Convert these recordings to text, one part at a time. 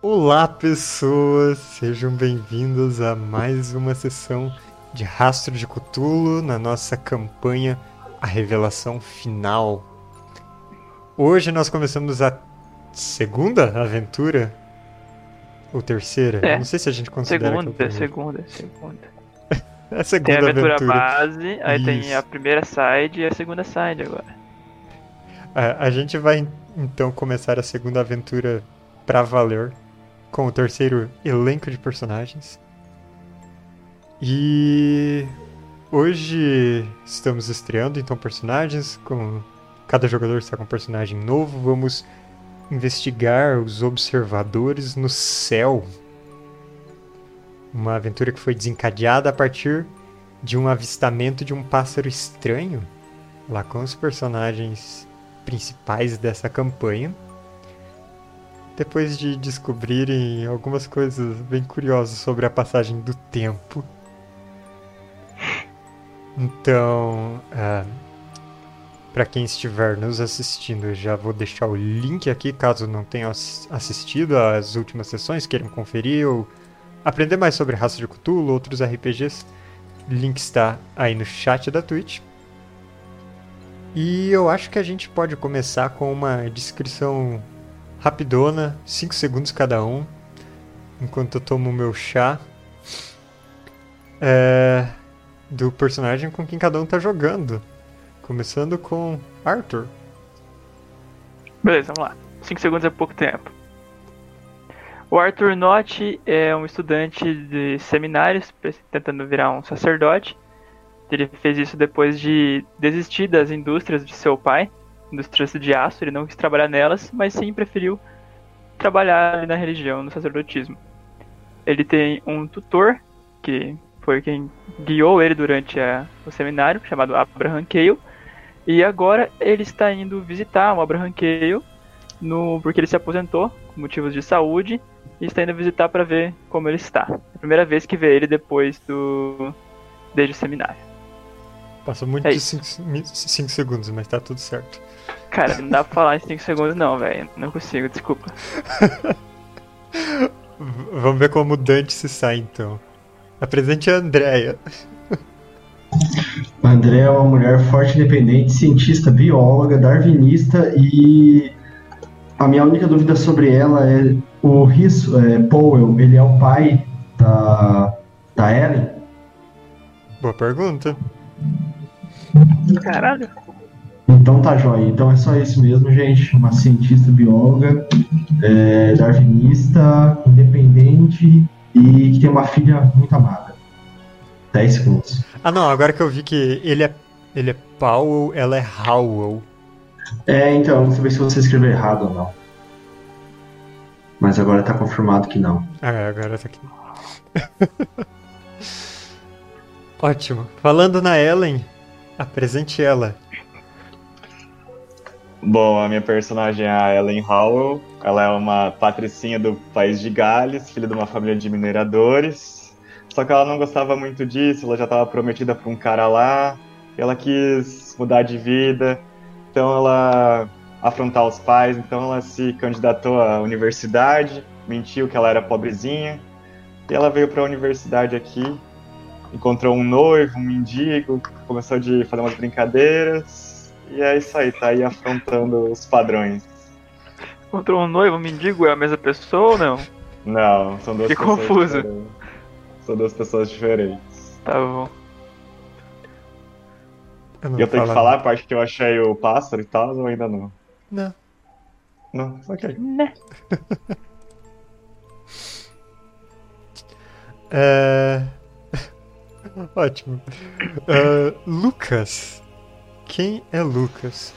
Olá, pessoas! Sejam bem-vindos a mais uma sessão de Rastro de Cthulhu na nossa campanha A Revelação Final. Hoje nós começamos a segunda aventura? Ou terceira? É. Não sei se a gente considera Segunda, é segunda, segunda. É a segunda Tem a aventura, aventura. base, aí tem Isso. a primeira side e a segunda side agora. A, a gente vai então começar a segunda aventura pra valer com o terceiro elenco de personagens. E hoje estamos estreando então personagens com cada jogador está com um personagem novo. Vamos investigar os observadores no céu. Uma aventura que foi desencadeada a partir de um avistamento de um pássaro estranho lá com os personagens principais dessa campanha. Depois de descobrirem algumas coisas bem curiosas sobre a passagem do tempo. Então, para quem estiver nos assistindo, já vou deixar o link aqui caso não tenha ass- assistido às últimas sessões, queiram conferir ou aprender mais sobre Raça de Cthulhu, outros RPGs. Link está aí no chat da Twitch. E eu acho que a gente pode começar com uma descrição rapidona, 5 segundos cada um, enquanto eu tomo meu chá. É, do personagem com quem cada um tá jogando. Começando com Arthur. Beleza, vamos lá. 5 segundos é pouco tempo. O Arthur Knott é um estudante de seminários, tentando virar um sacerdote. Ele fez isso depois de desistir das indústrias de seu pai, indústrias de aço, ele não quis trabalhar nelas, mas sim preferiu trabalhar na religião, no sacerdotismo. Ele tem um tutor, que foi quem guiou ele durante a- o seminário, chamado Abraham Cale, e agora ele está indo visitar o Abraham Cale, no, porque ele se aposentou por motivos de saúde e está indo visitar para ver como ele está. É a primeira vez que vê ele depois do desde o seminário. Passou muito É de isso. 5 segundos, mas tá tudo certo. Cara, não dá pra falar em 5 segundos não, velho. Não consigo, desculpa. Vamos ver como o Dante se sai então. Apresente a Andrea. A André é uma mulher forte, independente, cientista, bióloga, darwinista e a minha única dúvida sobre ela é o Risso, é, Powell, ele é o pai da, da Ellen? Boa pergunta. Caralho. Então tá jóia. Então é só isso mesmo, gente. Uma cientista, bióloga, é, darwinista, independente e que tem uma filha muito amada. 10 segundos. Ah não, agora que eu vi que ele é. Ele é Powell, ela é Howell. É, então, não sei se você escreveu errado ou não. Mas agora tá confirmado que não. Ah, agora tá aqui. Ótimo. Falando na Ellen, apresente ela. Bom, a minha personagem é a Ellen Howell. Ela é uma patricinha do país de Gales, filha de uma família de mineradores. Só que ela não gostava muito disso, ela já estava prometida para um cara lá. Ela quis mudar de vida, então ela afrontar os pais, então ela se candidatou à universidade, mentiu que ela era pobrezinha. E ela veio para a universidade aqui, encontrou um noivo, um mendigo, começou de fazer umas brincadeiras. E é isso aí, tá aí afrontando os padrões. Encontrou um noivo, um mendigo, é a mesma pessoa ou não? Não, são duas Que pessoas confuso. diferentes. São duas pessoas diferentes. Tá bom. Eu não E eu tenho que falar a parte que eu achei o pássaro e tal, ou ainda não? Não. Não, ok. Né? É... Ótimo. É, Lucas. Quem é Lucas?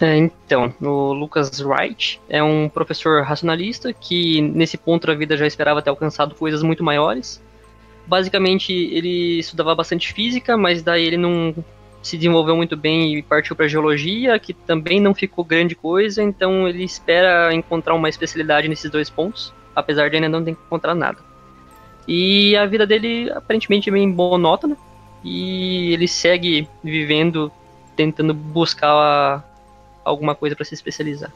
É, então, o Lucas Wright é um professor racionalista que, nesse ponto da vida, já esperava ter alcançado coisas muito maiores. Basicamente, ele estudava bastante física, mas daí ele não se desenvolveu muito bem e partiu para geologia, que também não ficou grande coisa, então ele espera encontrar uma especialidade nesses dois pontos, apesar de ainda não ter encontrado nada. E a vida dele aparentemente é bem monótona, e ele segue vivendo, tentando buscar a- alguma coisa para se especializar.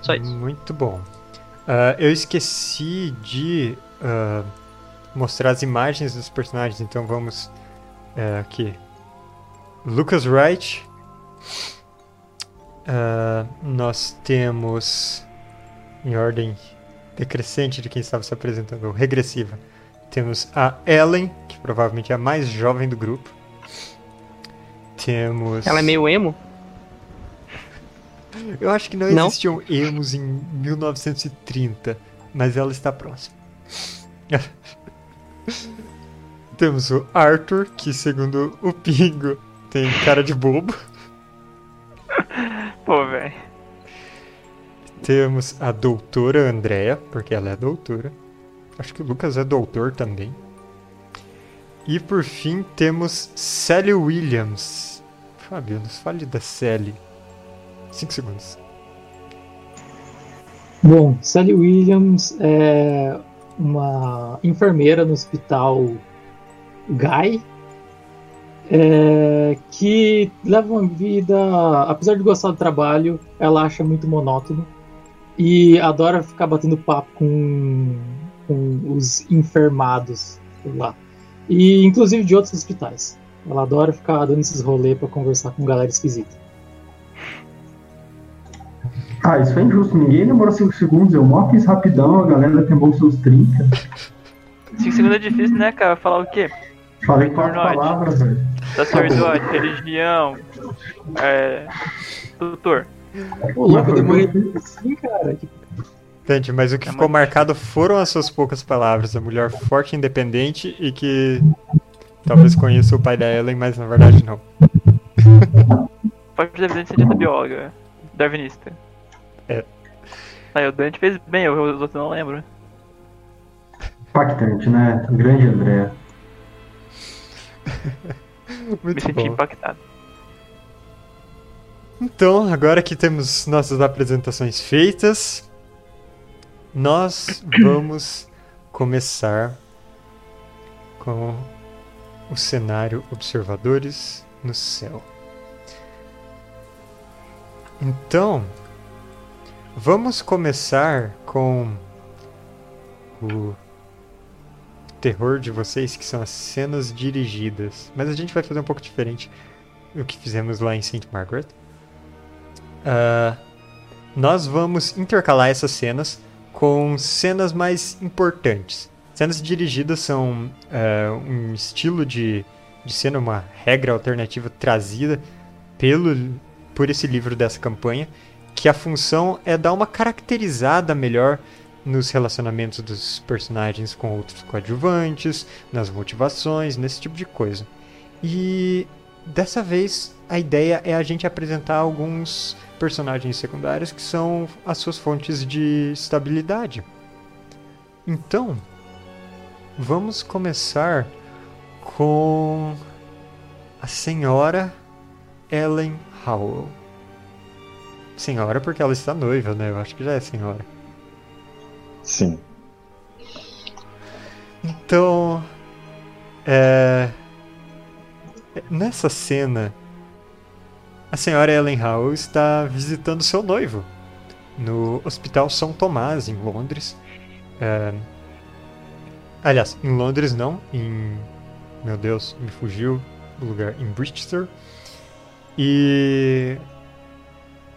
Só isso. Muito bom. Ah, eu esqueci de ah, mostrar as imagens dos personagens, então vamos eh, aqui. Lucas Wright. Ah, nós temos em ordem decrescente de quem estava se apresentando, ou regressiva. Temos a Ellen, que provavelmente é a mais jovem do grupo. Temos. Ela é meio emo? Eu acho que não, Não? existiam emos em 1930, mas ela está próxima. Temos o Arthur, que segundo o Pingo tem cara de bobo. Pô, velho. Temos a doutora Andrea, porque ela é doutora. Acho que o Lucas é doutor também. E por fim temos Sally Williams. Fábio, nos fale da Sally. 5 segundos. Bom, Sally Williams é uma enfermeira no hospital Guy, é, que leva uma vida, apesar de gostar do trabalho, ela acha muito monótono e adora ficar batendo papo com, com os enfermados por lá, e inclusive de outros hospitais. Ela adora ficar dando esses rolês pra conversar com galera esquisita. Ah, isso é injusto. Ninguém demora 5 segundos. Eu mó fiz rapidão, a galera tem bom seus 30. 5 segundos é difícil, né, cara? Falar o quê? Falei quatro Fortnite. palavras, velho. Sacerdote, religião, é. Doutor. Ô, louco, eu demorei assim, cara. Entendi, mas o que É ficou marcado foram as suas poucas palavras. A mulher forte e independente e que talvez conheça o pai da Ellen, mas na verdade não. Pode ser cientista bióloga. Darwinista. É. Aí o Dante fez bem, eu- os outros não lembro. Impactante, né? Grande André. Me Muito senti bom. impactado. Então, agora que temos nossas apresentações feitas, nós vamos começar com o cenário Observadores no Céu. Então, vamos começar com o terror de vocês, que são as cenas dirigidas. Mas a gente vai fazer um pouco diferente do que fizemos lá em St. Margaret. Ah, nós vamos intercalar essas cenas com cenas mais importantes. Cenas dirigidas são ah, um estilo de, de cena, uma regra alternativa trazida pelo, por esse livro dessa campanha, que a função é dar uma caracterizada melhor nos relacionamentos dos personagens com outros coadjuvantes, nas motivações, nesse tipo de coisa. E dessa vez a ideia é a gente apresentar alguns personagens secundários que são as suas fontes de estabilidade. Então, vamos começar com a senhora Ellen Howell. Senhora porque ela está noiva, né? Eu acho que já é senhora. Sim. Então, é... nessa cena, a senhora Ellen Howell está visitando seu noivo no Hospital São Tomás, em Londres. É, Aliás, em Londres não, em. Meu Deus, me fugiu o lugar, em Bristol. E.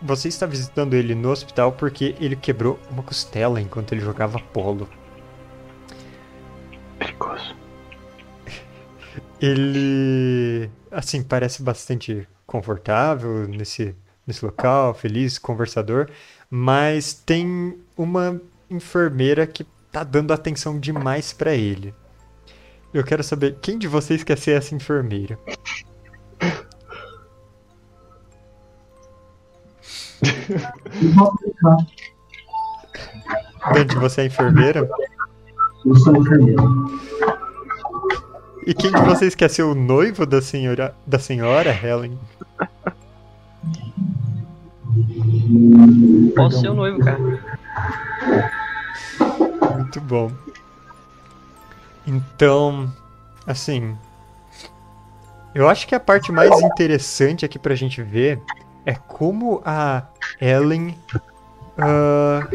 Você está visitando ele no hospital porque ele quebrou uma costela enquanto ele jogava polo. Perigoso. Ele, assim, parece bastante confortável nesse, nesse local, feliz, conversador, mas tem uma enfermeira que tá dando atenção demais pra ele. Eu quero saber quem de vocês quer ser essa enfermeira? Dante, você é enfermeira? Eu sou enfermeiro. E quem de vocês quer ser o noivo da senhora, da senhora Helen? Posso ser o noivo, cara. Muito bom. Então, assim, eu acho que a parte mais interessante aqui pra gente ver é como a Ellen ah,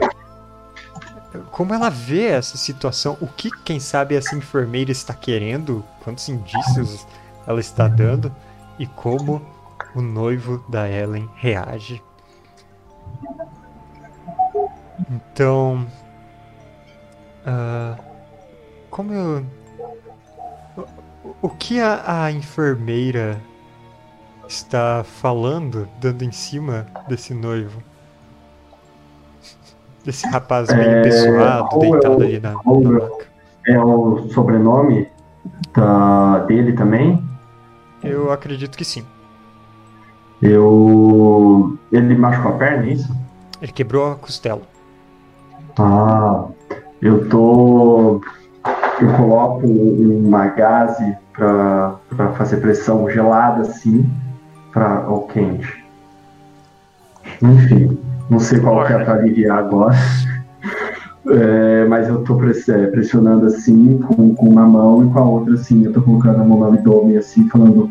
como ela vê essa situação? O que, quem sabe, essa enfermeira está querendo? Quantos indícios ela está dando? E como o noivo da Ellen reage? Então. ah, como eu. o- O que a, a enfermeira está falando, dando em cima desse noivo? Desse rapaz bem É, pessoado, ou deitado eu- ali na, ou na. É o sobrenome da, dele também? Eu acredito que sim. Eu. Ele machucou a perna, é isso? Ele quebrou a costela. Ah, eu tô. Eu coloco uma gaze pra, pra fazer pressão gelada assim, pra, ao quente. Enfim, não sei qual que é pra aliviar agora. É, mas eu tô press- é, pressionando assim, com, com uma mão e com a outra assim. Eu tô colocando a mão no abdômen assim, falando: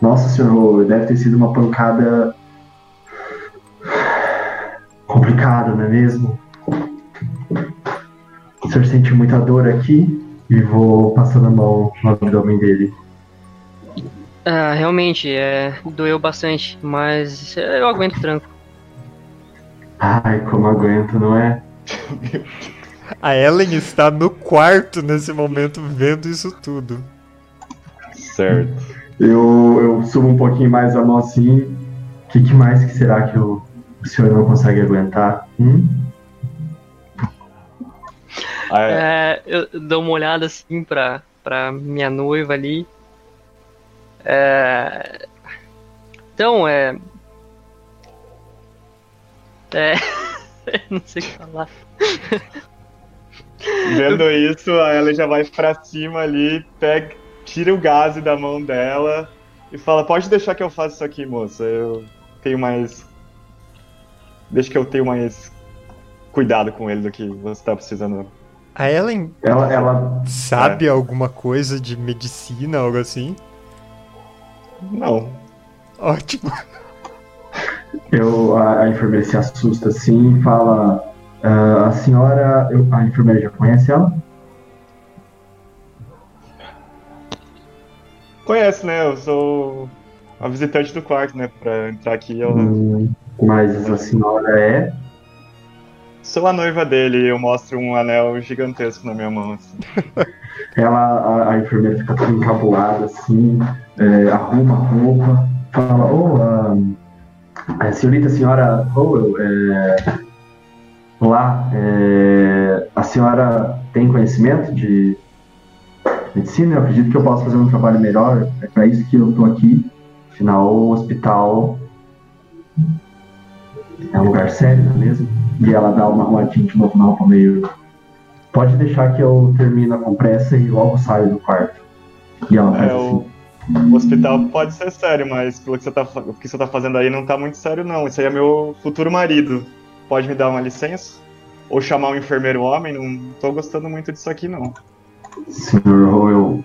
Nossa senhor, deve ter sido uma pancada complicada, não é mesmo? O senhor sente muita dor aqui e vou passando a mão no abdômen dele. Ah, realmente, é, doeu bastante, mas eu aguento tranco. Ai, como aguento, não é? A Ellen está no quarto nesse momento vendo isso tudo. Certo. Eu, eu subo um pouquinho mais a mão assim. O que, que mais que será que o, o senhor não consegue aguentar? Hum? Ah, é. É, eu dou uma olhada assim pra, pra minha noiva ali. É, então, é. É. não sei o que falar. Vendo isso, a Ellen já vai pra cima ali, pega, tira o gás da mão dela e fala: Pode deixar que eu faça isso aqui, moça. Eu tenho mais. Deixa que eu tenho mais cuidado com ele do que você tá precisando. A Ellen Ela, ela sabe alguma coisa de medicina, algo assim? Não. Ótimo. Eu, a, a enfermeira se assusta assim e fala: "Ah, A senhora. eu- a enfermeira já conhece ela? Conhece, né? Eu sou a visitante do quarto, né? Pra entrar aqui, eu Hum, mas a senhora é. sou a noiva dele e eu mostro um anel gigantesco na minha mão. assim. Ela, a, a enfermeira fica toda encabulada, assim, é, arruma a roupa, fala, ô, a senhorita, a senhora Howell, é, lá, é, a senhora tem conhecimento de medicina? Eu acredito que eu posso fazer um trabalho melhor, é para isso que eu tô aqui. Afinal, o hospital é um lugar sério, não é mesmo? E ela dá uma arrumadinha de novo na roupa meio Pode deixar que eu termino com pressa e logo saio do quarto. E ela faz É, assim. O, hospital pode ser sério, mas pelo que você, tá, que você tá fazendo aí não tá muito sério, não. Isso aí é meu futuro marido. Pode me dar uma licença? Ou chamar um enfermeiro homem? Não tô gostando muito disso aqui, não. Senhor Royal,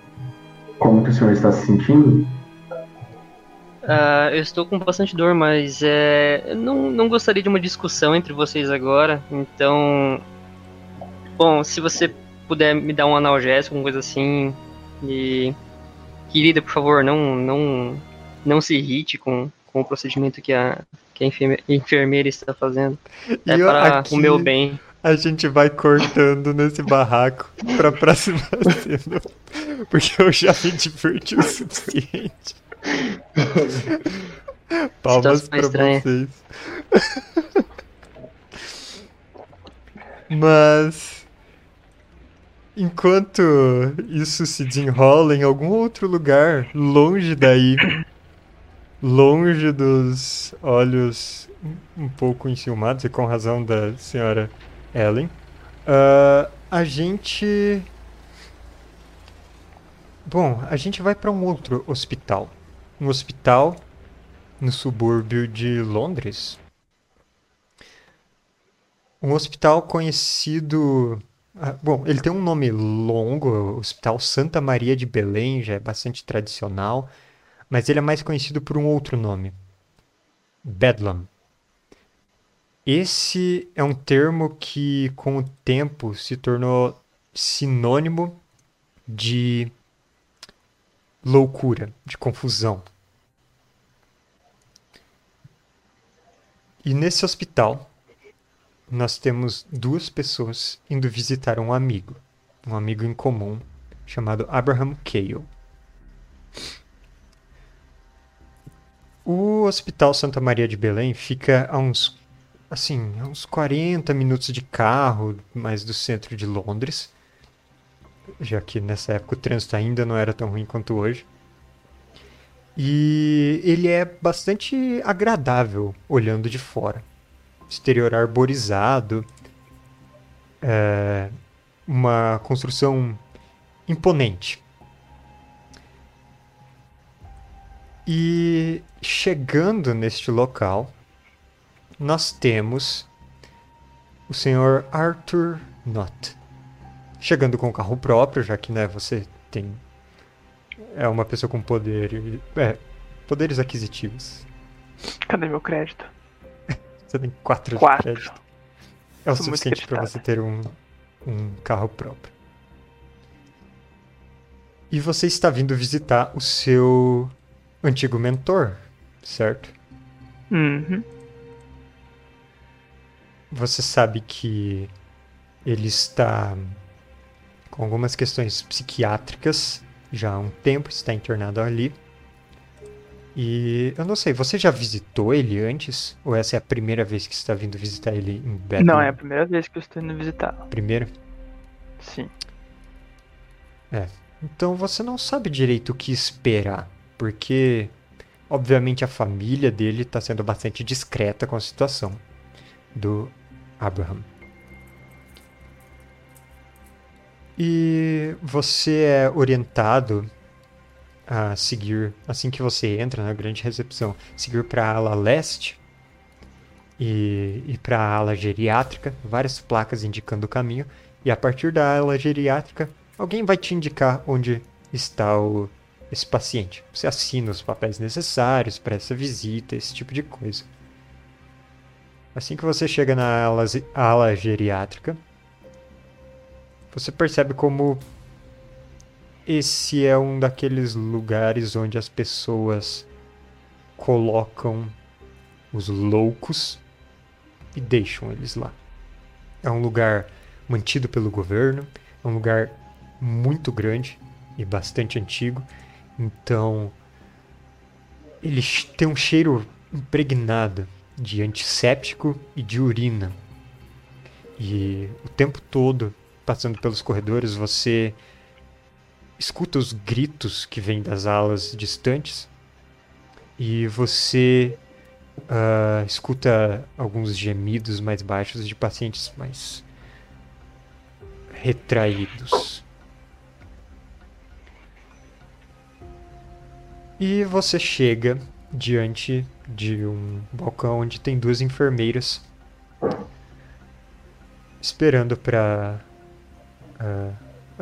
como que o senhor está se sentindo? Ah, eu estou com bastante dor, mas é, eu não, não gostaria de uma discussão entre vocês agora. Então, bom, se você puder me dar um analgésico, alguma coisa assim, e querida, por favor, não não não se irrite com, com o procedimento que a que a enferme- enfermeira está fazendo. É E eu para aqui- o meu bem. A gente vai cortando nesse barraco pra próxima cena. Porque eu já me diverti o suficiente. Palmas pra estranha. vocês. Mas. Enquanto isso se desenrola em algum outro lugar, longe daí, longe dos olhos um pouco enciumados, e com razão da senhora Ellen, ah, a gente. Bom, a gente vai para um outro hospital. Um hospital no subúrbio de Londres. Um hospital conhecido. Ah, bom, ele tem um nome longo, Hospital Santa Maria de Belém, já é bastante tradicional, mas ele é mais conhecido por um outro nome: Bedlam. Esse é um termo que, com o tempo, se tornou sinônimo de loucura, de confusão. E nesse hospital, nós temos duas pessoas indo visitar um amigo, um amigo em comum, chamado Abraham Cale. O Hospital Santa Maria de Belém fica a uns, assim, a uns 40 minutos de carro mais do centro de Londres, já que nessa época o trânsito ainda não era tão ruim quanto hoje. E ele é bastante agradável olhando de fora. Exterior arborizado, é uma construção imponente. E chegando neste local, nós temos o senhor Arthur Knott. Chegando com o carro próprio, já que né, você tem é uma pessoa com poder, é, poderes aquisitivos. Cadê meu crédito? Você tem quatro, Quatro. de crédito. É o muito suficiente para você ter um, um carro próprio. E você está vindo visitar o seu antigo mentor, certo? Uhum. Você sabe que ele está com algumas questões psiquiátricas já há um tempo, está internado ali. E eu não sei, você já visitou ele antes? Ou essa é a primeira vez que você está vindo visitar ele em Bedlam? Não, é a primeira vez que eu estou indo visitar. Primeira? Sim. Então você não sabe direito o que esperar, porque obviamente a família dele está sendo bastante discreta com a situação do Abraham. E você é orientado a seguir, assim que você entra na grande recepção, seguir para a ala leste e, e para a ala geriátrica, várias placas indicando o caminho, e a partir da ala geriátrica alguém vai te indicar onde está o, esse paciente. Você assina os papéis necessários para essa visita, esse tipo de coisa. Assim que você chega na ala, ala geriátrica, você percebe como esse é um daqueles lugares onde as pessoas colocam os loucos e deixam eles lá. É um lugar mantido pelo governo, é um lugar muito grande e bastante antigo, então ele tem um cheiro impregnado de antisséptico e de urina. E o tempo todo, passando pelos corredores, você escuta os gritos que vêm das alas distantes e você ah, escuta alguns gemidos mais baixos de pacientes mais retraídos. E você chega diante de um balcão onde tem duas enfermeiras esperando para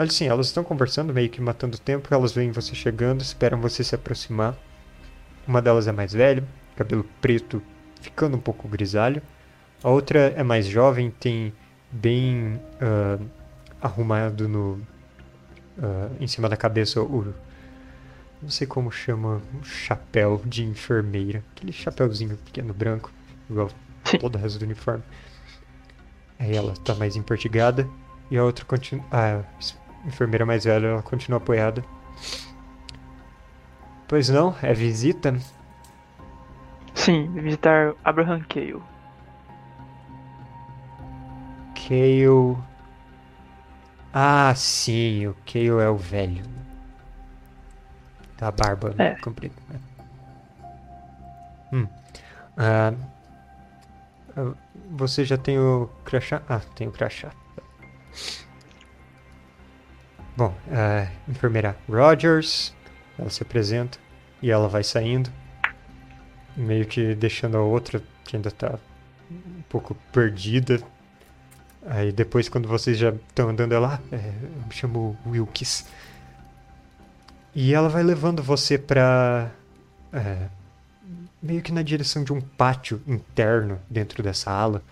assim, elas estão conversando, meio que matando tempo. Elas veem você chegando, esperam você se aproximar. Uma delas é mais velha, cabelo preto, ficando um pouco grisalho. A outra é mais jovem, tem bem ah, arrumado no ah, em cima da cabeça o não sei como chama, um chapéu de enfermeira, aquele chapéuzinho pequeno branco, igual todo o resto do uniforme. Aí ela tá mais empertigada e a outra continua, a es- enfermeira mais velha, ela continua apoiada. Pois não, é visita? Sim, visitar Abraham Cale. Kale. Ah, sim, o Kale é o velho. Da barba É. comprida. Hum. Ah, ah, você já tem o crachá? Ah, tem o crachá. Bom, a enfermeira Rogers, ela se apresenta e ela vai saindo, meio que deixando a outra que ainda tá um pouco perdida. Aí depois, quando vocês já estão andando, ela, ah, é, eu me chamo Wilkes. E ela vai levando você pra. é, meio que na direção de um pátio interno dentro dessa ala.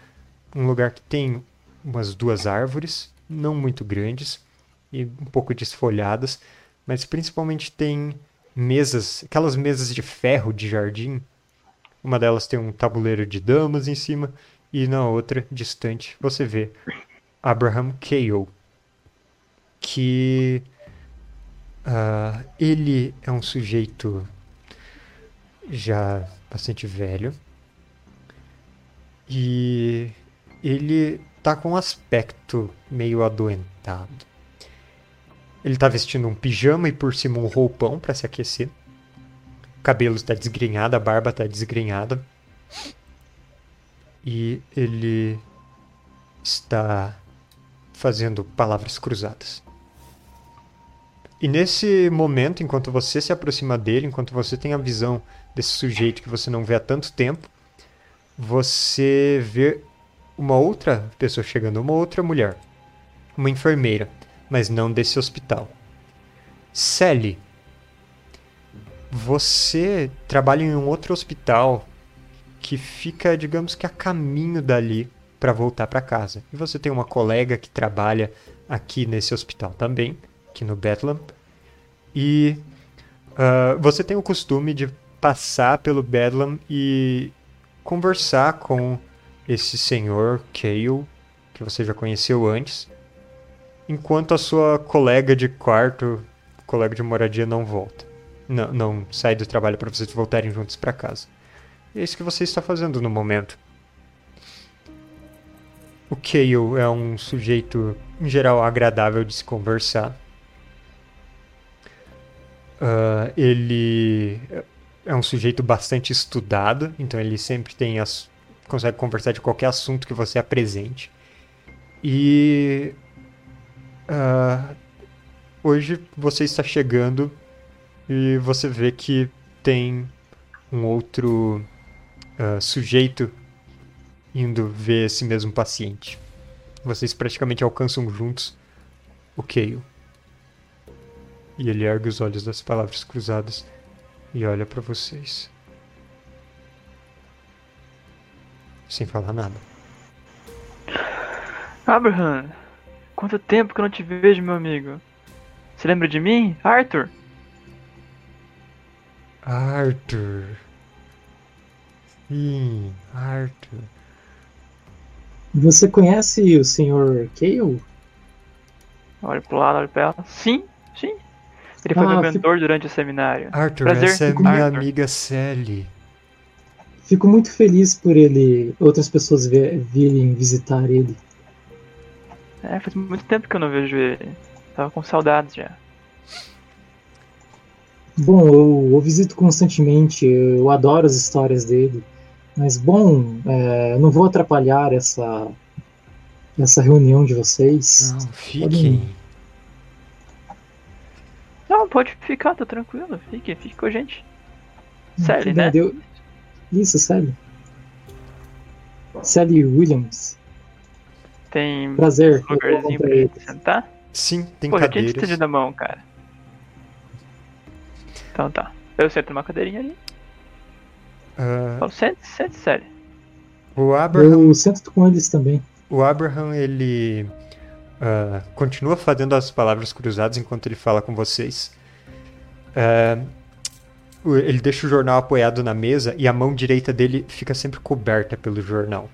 Um lugar que tem umas duas árvores, não muito grandes e um pouco desfolhadas, mas principalmente tem mesas, aquelas mesas de ferro de jardim. Uma delas tem um tabuleiro de damas em cima e na outra, distante, você vê Abraham Cale, que uh, ele é um sujeito já bastante velho e ele tá com um aspecto meio adoentado. Ele tá vestindo um pijama e por cima um roupão para se aquecer. O cabelo está desgrenhado, a barba está desgrenhada. E ele está fazendo palavras cruzadas. E nesse momento, enquanto você se aproxima dele, enquanto você tem a visão desse sujeito que você não vê há tanto tempo, você vê uma outra pessoa chegando, uma outra mulher, uma enfermeira, mas não desse hospital. Sally, você trabalha em um outro hospital que fica, digamos que a caminho dali para voltar para casa. E você tem uma colega que trabalha aqui nesse hospital também, aqui no Bethlehem. E uh, você tem o costume de passar pelo Bedlam e conversar com esse senhor Cale, que você já conheceu antes, enquanto a sua colega de quarto, colega de moradia, não volta. Não, não sai do trabalho para vocês voltarem juntos para casa. E é isso que você está fazendo no momento. O Cale é um sujeito, em geral, agradável de se conversar. Uh, ele é um sujeito bastante estudado, então ele sempre tem as, consegue conversar de qualquer assunto que você apresente. E uh, hoje você está chegando e você vê que tem um outro uh, sujeito indo ver esse mesmo paciente. Vocês praticamente alcançam juntos o Keio. E ele ergue os olhos das palavras cruzadas e olha para vocês. Sem falar nada. Abraham, quanto tempo que eu não te vejo, meu amigo? Você lembra de mim? Arthur? Arthur. Sim, Arthur. Você conhece o Sr. Cale? Olha pro lado, olha pra ela. Sim, sim. Ele foi ah, meu mentor fico... durante o seminário. Arthur, Prazer. essa é fico minha Arthur. amiga Sally. Fico muito feliz por ele, outras pessoas virem visitar ele. É, faz muito tempo que eu não vejo ele. Tava com saudades já. Bom, eu o visito constantemente, eu adoro as histórias dele. Mas, bom, é, não vou atrapalhar essa, essa reunião de vocês. Não, fiquem. Não, pode ficar, tá tranquilo. Fique, fique com a gente. Sally, né? Deu... Isso, Sally. Sally Williams. Tem Prazer. Um lugarzinho pra gente sentar? Sim, tem Pô, cadeiras. Pô, eu na mão, cara. Então tá. Eu sento numa cadeirinha ali. Uh... Então, sente, sente, Sally. O Abraham... Eu sento com eles também. O Abraham, ele uh, continua fazendo as palavras cruzadas enquanto ele fala com vocês. Uh, ele deixa o jornal apoiado na mesa e a mão direita dele fica sempre coberta pelo jornal.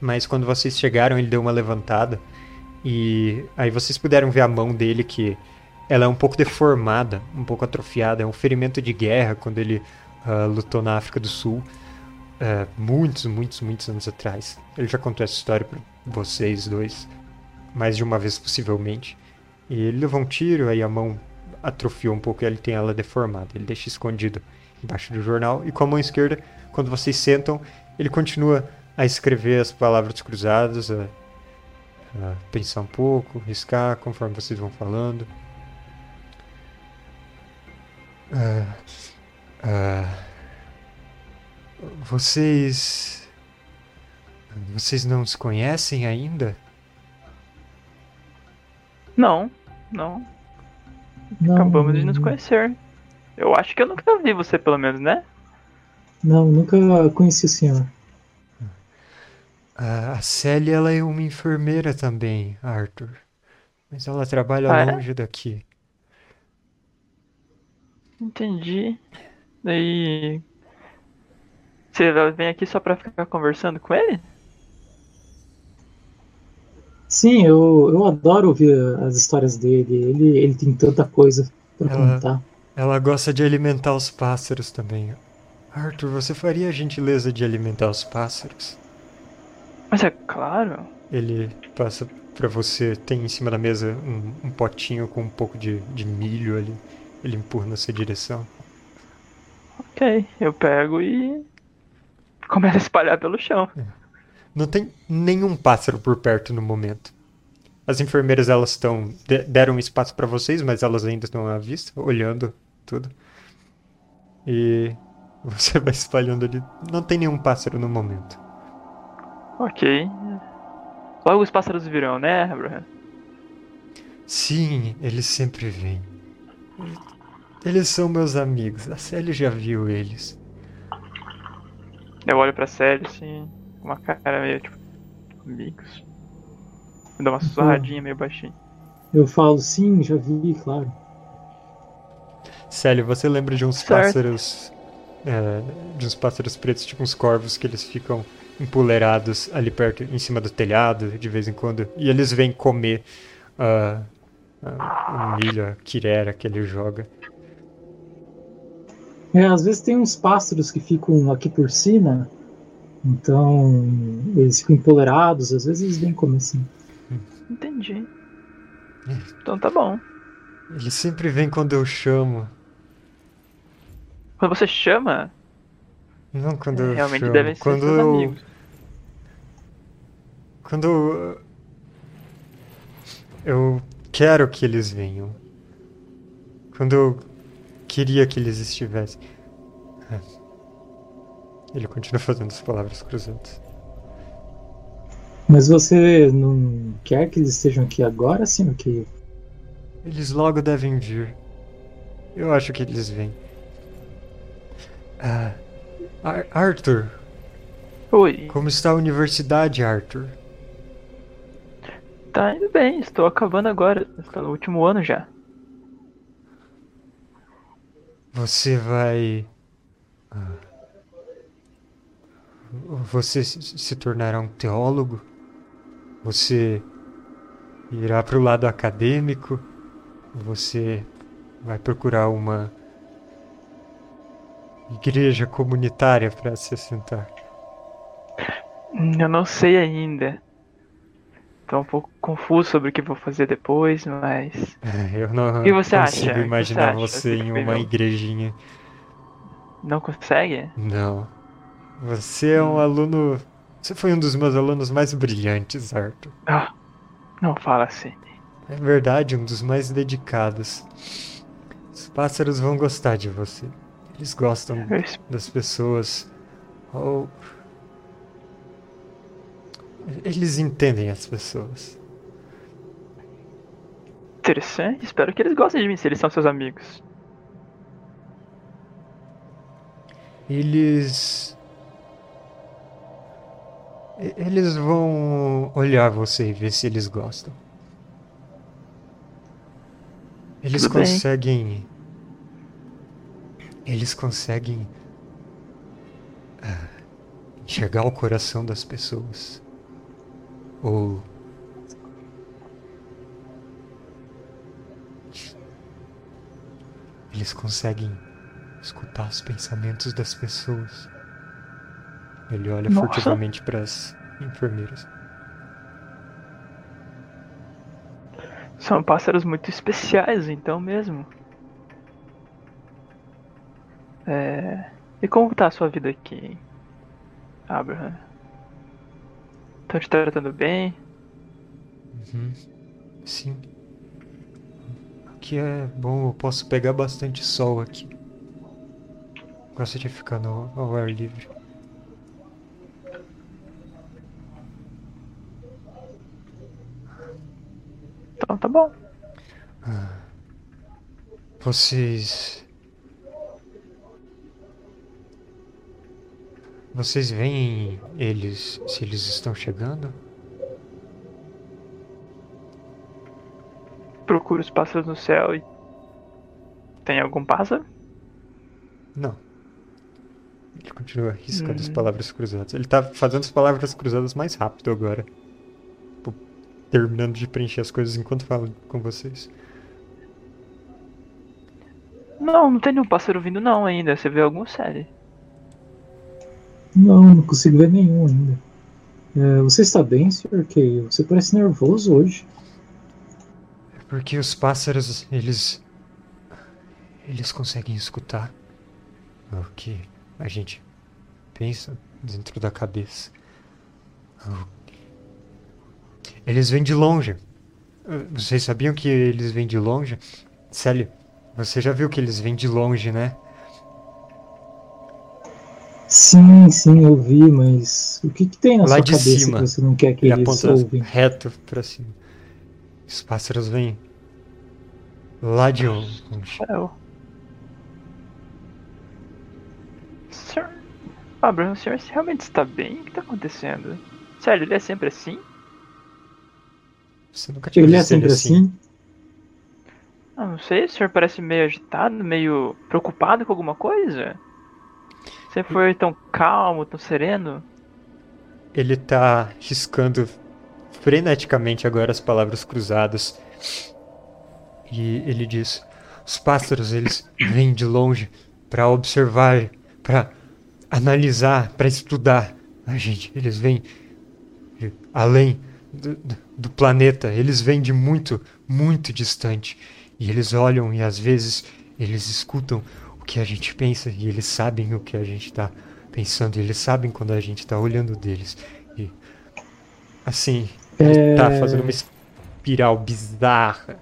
Mas quando vocês chegaram, ele deu uma levantada e aí vocês puderam ver a mão dele que ela é um pouco deformada, um pouco atrofiada. É um ferimento de guerra quando ele uh, lutou na África do Sul. Uh, muitos, muitos, muitos anos atrás. Ele já contou essa história para vocês dois mais de uma vez possivelmente. E ele levou um tiro, aí a mão atrofiou um pouco e ele tem ela deformada. Ele deixa escondido embaixo do jornal. E com a mão esquerda, quando vocês sentam, ele continua a escrever as palavras cruzadas, a, a pensar um pouco, riscar conforme vocês vão falando. Uh, uh, vocês. Vocês não se conhecem ainda? Não, não. não. Acabamos de nos conhecer. Eu acho que eu nunca vi você, pelo menos, né? Não, nunca conheci o senhor. A Sally, ela é uma enfermeira também, Arthur. Mas ela trabalha Ah, é? longe daqui. Entendi. Daí. Você vem aqui só pra ficar conversando com ele? Sim, eu, eu adoro ouvir as histórias dele. Ele, ele tem tanta coisa pra Ela- contar. Ela gosta de alimentar os pássaros também. Arthur, você faria a gentileza de alimentar os pássaros? Mas é claro. Ele passa pra você, tem em cima da mesa um, um potinho com um pouco de, de milho ali. Ele empurra na sua direção. Ok, eu pego e. Começo a espalhar pelo chão. Não tem nenhum pássaro por perto no momento. As enfermeiras elas estão de- deram espaço pra vocês, mas elas ainda estão à vista, olhando tudo. E você vai espalhando ali. Não tem nenhum pássaro no momento. Ok. Logo os pássaros virão, né, Abraham? Sim, eles sempre vêm. Eles são meus amigos. A Sally já viu eles. Eu olho pra Sally assim, com uma cara meio tipo. Amigos. Me dá uma sussurradinha meio baixinho. Eu falo, sim, já vi, claro. Sally, você lembra de uns Certo. pássaros. é, de uns pássaros pretos, tipo uns corvos, que eles ficam empoleirados ali perto, em cima do telhado, de vez em quando. E eles vêm comer ah, ah, o milho, a quirera que ele joga. É, às vezes tem uns pássaros que ficam aqui por cima, então eles ficam empolerados, às vezes eles vêm comer assim. Entendi. Então tá bom. Eles sempre vêm quando eu chamo. Quando você chama, Não quando eu realmente chamo. devem ser quando seus eu, amigos. Quando eu, eu quero que eles venham. Quando eu queria que eles estivessem. É. Ele continua fazendo as palavras cruzadas. Mas você não quer que eles estejam aqui agora, sim, que Eles logo devem vir. Eu acho que eles vêm. Ah, Ar- Arthur, Oi, como está a universidade, Arthur? tá indo bem, estou acabando agora. Estou no último ano já. Você vai. ah, Você se tornará um teólogo? Você irá para o lado acadêmico? Você vai procurar uma igreja comunitária para se assentar? Hum, Eu não sei ainda. Tô um pouco confuso sobre o que vou fazer depois, mas. É, Eu não O que você acha? consigo O que você imaginar acha? você em uma igrejinha. Não consegue? Não. Você é um aluno. Você foi um dos meus alunos mais brilhantes, Arthur. Ah, não fala assim. É verdade, um dos mais dedicados. Os pássaros vão gostar de você. Eles gostam es- das pessoas. Ou. Eles entendem as pessoas. Interessante, espero que eles gostem de mim se eles são seus amigos. Eles. Eles vão olhar você e ver se eles gostam. Eles Tudo bem. Eles conseguem. ah, enxergar o coração das pessoas. Ou. Eles conseguem escutar os pensamentos das pessoas. Ele olha Nossa. furtivamente para as enfermeiras. São pássaros muito especiais, então mesmo. É... E como tá a sua vida aqui, Abraham? Estão te tratando bem? Uhum. Sim. Aqui é bom, eu posso pegar bastante sol aqui. Gosto de ficar no, ao ar livre. Então tá bom. Vocês. Vocês veem eles se eles estão chegando? Procuro os pássaros no céu e. Tem algum pássaro? Não. Ele continua riscando as Hum. palavras cruzadas. Ele tá fazendo as palavras cruzadas mais rápido agora. Tipo, terminando de preencher as coisas enquanto fala com vocês. Não, não tem nenhum pássaro vindo não ainda. Você vê algum série? Não, não consigo ver nenhum ainda. É, você está bem, Sr. Kay? Você parece nervoso hoje. É porque os pássaros, eles. Eles conseguem escutar o que a gente pensa dentro da cabeça. Eles vêm de longe. Vocês sabiam que eles vêm de longe? Célio, você já viu que eles vêm de longe, né? Sim, sim, eu vi, mas o que, que tem na Lá sua de cabeça cima. que você não quer que Ele eles ouvem? reto pra cima. Os pássaros vêm lá de longe. Céu. Sr. Abraham, o senhor realmente está bem? O que está acontecendo? Sério, ele é sempre assim? Você nunca tinha Ele é visto ele sempre assim? Ah, não sei, o senhor parece meio agitado, meio preocupado com alguma coisa? Você foi tão calmo, tão sereno? Ele tá riscando freneticamente agora as palavras cruzadas. E ele diz: Os pássaros, eles vêm de longe para observar, para analisar, para estudar. A gente, eles vêm além do, do- planeta, eles vêm de muito, muito distante. E eles olham e às vezes eles escutam que a gente pensa e eles sabem o que a gente tá pensando, e eles sabem quando a gente tá olhando deles. E assim, ele tá É- fazendo uma espiral bizarra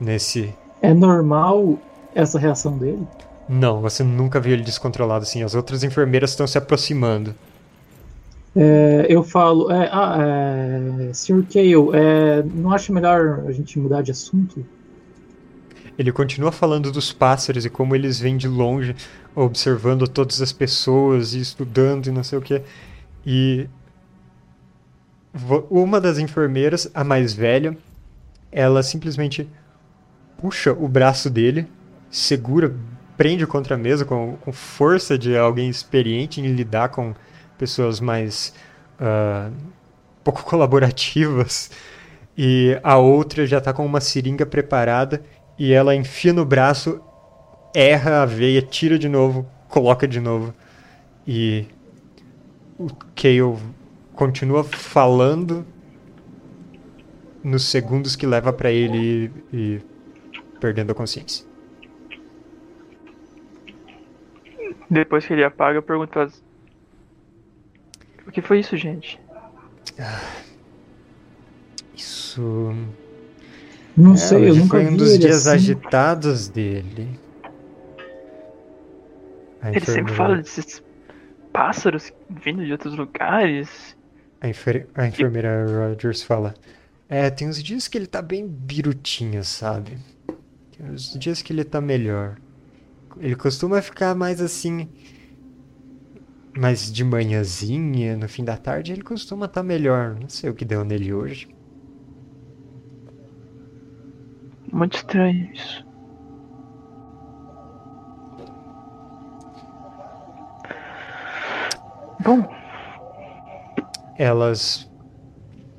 nesse. É normal essa reação dele? Não, você nunca viu ele descontrolado assim. As outras enfermeiras estão se aproximando. É, eu falo, é, ah, é, Sr. Kale, é, não acha melhor a gente mudar de assunto? Ele continua falando dos pássaros e como eles vêm de longe, observando todas as pessoas e estudando e não sei o que. E uma das enfermeiras, a mais velha, ela simplesmente puxa o braço dele, segura, prende contra a mesa com, com força de alguém experiente em lidar com pessoas mais ah, pouco colaborativas. E a outra já tá com uma seringa preparada e ela enfia no braço, erra a veia, tira de novo, coloca de novo. E o Kale continua falando nos segundos que leva pra ele e, e perdendo a consciência. Depois que ele apaga, eu pergunto as... O que foi isso, gente? Isso. Não É, sei, eu hoje nunca foi um vi dos ele dias assim. agitados dele. A Ele sempre fala desses pássaros vindo de outros lugares. A, enfer- a enfermeira Rogers fala: É, tem uns dias que ele tá bem birutinho, sabe? Tem uns dias que ele tá melhor. Ele costuma ficar mais assim. Mais de manhãzinha, no fim da tarde, ele costuma estar melhor. Não sei o que deu nele hoje. Muito estranho isso. Bom, Elas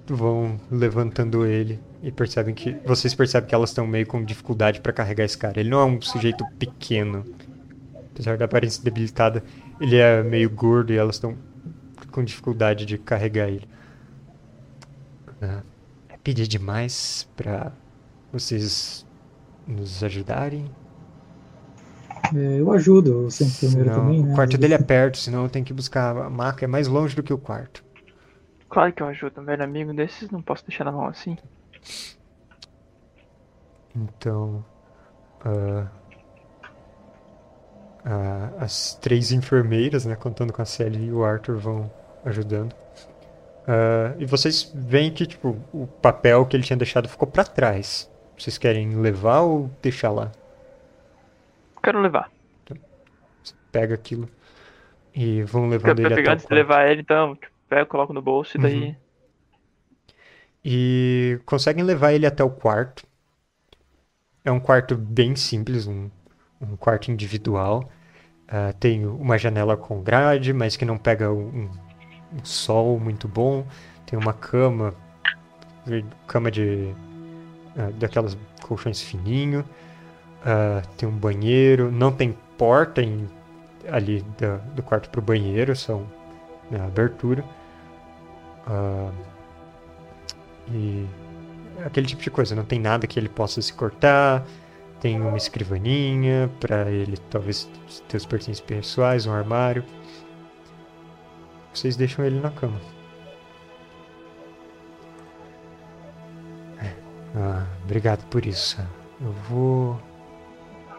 vão levantando ele e percebem que. Vocês percebem que elas estão meio com dificuldade pra carregar esse cara. Ele não é um sujeito pequeno. Apesar da aparência debilitada, ele é meio gordo e elas estão com dificuldade de carregar ele. Ah, É pedir demais pra vocês nos ajudarem. É, eu ajudo, eu sou enfermeiro Senão- também, né? o quarto dele é perto, senão eu tenho que buscar a maca. É mais longe do que o quarto. claro que eu ajudo um velho amigo desses, não posso deixar na mão assim. Então, ah, ah, as três enfermeiras, né, contando com a Sally e o Arthur, vão ajudando. Ah, e vocês veem que tipo o papel que ele tinha deixado ficou pra trás. Vocês querem levar ou deixar lá? Quero levar. Pega aquilo E vão levando pra ele até pegar o de quarto. levar ele, então, tipo, pego, coloco no bolso e daí. Uhum. E conseguem levar ele até o quarto. É um quarto bem simples, um, um quarto individual. Ah, tem uma janela com grade, mas que não pega um, um sol muito bom. Tem uma cama, cama de ah, daquelas colchões fininho. Ah, tem um banheiro, não tem porta em- ali da- do quarto para o banheiro, são né, abertura. Ah, e aquele tipo de coisa, não tem nada que ele possa se cortar. Tem uma escrivaninha para ele talvez ter os pertences pessoais, um armário. Vocês deixam ele na cama. Ah, obrigado por isso. Eu vou.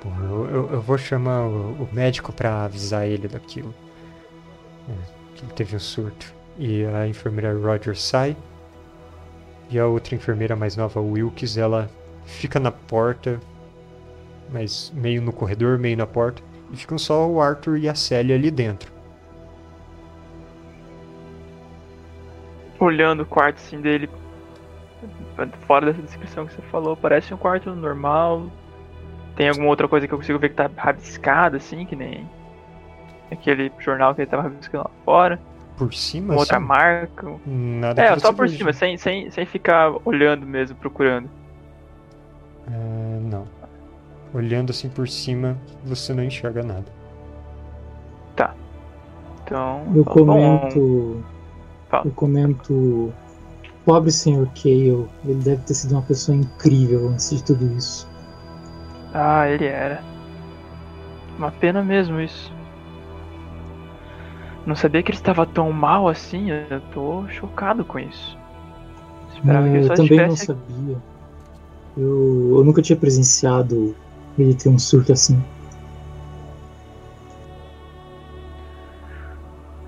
Bom, eu, eu- eu vou chamar o, o médico para avisar ele daquilo. É, que ele teve um surto. E a enfermeira Roger sai. E a outra enfermeira mais nova, Wilkes, ela fica na porta, mas meio no corredor, meio na porta. E ficam só o Arthur e a Célia ali dentro. Olhando o quarto assim dele. Fora dessa descrição que você falou, parece um quarto normal. Tem alguma outra coisa que eu consigo ver que tá rabiscada, assim, que nem aquele jornal que ele tava rabiscando lá fora. Por cima, Uma outra assim, marca. nada É, só por veja. cima, sem, sem, sem ficar olhando mesmo, procurando. É, não. Olhando assim por cima, você não enxerga nada. Então. Eu fala, bom, comento. Fala. Eu comento. Pobre Sr. Kale, ele deve ter sido uma pessoa incrível antes de tudo isso. Ah, ele era. Uma pena mesmo isso. Não sabia que ele estava tão mal assim, eu tô chocado com isso. Esperava que É, ele eu só também não sabia. Eu, eu nunca tinha presenciado ele ter um surto assim.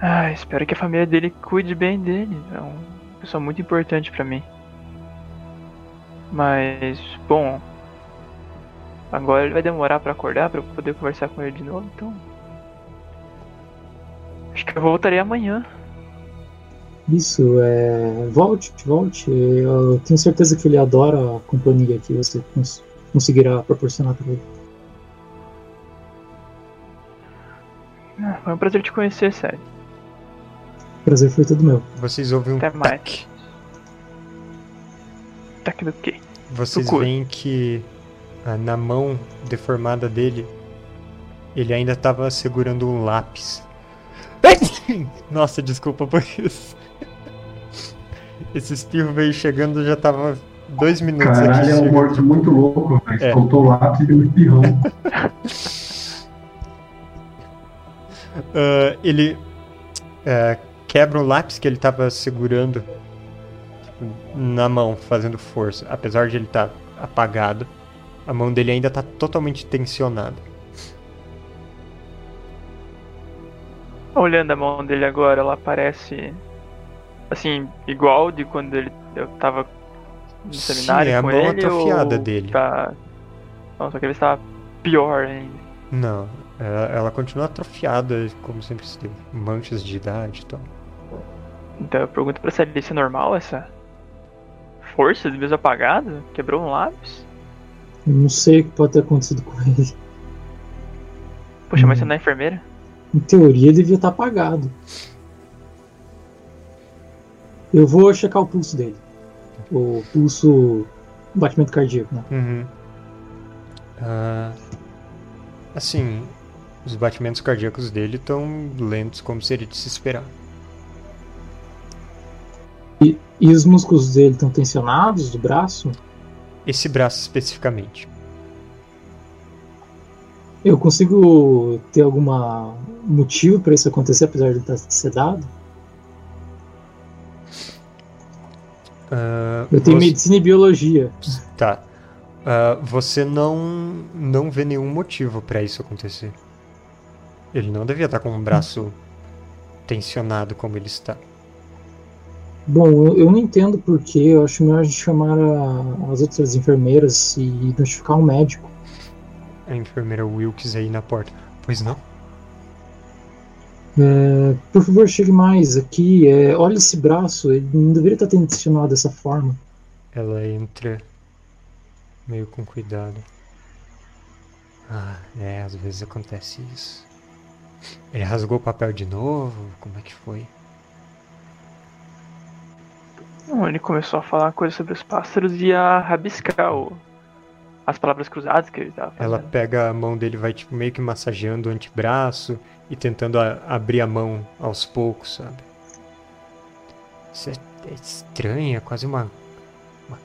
Ah, espero que a família dele cuide bem dele. É uma pessoa muito importante pra mim. Mas, bom. Agora ele vai demorar pra acordar pra eu poder conversar com ele de novo, então. Acho que eu voltarei amanhã. Isso, é. Volte, volte. Eu tenho certeza que ele adora a companhia que você cons- conseguirá proporcionar para ele. Ah, Foi um prazer te conhecer, sério. Prazer foi todo meu. Vocês ouvem um Até mais. tac. Tá aqui do quê? Vocês Procura. veem que ah, na mão deformada dele, ele ainda estava segurando um lápis. Nossa, desculpa por isso. Esse espirro veio chegando já tava dois minutos Caralho, aqui é um morto muito louco, velho. É. Soltou o lápis e deu um espirrão. Ah, ele ah, quebra o lápis que ele estava segurando tipo, na mão, fazendo força. Apesar de ele estar apagado, a mão dele ainda está totalmente tensionada. Olhando a mão dele agora, ela parece. Assim, igual de quando ele, eu tava no Sim, seminário é a com mão ele. atrofiada ou dele. Tá... Não, só que ele estava pior ainda. Não, ela, ela continua atrofiada, como sempre esteve. Manchas de idade e tal. Então eu pergunto pra Sally, isso é normal essa força de mesmo apagado? Quebrou um lápis? Eu não sei o que pode ter acontecido com ele. Poxa, mas você não é enfermeira? Em teoria, ele devia estar apagado. Eu vou checar o pulso dele. O pulso. batimento cardíaco, né? Uhum. Ah, assim, os batimentos cardíacos dele estão lentos como seria de se esperar. E, e os músculos dele estão tensionados do braço? Esse braço especificamente. Eu consigo ter algum motivo para isso acontecer, apesar de ele estar sedado? Ah, Eu tenho você- medicina e biologia. Tá. Ah, você não não vê nenhum motivo pra isso acontecer. Ele não devia estar com um braço tensionado como ele está. Bom, eu, não entendo porquê. Eu acho melhor a gente chamar a- as outras enfermeiras e notificar um médico. A enfermeira Wilkes aí na porta. Pois não? É, por favor, chegue mais aqui. É, olha esse braço, ele não deveria estar tensionado dessa forma. Ela entra meio com cuidado. Ah, é, às vezes acontece isso. Ele rasgou o papel de novo? Como é que foi? Ele começou a falar coisas sobre os pássaros e a rabiscar o, as palavras cruzadas que ele estava fazendo. Ela pega a mão dele, vai tipo, meio que massageando o antebraço e tentando a- abrir a mão aos poucos, sabe? Isso é, é estranho, é quase uma, uma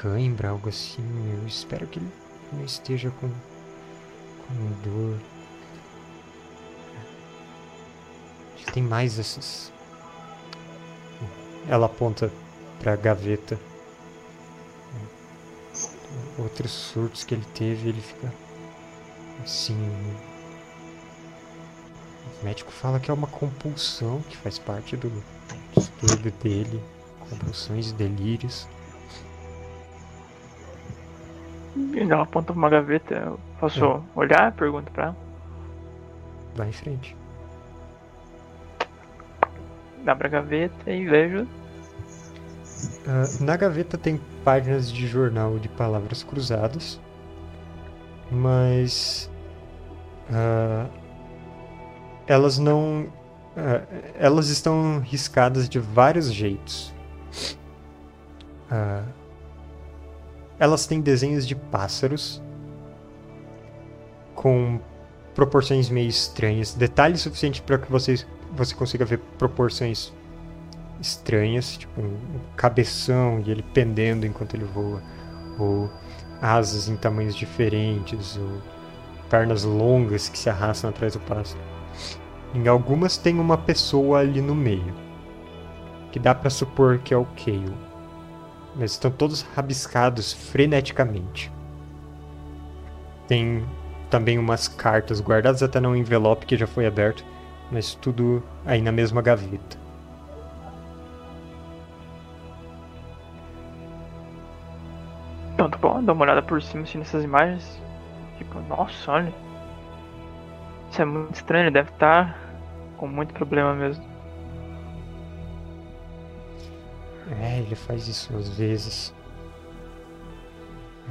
cãibra, algo assim. Eu espero que ele não esteja com, com dor. Tem mais essas. Ela aponta pra gaveta. Outros surtos que ele teve, ele fica assim. O médico fala que é uma compulsão que faz parte do distúrbio dele. Compulsões e delírios. E ela aponta pra uma gaveta. Eu posso olhar? Pergunta pra ela. Vai em frente. Abro a gaveta e vejo. Ah, na gaveta tem páginas de jornal de palavras cruzadas, mas ah, elas não. ah, elas estão riscadas de vários jeitos. Elas têm desenhos de pássaros com proporções meio estranhas, detalhes suficientes para que vocês, você consiga ver proporções estranhas, tipo um cabeção e ele pendendo enquanto ele voa, ou asas em tamanhos diferentes, ou pernas longas que se arrastam atrás do pássaro. Em algumas tem uma pessoa ali no meio, que dá para supor que é o Kale, mas estão todos rabiscados freneticamente. Tem também umas cartas guardadas até num envelope que já foi aberto, mas tudo aí na mesma gaveta. Então, tá bom, dá uma olhada por cima assim nessas imagens. Tipo, nossa, olha. Isso é muito estranho, ele deve estar com muito problema mesmo. É, ele faz isso às vezes.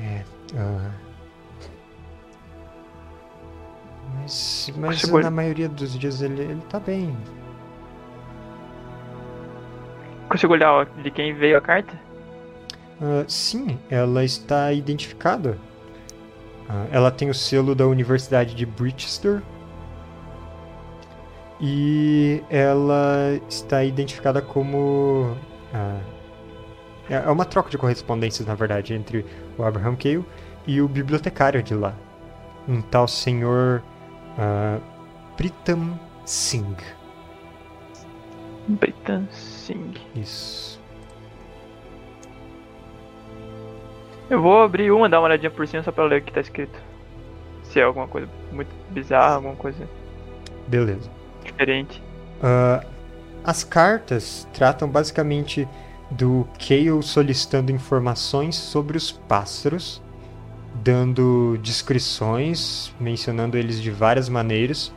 É. ah. Mas, mas na maioria dos dias ele, ele tá bem. Consigo olhar ó, de quem veio a carta? Ah, sim, ela está identificada. Ah, ela tem o selo da Universidade de Bridgester. E ela está identificada como. ah, é uma troca de correspondências, na verdade, entre o Abraham Cale e o bibliotecário de lá. Um tal senhor. Pritam Singh. Britan Singh. Isso. Eu vou abrir uma, dar uma olhadinha por cima só pra ler o que tá escrito. Se é alguma coisa muito bizarra, alguma coisa Beleza. diferente. Ah, as cartas tratam basicamente do Kale solicitando informações sobre os pássaros, dando descrições, mencionando eles de várias maneiras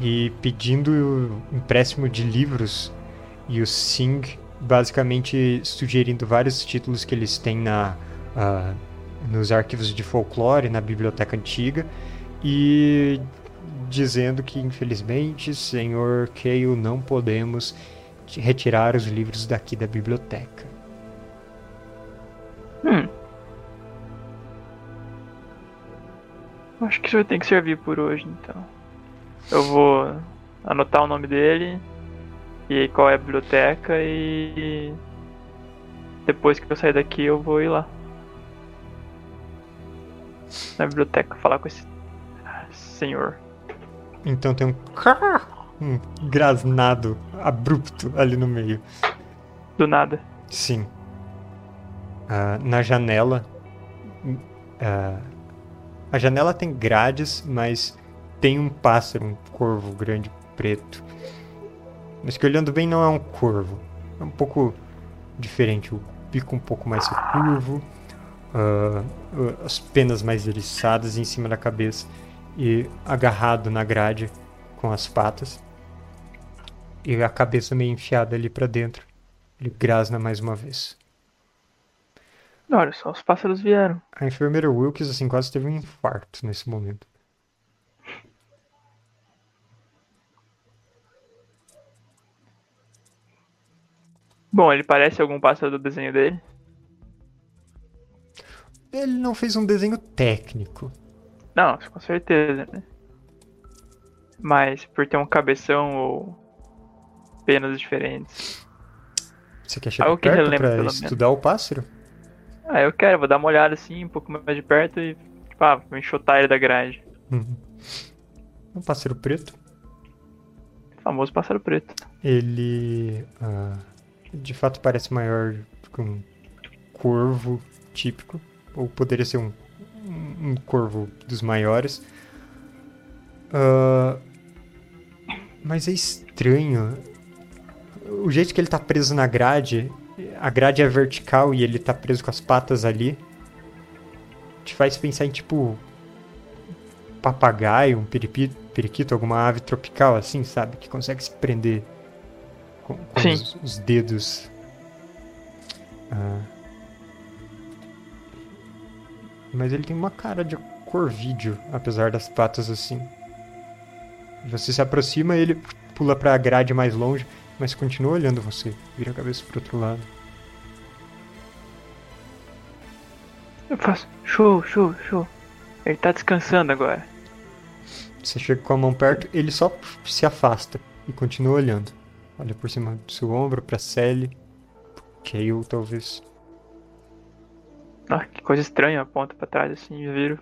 e pedindo empréstimo de livros e o Singh basicamente sugerindo vários títulos que eles têm na ah, nos arquivos de folclore na biblioteca antiga e dizendo que infelizmente, senhor Cale, não podemos retirar os livros daqui da biblioteca. Hum. Acho que isso ter que servir por hoje, então. Eu vou anotar o nome dele e qual é a biblioteca e depois que eu sair daqui eu vou ir lá na biblioteca falar com esse senhor. Então tem um um grasnado abrupto ali no meio. Do nada. Sim. Ah, na janela. ah, a janela tem grades, mas tem um pássaro, um corvo grande preto. Mas que olhando bem não é um corvo. É um pouco diferente. O bico um pouco mais curvo. ah, as penas mais eriçadas em cima da cabeça. E agarrado na grade com as patas. E a cabeça meio enfiada ali pra dentro. Ele grasna mais uma vez. Olha só, os pássaros vieram. A enfermeira Wilkes, assim, quase teve um infarto nesse momento. Bom, ele parece algum pássaro do desenho dele. Ele não fez um desenho técnico. Não, com certeza, né? Mas por ter um cabeção ou penas diferentes. Você quer chegar Algo que perto relembra, pra pelo menos. estudar o pássaro? Ah, eu quero, vou dar uma olhada assim, um pouco mais de perto e, tipo, ah, vou enxotar ele da grade. Uhum. Um pássaro preto. Famoso pássaro preto. Ele ah, de fato parece maior que um corvo típico, ou poderia ser um, um corvo dos maiores. Ah, mas é estranho. O jeito que ele tá preso na grade, a grade é vertical e ele tá preso com as patas ali, te faz pensar em tipo papagaio, um periquito, alguma ave tropical assim, sabe? Que consegue se prender com, com Sim. os, os dedos. Ah. Mas ele tem uma cara de corvídeo, apesar das patas assim. Você se aproxima, ele pula pra grade mais longe, mas continua olhando você. Vira a cabeça pro outro lado. Eu faço, show, show, show. Ele tá descansando agora. Você chega com a mão perto, ele só se afasta e continua olhando. Olha por cima do seu ombro, pra Sally, Kayle, talvez. Ah, que coisa estranha, aponta pra trás assim, viro.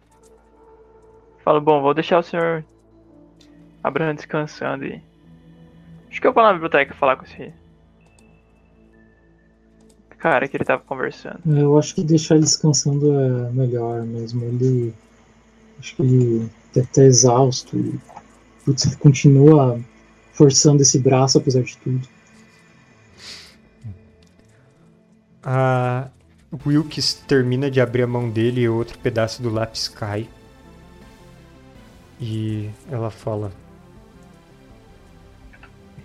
Falo, bom, vou deixar o senhor Abraham descansando e. Acho que eu vou lá na biblioteca falar com esse. Cara que ele tava conversando. Eu acho que deixar ele descansando é melhor mesmo. Ele. Acho que ele deve estar exausto e. Putz, ele continua forçando esse braço apesar de tudo. A Wilkes termina de abrir a mão dele e outro pedaço do lápis cai. E ela fala: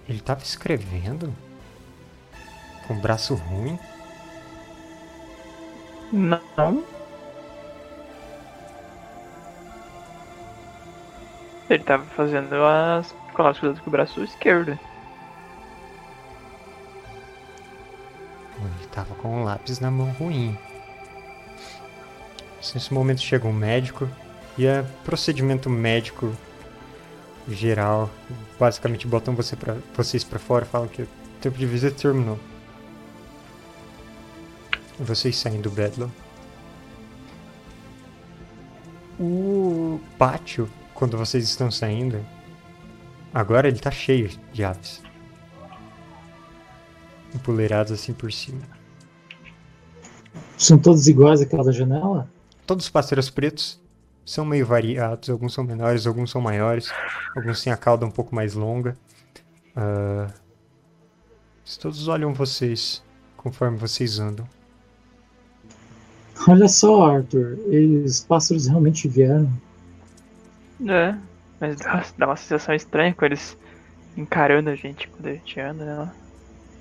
Ele tava escrevendo? Com o braço ruim? Não. Ele tava fazendo as clássicas com o braço esquerdo. Ele tava com um lápis na mão ruim. Nesse momento chega um médico e é procedimento médico geral. Basicamente botam você pra, vocês pra fora e falam que o tempo de visita terminou. Vocês saem do Bedlam. O pátio, quando vocês estão saindo, agora ele tá cheio de aves. Empoleiradas assim por cima. São todos iguais àquela da janela? Todos os pássaros pretos são meio variados, alguns são menores, alguns são maiores, alguns têm a cauda um pouco mais longa. Eles todos olham vocês conforme vocês andam. Olha só, Arthur. Os pássaros realmente vieram. É, mas dá, dá uma sensação estranha com eles encarando a gente quando a gente anda, né?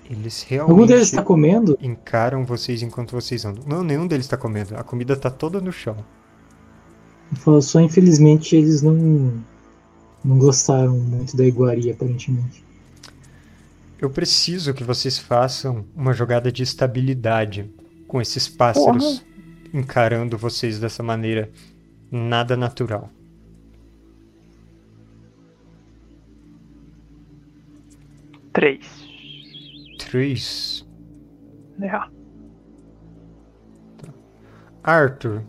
Eles Algum deles realmente está comendo? encaram vocês enquanto vocês andam. Não, nenhum deles está comendo. A comida tá toda no chão. Eu falo, Só infelizmente eles não, não gostaram muito da iguaria, aparentemente. Eu preciso que vocês façam uma jogada de estabilidade com esses pássaros encarando vocês dessa maneira nada natural. Três. Três. É. Arthur,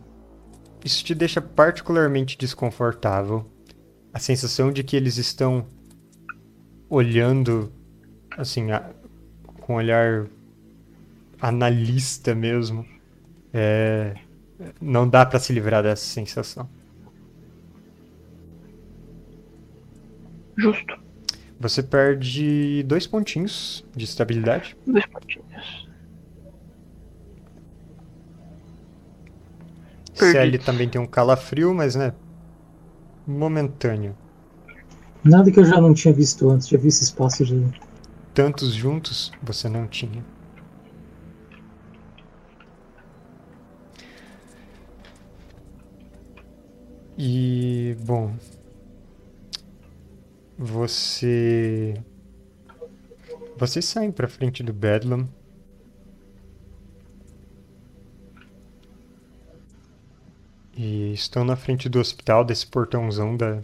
isso te deixa particularmente desconfortável. A sensação de que eles estão olhando, assim, a- com um olhar analista mesmo. É, não dá pra se livrar dessa sensação. Justo. Você perde dois pontinhos de estabilidade. Dois pontinhos. Sally Perdidos. também tem um calafrio, mas né, momentâneo. Nada que eu já não tinha visto antes, já vi esse espaço de. Tantos juntos você não tinha. E, bom. Você. Vocês saem pra frente do Bedlam. E estão na frente do hospital, desse portãozão da,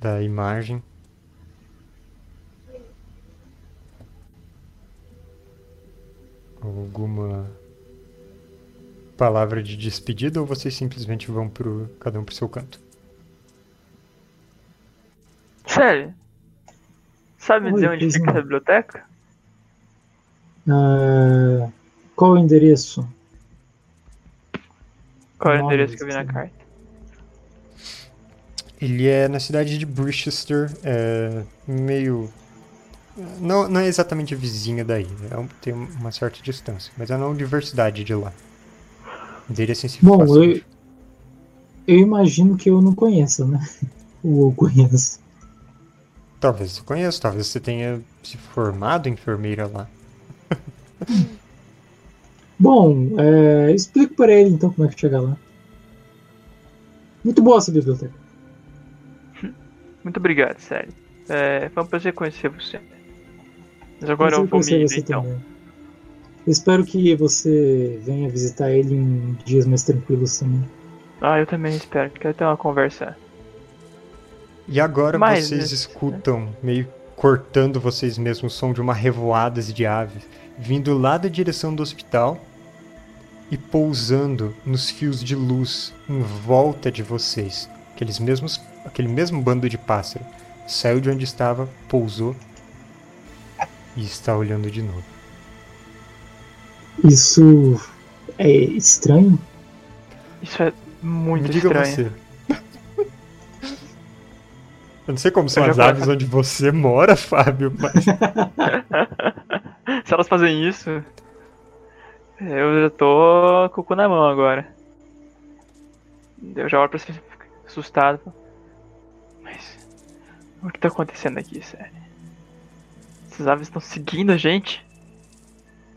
da imagem. Alguma palavra de despedida ou vocês simplesmente vão pro cada um pro seu canto? Sério? Sabe Oi, dizer onde fica não. essa biblioteca? Ah, qual o endereço? Qual é o endereço que eu vi na carta? Ele é na cidade de Brichester, é meio. Não, não é exatamente vizinha daí, é um- tem uma certa distância, mas é na universidade de lá. Endereço em si Bom, eu, eu imagino que eu não conheça, né? Ou eu conheço. Talvez você conheça, talvez você tenha se formado enfermeira lá. Bom, é, explico para ele então como é que chega lá. Muito boa essa biblioteca. Muito obrigado, sério. É, foi um prazer conhecer você. Mas agora eu vou me ir, você então. também. Eu espero que você venha visitar ele em dias mais tranquilos também. Ah, eu também espero. Quero ter uma conversa. E agora Mais vocês vezes, escutam, meio cortando vocês mesmos, o som de uma revoada de aves, vindo lá da direção do hospital e pousando nos fios de luz em volta de vocês. Aqueles mesmos, aquele mesmo bando de pássaro saiu de onde estava, pousou e está olhando de novo. Isso é estranho? Isso é muito Me diga estranho. você. Eu não sei como são as aves onde você mora, Fábio, mas Se elas fazem isso, eu já tô com o cu na mão agora. Eu já olho pra você fico assustado. Mas o que tá acontecendo aqui, sério? Essas aves estão seguindo a gente?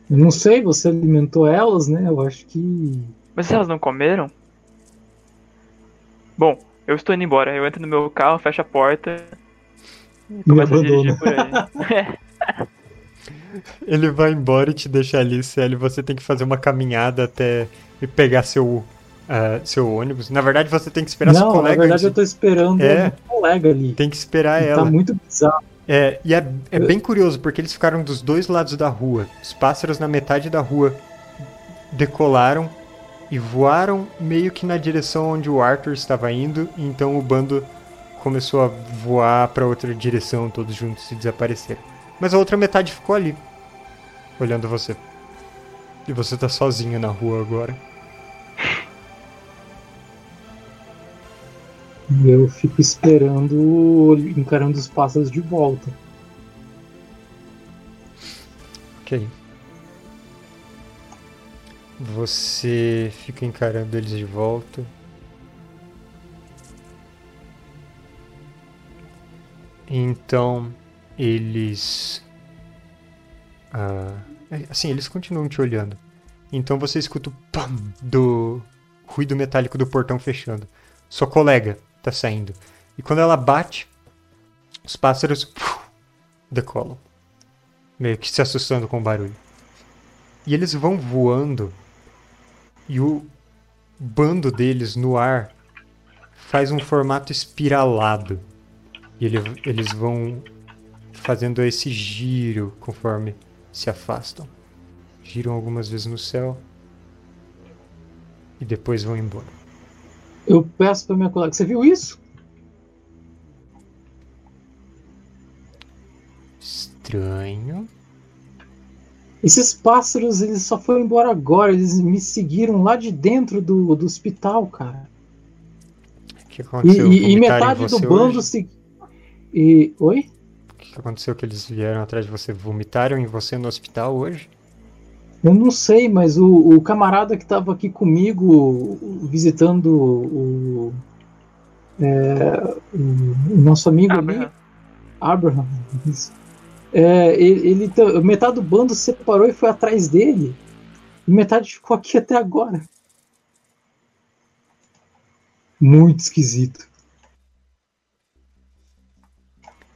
Eu não sei, você alimentou elas, né? Eu acho que. Mas elas não comeram? Bom, eu estou indo embora. Eu entro no meu carro, fecho a porta e Me começo a dirigir por aí. Ele vai embora e te deixa ali, Célio. Você tem que fazer uma caminhada até e pegar seu, ah, seu ônibus. Na verdade, você tem que esperar seu não, na colega. verdade eu antes- tô esperando É. um colega ali. Tem que esperar Tá ela. muito bizarro. É, e é, é bem curioso, porque eles ficaram dos dois lados da rua. Os pássaros na metade da rua decolaram e voaram meio que na direção onde o Arthur estava indo. E então o bando começou a voar para outra direção, todos juntos e desapareceram. Mas a outra metade ficou ali, olhando você. E você tá sozinho na rua agora. Eu fico esperando, encarando os pássaros de volta. Ok. Você fica encarando eles de volta. Então, eles. Ah, é, assim, eles continuam te olhando. Então você escuta o pam do ruído metálico do portão fechando. Sua colega tá saindo. E quando ela bate, os pássaros puf, decolam meio que se assustando com o barulho. E eles vão voando e o bando deles no ar faz um formato espiralado. E ele- eles vão fazendo esse giro conforme se afastam. Giram algumas vezes no céu e depois vão embora. Eu peço pra minha colega, você viu isso? Estranho. Esses pássaros, eles só foram embora agora, eles me seguiram lá de dentro do, do hospital, cara. O que E, aconteceu? e- e em metade do bando hoje? se. E. Oi? O que aconteceu que eles vieram atrás de você? Vomitaram em você no hospital hoje? Eu não sei, mas o, o camarada que tava aqui comigo visitando o, É, o nosso amigo Abraham. ali, Abraham, isso. É, ele, ele tá- metade do bando se separou e foi atrás dele. E metade ficou aqui até agora. Muito esquisito.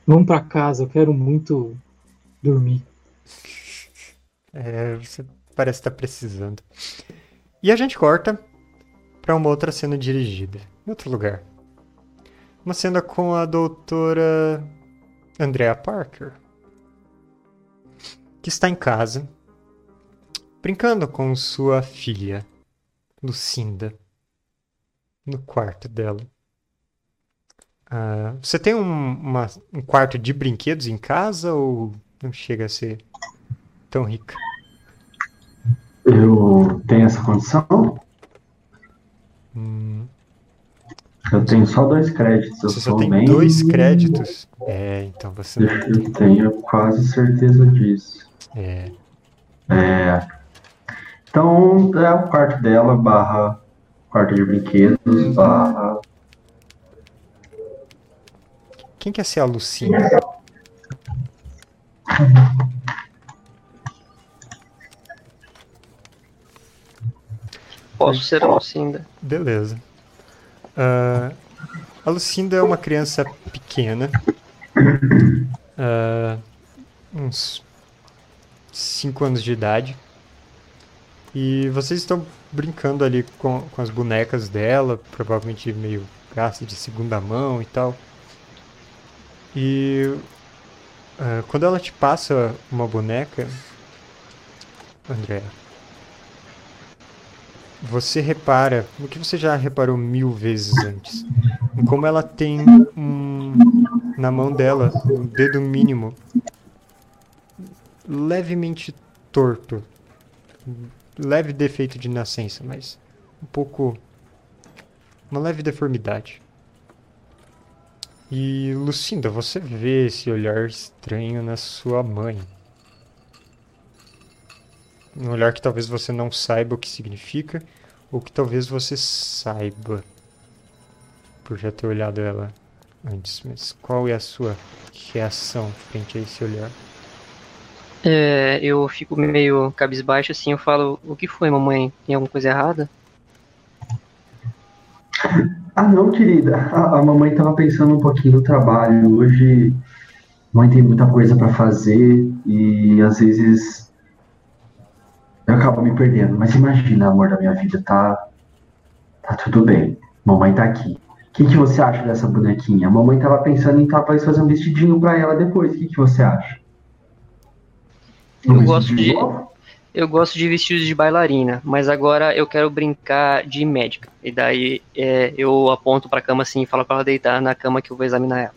Vamos pra casa, eu quero muito dormir. É, você parece estar precisando. E a gente corta para uma outra cena dirigida, em outro lugar. Uma cena com a doutora Andrea Parker, que está em casa, brincando com sua filha, Lucinda, no quarto dela. Ah, você tem um, uma- um quarto de brinquedos em casa ou não chega a ser tão rica? Eu tenho essa condição? Hum, Eu tenho só dois créditos. Eu você só tem bem... dois créditos? É, então você não tem. Eu tenho quase certeza disso. É, É. Então, é o quarto dela, barra quarto de brinquedos, barra. quem quer ser a Lucinda? Posso ser a Lucinda. Beleza. Ah, a Lucinda é uma criança pequena, ah, uns 5 anos de idade. E vocês estão brincando ali com, com as bonecas dela, provavelmente meio gasta de segunda mão e tal. E ah, quando ela te passa uma boneca, André, você repara, o que você já reparou mil vezes antes, como ela tem um, na mão dela um dedo mínimo levemente torto, leve defeito de nascença, mas um pouco uma leve deformidade. E Lucinda, você vê esse olhar estranho na sua mãe. Um olhar que talvez você não saiba o que significa, ou que talvez você saiba por já ter olhado ela antes. Mas qual é a sua reação frente a esse olhar? É, eu fico meio cabisbaixo assim, eu falo, o que foi, mamãe? Tem alguma coisa errada? Ah, não, querida. A, a mamãe tava pensando um pouquinho no trabalho. Hoje, a mãe tem muita coisa pra fazer e às vezes eu acabo me perdendo. Mas imagina, amor da minha vida, tá, tá tudo bem. Mamãe tá aqui. O que, que você acha dessa bonequinha? A mamãe tava pensando em talvez fazer um vestidinho pra ela depois. O que, que você acha? Eu gosto vestidinho de- novo? Eu gosto de vestidos de bailarina, mas agora eu quero brincar de médica. E daí é, eu aponto pra cama assim e falo pra ela deitar na cama que eu vou examinar ela.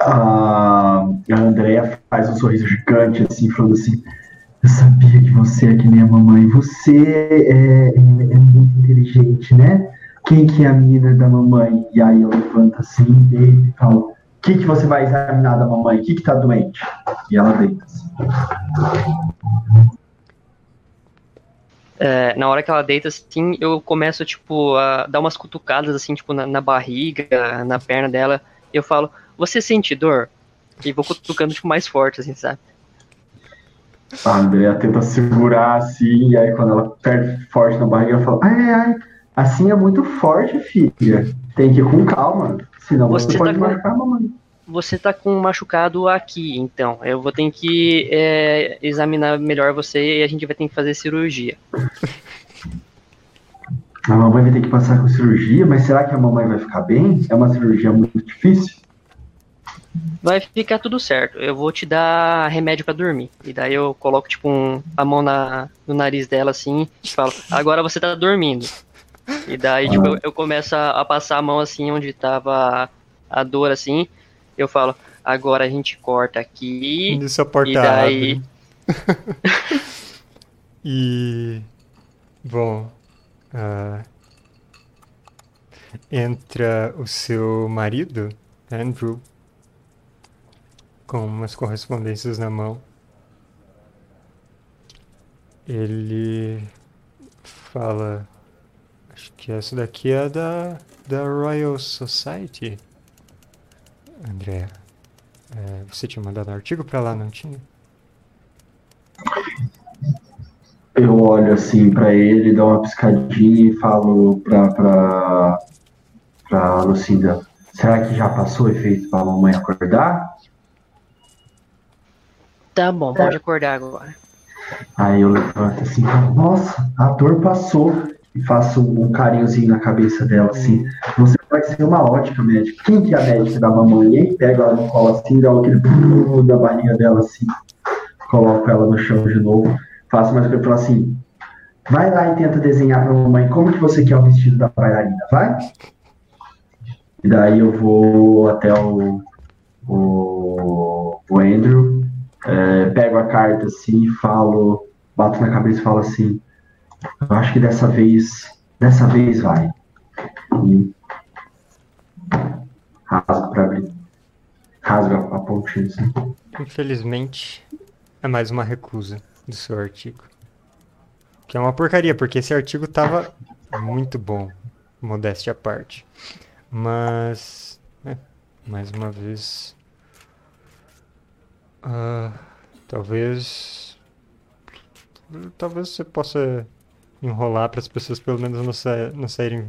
Ah, a Andrea faz um sorriso gigante, assim, falando assim: Eu sabia que você é que nem a mamãe. Você é, é- é muito inteligente, né? Quem que é a menina da mamãe? E aí ela levanta assim, e fala: O que, que você vai examinar da mamãe? O que, que tá doente? E ela deita. É, na hora que ela deita assim, eu começo tipo a dar umas cutucadas assim, tipo na, na barriga, na perna dela. E eu falo: "Você sente dor?" E vou cutucando tipo mais forte assim, sabe? A Andrea tenta segurar assim, e aí quando ela perde forte na barriga, ela fala: Ai, ai, ai, assim é muito forte, filha. Tem que ir com calma, senão você, Você pode tá com- machucar a mamãe. Você tá com um machucado aqui, então. Eu vou ter que é, examinar melhor você e a gente vai ter que fazer cirurgia. A mamãe vai ter que passar com cirurgia, mas será que a mamãe vai ficar bem? É uma cirurgia muito difícil. Vai ficar tudo certo. Eu vou te dar remédio pra dormir. E daí eu coloco, tipo, um- a mão na, no nariz dela, assim, e falo, agora você tá dormindo. E daí, tipo, eu, eu começo a, a passar a mão, assim, onde tava a dor, assim. Eu falo, agora a gente corta aqui. Nisso a porta e daí- e. Bom. ah, entra o seu marido, Andrew, com umas correspondências na mão. Ele fala. Acho que essa daqui é da, da Royal Society. André, é, você tinha mandado um artigo pra lá, não tinha? Eu olho assim pra ele, dou uma piscadinha e falo pra, pra, pra Lucinda: será que já passou o efeito pra mamãe acordar? Tá bom, pode acordar agora. Aí eu levanto assim, falo, nossa, a dor passou. E faço um carinhozinho na cabeça dela, assim. Você vai ser uma ótima médica. Quem que é a médica da mamãe? E aí pega ela no colo assim, dá aquele da barriga dela assim. Coloco ela no chão de novo. Faço mais coisa e falo assim, vai lá e tenta desenhar pra mamãe como que você quer o vestido da bailarina, vai? E daí eu vou até o, o, o Andrew, é, pego a carta assim, falo, bato na cabeça e falo assim, eu acho que dessa vez, dessa vez vai. E rasgo pra abrir. Rasgo a, pontinha assim. Infelizmente, é mais uma recusa do seu artigo. Que é uma porcaria, porque esse artigo tava muito bom, modéstia à parte. Mas, né, mais uma vez, ah, talvez, talvez você possa enrolar para as pessoas pelo menos não, sa não saírem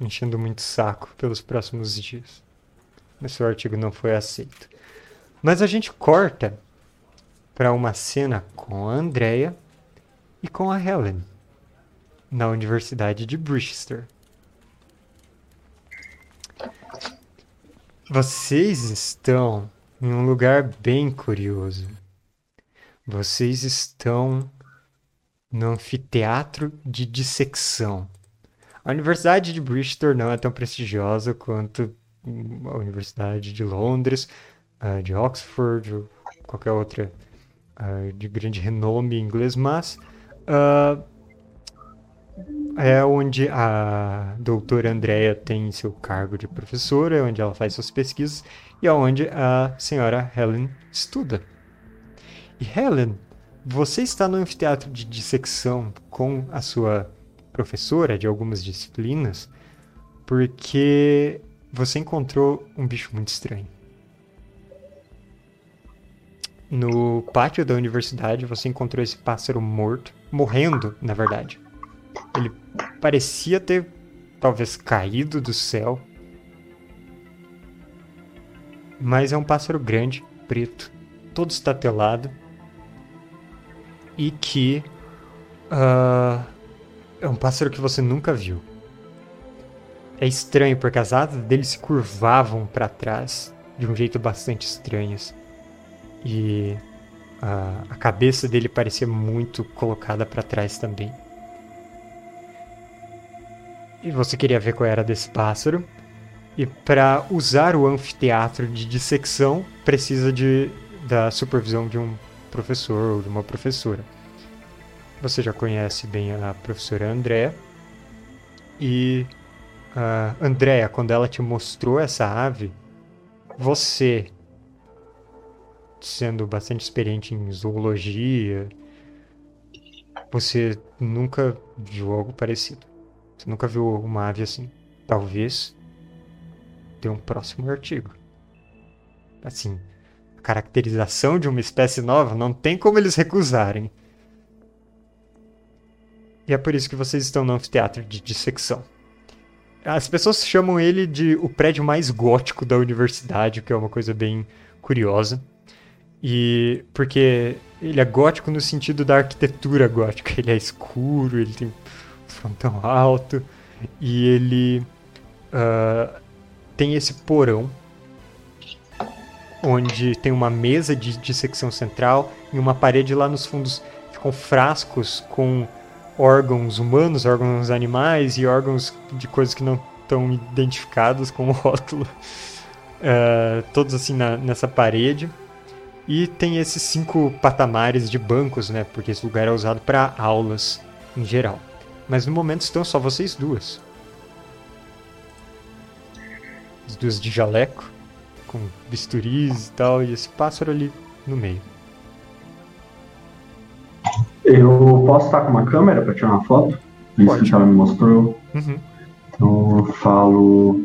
enchendo muito saco pelos próximos dias. Mas seu artigo não foi aceito. Mas a gente corta para uma cena com a Andrea e com a Helen na Universidade de Bristol. Vocês estão em um lugar bem curioso. Vocês estão no anfiteatro de dissecção. A Universidade de Bristol não é tão prestigiosa quanto hum, a Universidade de Londres, a de Oxford ou qualquer outra ah, de grande renome inglês, mas ah, é onde a doutora Andrea tem seu cargo de professora, é onde ela faz suas pesquisas e é onde a senhora Helen estuda. E Helen, você está no anfiteatro de dissecção com a sua professora de algumas disciplinas porque você encontrou um bicho muito estranho. No pátio da universidade, você encontrou esse pássaro morto, morrendo, na verdade. Ele parecia ter talvez caído do céu. Mas é um pássaro grande, preto, todo estatelado. E que ah, é um pássaro que você nunca viu. É estranho porque as asas dele se curvavam para trás de um jeito bastante estranho. assim. E a, a cabeça dele parecia muito colocada para trás também. E você queria ver qual era desse pássaro. E para usar o anfiteatro de dissecção, precisa de, da supervisão de um professor ou de uma professora. Você já conhece bem a professora Andrea. E a Andrea, quando ela te mostrou essa ave, você, sendo bastante experiente em zoologia, você nunca viu algo parecido. Você nunca viu uma ave assim. Talvez dê um próximo artigo. Assim, caracterização de uma espécie nova não tem como eles recusarem. E é por isso que vocês estão no anfiteatro de dissecção. As pessoas chamam ele de o prédio mais gótico da universidade, o que é uma coisa bem curiosa. E porque ele é gótico no sentido da arquitetura gótica. Ele é escuro, ele tem um frontão alto e ele ah, tem esse porão onde tem uma mesa de dissecção central e uma parede lá nos fundos ficam frascos com órgãos humanos, órgãos animais e órgãos de coisas que não estão identificados com o rótulo. Ah, todos assim na- nessa parede. E tem esses cinco patamares de bancos, né? Porque esse lugar é usado para aulas em geral. Mas no momento estão só vocês duas. As duas de jaleco, com bisturis e tal, e esse pássaro ali no meio. Eu posso estar com uma câmera pra tirar uma foto? Isso Pode. que ela me mostrou. Uhum. Então eu falo.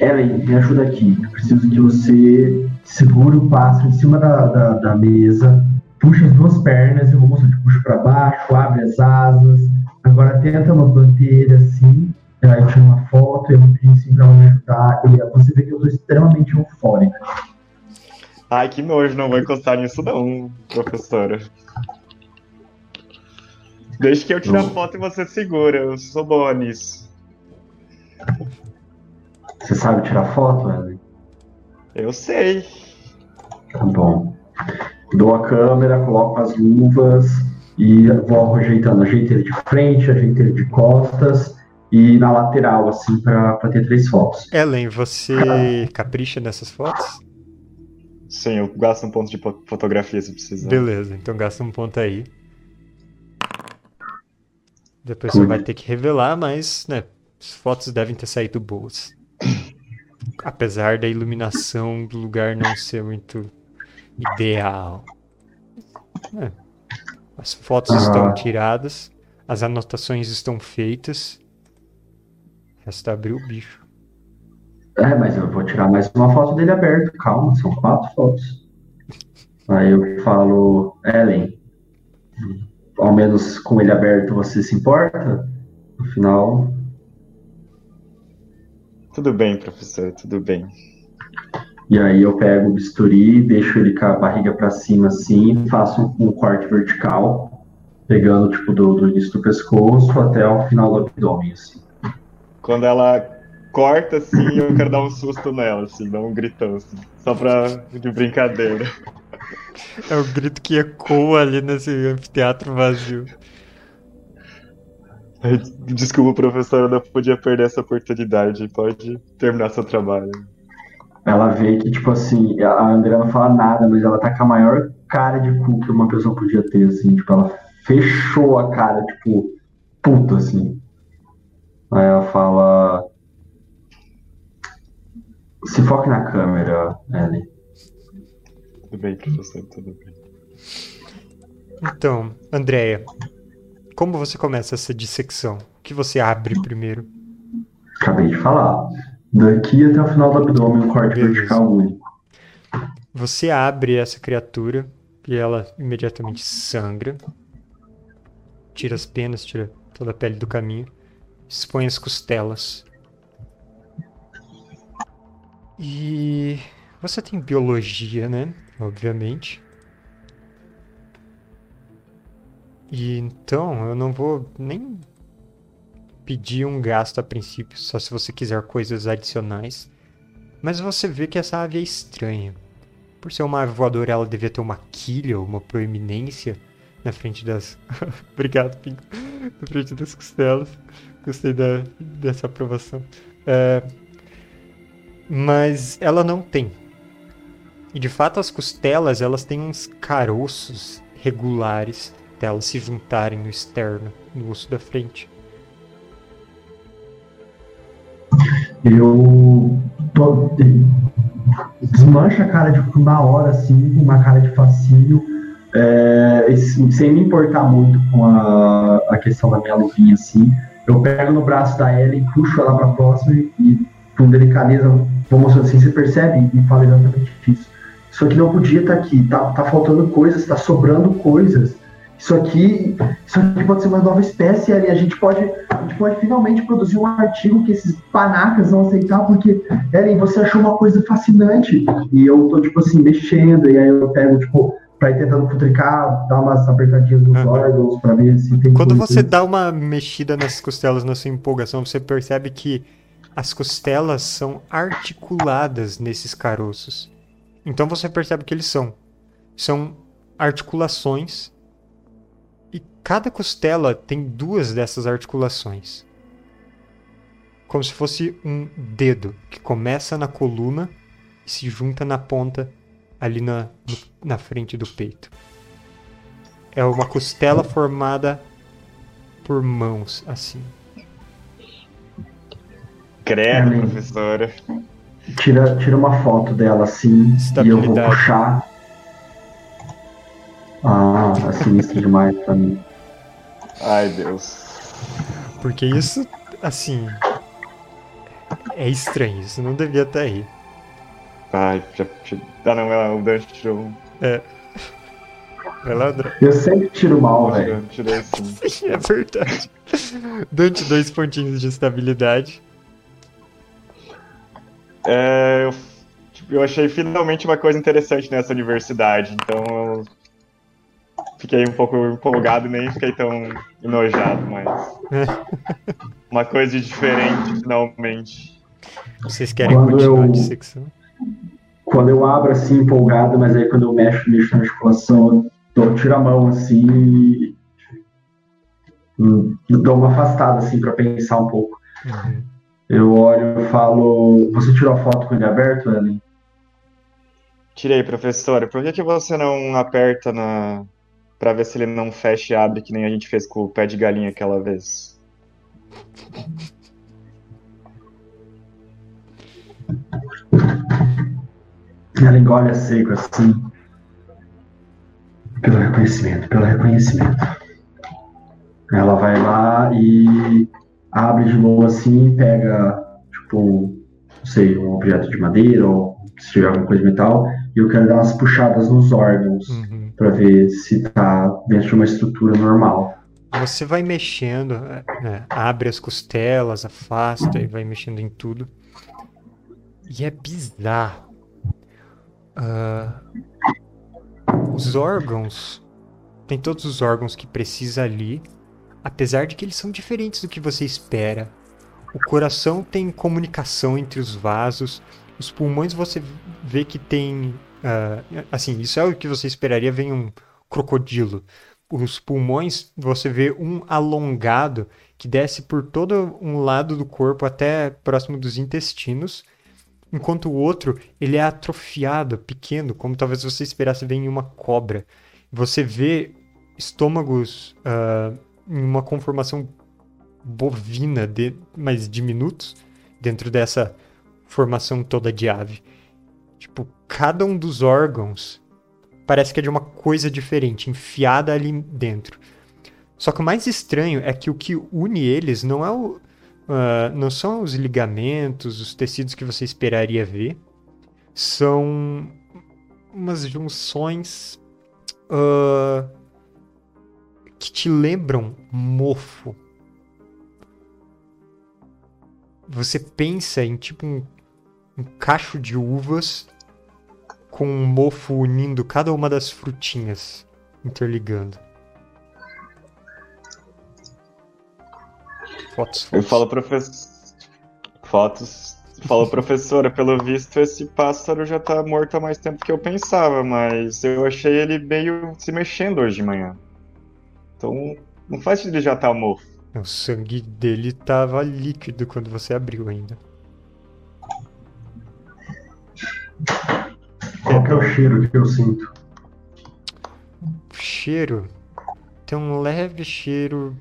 Ellen, me ajuda aqui. Preciso que você segure o pássaro em cima da, da, da mesa, puxa as duas pernas, eu vou mostrar que puxa para baixo, abre as asas. Agora tenta manter ele assim. Aí eu tiro uma foto, eu vou pedir assim pra me ajudar. E você vê que eu tô extremamente eufórica. Ai, que nojo, não vou encostar nisso não, professora. Deixa que eu tire a foto e você segura, eu sou boa nisso. Você sabe tirar foto, Ellen? Eu sei. Tá bom. Dou a câmera, coloco as luvas e vou ajeitando. Ajeito ele de frente, ajeito ele de costas e na lateral, assim, pra, pra ter três fotos. Ellen, você capricha nessas fotos? Sim, eu gasto um ponto de fotografia se precisar. Beleza, então gasta um ponto aí. Depois você vai ter que revelar, mas, né, as fotos devem ter saído boas. Apesar da iluminação do lugar não ser muito ideal. É. As fotos Ah. estão tiradas, as anotações estão feitas. Resta abrir o bicho. É, mas eu vou tirar mais uma foto dele aberto, calma, são quatro fotos. Aí eu falo, Ellen, ao menos com ele aberto você se importa? No final, Tudo bem, professor, tudo bem. E aí eu pego o bisturi, deixo ele com a barriga pra cima assim, faço um, um corte vertical, pegando tipo do, do início do pescoço até o final do abdômen, assim. Quando ela corta assim, eu quero dar um susto nela, assim, dar um gritão, assim, só pra de brincadeira. É o grito que ecoa ali nesse anfiteatro vazio. Desculpa, professora, eu não podia perder essa oportunidade. Pode terminar seu trabalho. Ela vê que, tipo assim, a Andrea não fala nada, mas ela tá com a maior cara de cu que uma pessoa podia ter, assim, tipo, ela fechou a cara, tipo, puta, assim. Aí ela fala. Se foque na câmera, Ellen. Tudo bem, professor, tudo bem. Então, Andréia, como você começa essa dissecção? O que você abre primeiro? Acabei de falar. Daqui até o final do abdômen, um corte Beleza. vertical único. Você abre essa criatura e ela imediatamente sangra. Tira as penas, tira toda a pele do caminho. Expõe as costelas. E você tem biologia, né? Obviamente. E então eu não vou nem pedir um gasto a princípio, só se você quiser coisas adicionais. Mas você vê que essa ave é estranha. Por ser uma ave voadora, ela devia ter uma quilha, uma proeminência na frente das. Obrigado, Pingo. Na frente das costelas. Gostei da, dessa aprovação. É, Mas ela não tem. E de fato, as costelas elas têm uns caroços regulares até elas se juntarem no externo, no osso da frente. Eu tô, a cara cu na hora, assim, com uma cara de fascínio, é, sem me importar muito com a, a questão da minha luvinha, assim. Eu pego no braço da Ellen, puxo ela pra próxima e, com delicadeza, vou mostrando assim, você percebe? E falo exatamente isso. Isso aqui não podia estar aqui, tá, tá faltando coisas, tá sobrando coisas. Isso aqui, isso aqui pode ser uma nova espécie, Ellen. A gente pode, a gente pode finalmente produzir um artigo que esses panacas vão aceitar, porque, Ellen, você achou uma coisa fascinante. E eu tô, tipo assim, mexendo, e aí eu pego, tipo, pra ir tentando futricar, dar umas apertadinhas nos Aham. órgãos, pra ver se tem Quando você dá uma mexida nas costelas na sua empolgação, você percebe que as costelas são articuladas nesses caroços. Então você percebe que eles são. São articulações. E cada costela tem duas dessas articulações. Como se fosse um dedo que começa na coluna e se junta na ponta ali na, no- na frente do peito. É uma costela formada por mãos, assim. Credo, Amém. professora. Tira, tira uma foto dela assim e eu vou puxar. Ah, é sinistro demais pra mim. Ai, Deus. Porque isso, assim. É estranho, isso não devia estar aí. Ai, já, já... Ah não, é o Dante tirou um. Vai lá, André. Eu sempre tiro mal, velho. Eu tirei. Sim, é verdade. Dante, dois pontinhos de estabilidade. É, eu, tipo, eu achei finalmente uma coisa interessante nessa universidade, então eu fiquei um pouco empolgado e nem fiquei tão enojado, mas. uma coisa diferente, finalmente. Vocês querem Quando continuar eu- de secção? Quando eu abro assim, empolgado, mas aí quando eu mexo, mexo na articulação, eu dou, tiro a mão assim e. Dou uma afastada assim pra pensar um pouco. Uhum. Eu olho e falo. Você tirou a foto com ele aberto, Ellen? Tirei, professora. Por que, que você não aperta na. pra ver se ele não fecha e abre, que nem a gente fez com o pé de galinha aquela vez? Ela engole a seco assim. Pelo reconhecimento, pelo reconhecimento. Ela vai lá e abre de boa assim e pega, tipo, não sei, um objeto de madeira ou se tiver alguma coisa de metal. E eu quero dar umas puxadas nos órgãos Uhum. pra ver se tá dentro de uma estrutura normal. Você vai mexendo, né, abre as costelas, afasta e vai mexendo em tudo. E é bizarro. Ah, os órgãos. Tem todos os órgãos que precisa ali. Apesar de que eles são diferentes do que você espera. O coração tem comunicação entre os vasos. Os pulmões você vê que tem. ah, assim, isso é o que você esperaria. Vem um crocodilo os pulmões, você vê um alongado que desce por todo um lado do corpo até próximo dos intestinos, enquanto o outro ele é atrofiado, pequeno, como talvez você esperasse ver em uma cobra. Você vê estômagos ah, em uma conformação bovina, de, mas diminutos, dentro dessa formação toda de ave. Tipo, cada um dos órgãos parece que é de uma coisa diferente, enfiada ali dentro. Só que o mais estranho é que o que une eles não é o, ah, não são os ligamentos, os tecidos que você esperaria ver, são umas junções ah, que te lembram mofo. Você pensa em tipo um, um cacho de uvas com um mofo unindo cada uma das frutinhas, interligando. Fotos, Eu fotos. falo, professor. Fotos. Falo, professora, pelo visto esse pássaro já tá morto há mais tempo que eu pensava, mas eu achei ele meio se mexendo hoje de manhã. Então, não faz sentido ele já tá morto. O sangue dele tava líquido quando você abriu ainda. Qual que é o cheiro que eu sinto? Cheiro tem um leve cheiro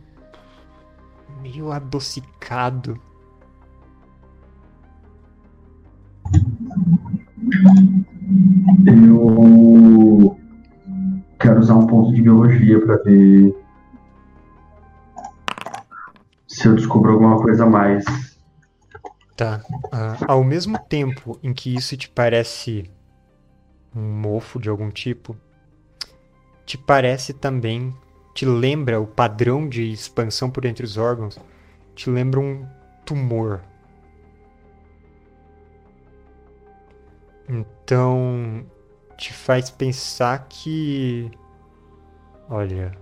meio adocicado. Eu quero usar um ponto de biologia pra ver se eu descubro alguma coisa a mais. Tá. Ah, ao mesmo tempo em que isso te parece um mofo de algum tipo, te parece também, te lembra o padrão de expansão por entre os órgãos, te lembra um tumor. Então, te faz pensar que. Olha.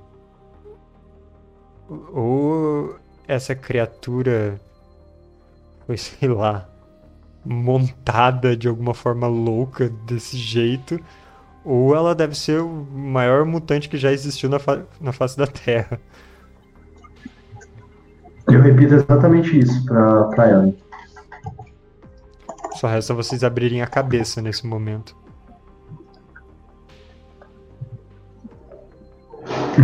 Ou essa criatura foi, sei lá, montada de alguma forma louca desse jeito, ou ela deve ser o maior mutante que já existiu na, fa- na face da Terra. Eu repito exatamente isso pra, pra ela. Só resta vocês abrirem a cabeça nesse momento.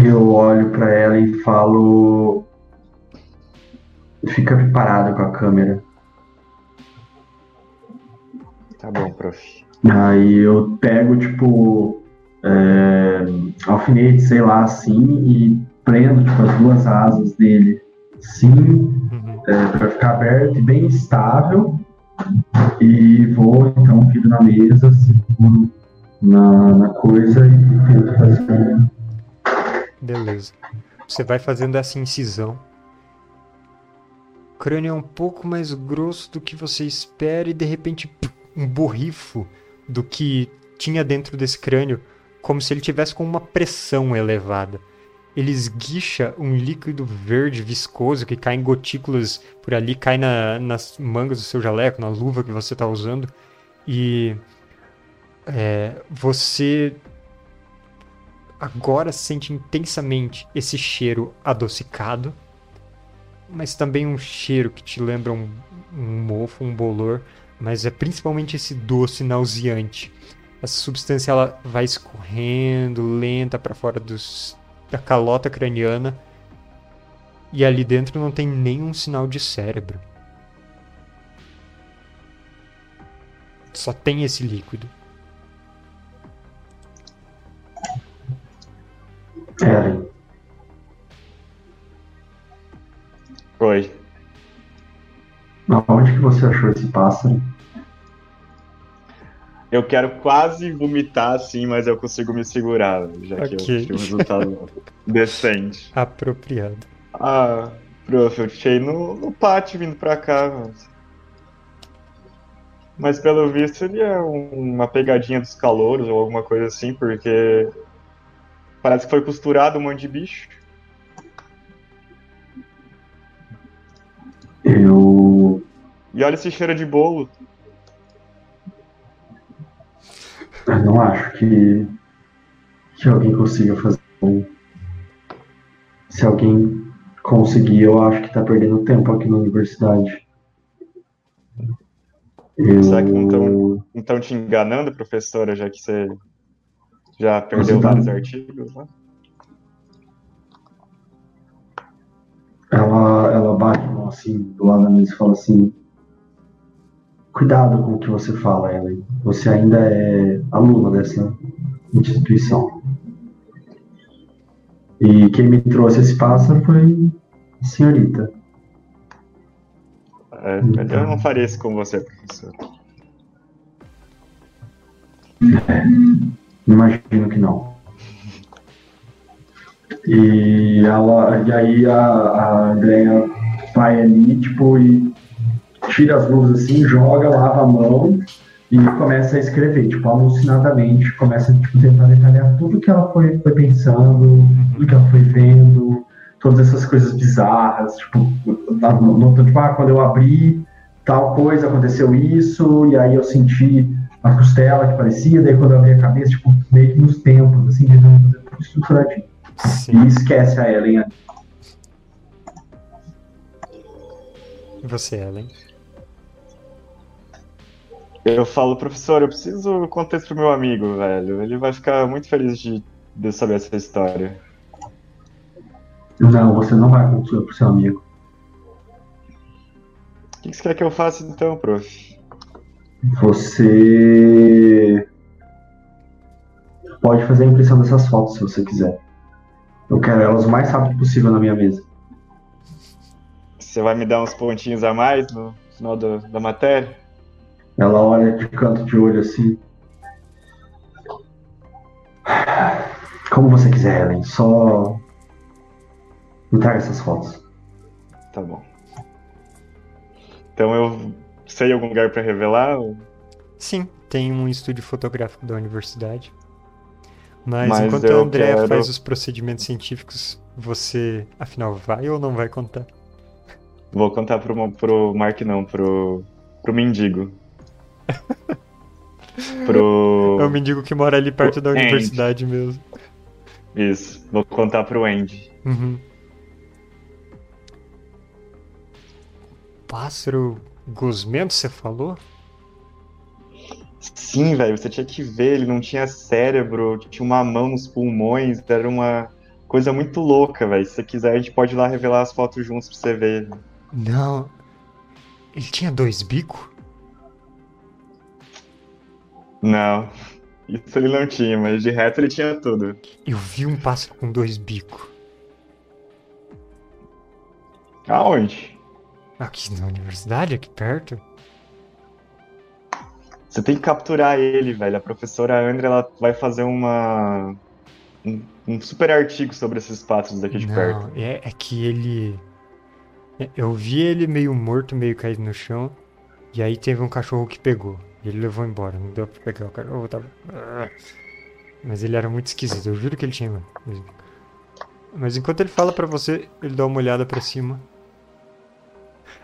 Eu olho pra ela e falo. Fica preparada com a câmera. Tá bom, prof. Aí eu pego, tipo, é, alfinete, sei lá, assim, e prendo, tipo, as duas asas dele sim, Uhum. é, para ficar aberto e bem estável. E vou então viro na mesa, seguro na, na coisa e tento fazer. Beleza. Você vai fazendo essa incisão. O crânio é um pouco mais grosso do que você espera e de repente um borrifo do que tinha dentro desse crânio, como se ele tivesse com uma pressão elevada. Ele esguicha um líquido verde viscoso que cai em gotículas por ali, cai na- nas mangas do seu jaleco, na luva que você está usando. E é, você agora sente intensamente esse cheiro adocicado, mas também um cheiro que te lembra um, um mofo, um bolor, mas é principalmente esse doce nauseante. Essa substância ela vai escorrendo lenta para fora dos, da calota craniana e ali dentro não tem nenhum sinal de cérebro. Só tem esse líquido. Eren, Oi. aonde que você achou esse pássaro? Eu quero quase vomitar assim, mas eu consigo me segurar, já que Ok. eu tive um resultado decente. Apropriado. Ah, prof, eu deixei no, no pátio vindo pra cá. Mas, mas pelo visto ele é um- uma pegadinha dos calouros ou alguma coisa assim, porque parece que foi costurado um monte de bicho. Eu. E olha esse cheiro de bolo. Eu não acho que, que alguém consiga fazer. um- Se alguém conseguir, eu acho que tá perdendo tempo aqui na universidade. Eu... Será que não tão- Não estão te enganando, professora, já que você já perdeu tá- vários artigos lá? Ela, ela bate assim do lado da mesa e fala assim: Cuidado com o que você fala, Ellen. Você ainda é aluna dessa instituição. E quem me trouxe esse pássaro foi a senhorita. É, eu não faria isso com você, professor. Imagino que não. E ela e aí a, a Andrea vai ali, tipo, e tira as luvas assim, joga, lava a mão e começa a escrever, tipo, alucinadamente, começa tipo, tentar detalhar tudo que ela foi, foi pensando, tudo que ela foi vendo, todas essas coisas bizarras, tipo, tá no- no- tipo, ah, quando eu abri tal coisa, aconteceu isso, e aí eu senti a costela que parecia, daí quando eu abri a cabeça, tipo, meio que nos tempos, assim, tentando fazer tudo estruturadinho. Sim. E esquece a Ellen. E você, Ellen? Eu falo, professor, eu preciso contar isso pro meu amigo, velho. Ele vai ficar muito feliz de, de saber essa história. Não, você não vai contar pro seu amigo. O que que você quer que eu faça então, prof? Você pode fazer a impressão dessas fotos se você quiser. Eu quero elas o mais rápido possível na minha mesa. Você vai me dar uns pontinhos a mais no final da, da matéria? Ela olha de canto de olho assim. Como você quiser, Ellen. Só me traga essas fotos. Tá bom. Então eu sei algum lugar pra revelar? ou- Sim, tem um estúdio fotográfico da universidade. Mas, Mas enquanto a eu Andrea quero- faz os procedimentos científicos, você, afinal, vai ou não vai contar? Vou contar pro, pro Mark, não, pro, pro mendigo. pro. É o mendigo que mora ali perto da Andy. universidade mesmo. Isso, vou contar pro Andy. Uhum. Pássaro gosmento, você falou? Sim, velho, você tinha que ver, ele não tinha cérebro, tinha uma mão nos pulmões, era uma coisa muito louca, velho. Se você quiser, a gente pode ir lá revelar as fotos juntos pra você ver. Não. Ele tinha dois bicos? Não, isso ele não tinha, mas de reto ele tinha tudo. Eu vi um pássaro com dois bicos. Aonde? Aqui na universidade, aqui perto. Você tem que capturar ele, velho. A professora Andrea ela vai fazer uma. Um, um super artigo sobre esses pássaros daqui de Não, perto. é, é que ele. é- Eu vi ele meio morto, meio caído no chão. E aí teve um cachorro que pegou. E ele levou embora. Não deu pra pegar o cachorro. Tava... Mas ele era muito esquisito. Eu juro que ele tinha. Mas enquanto ele fala pra você, ele dá uma olhada pra cima.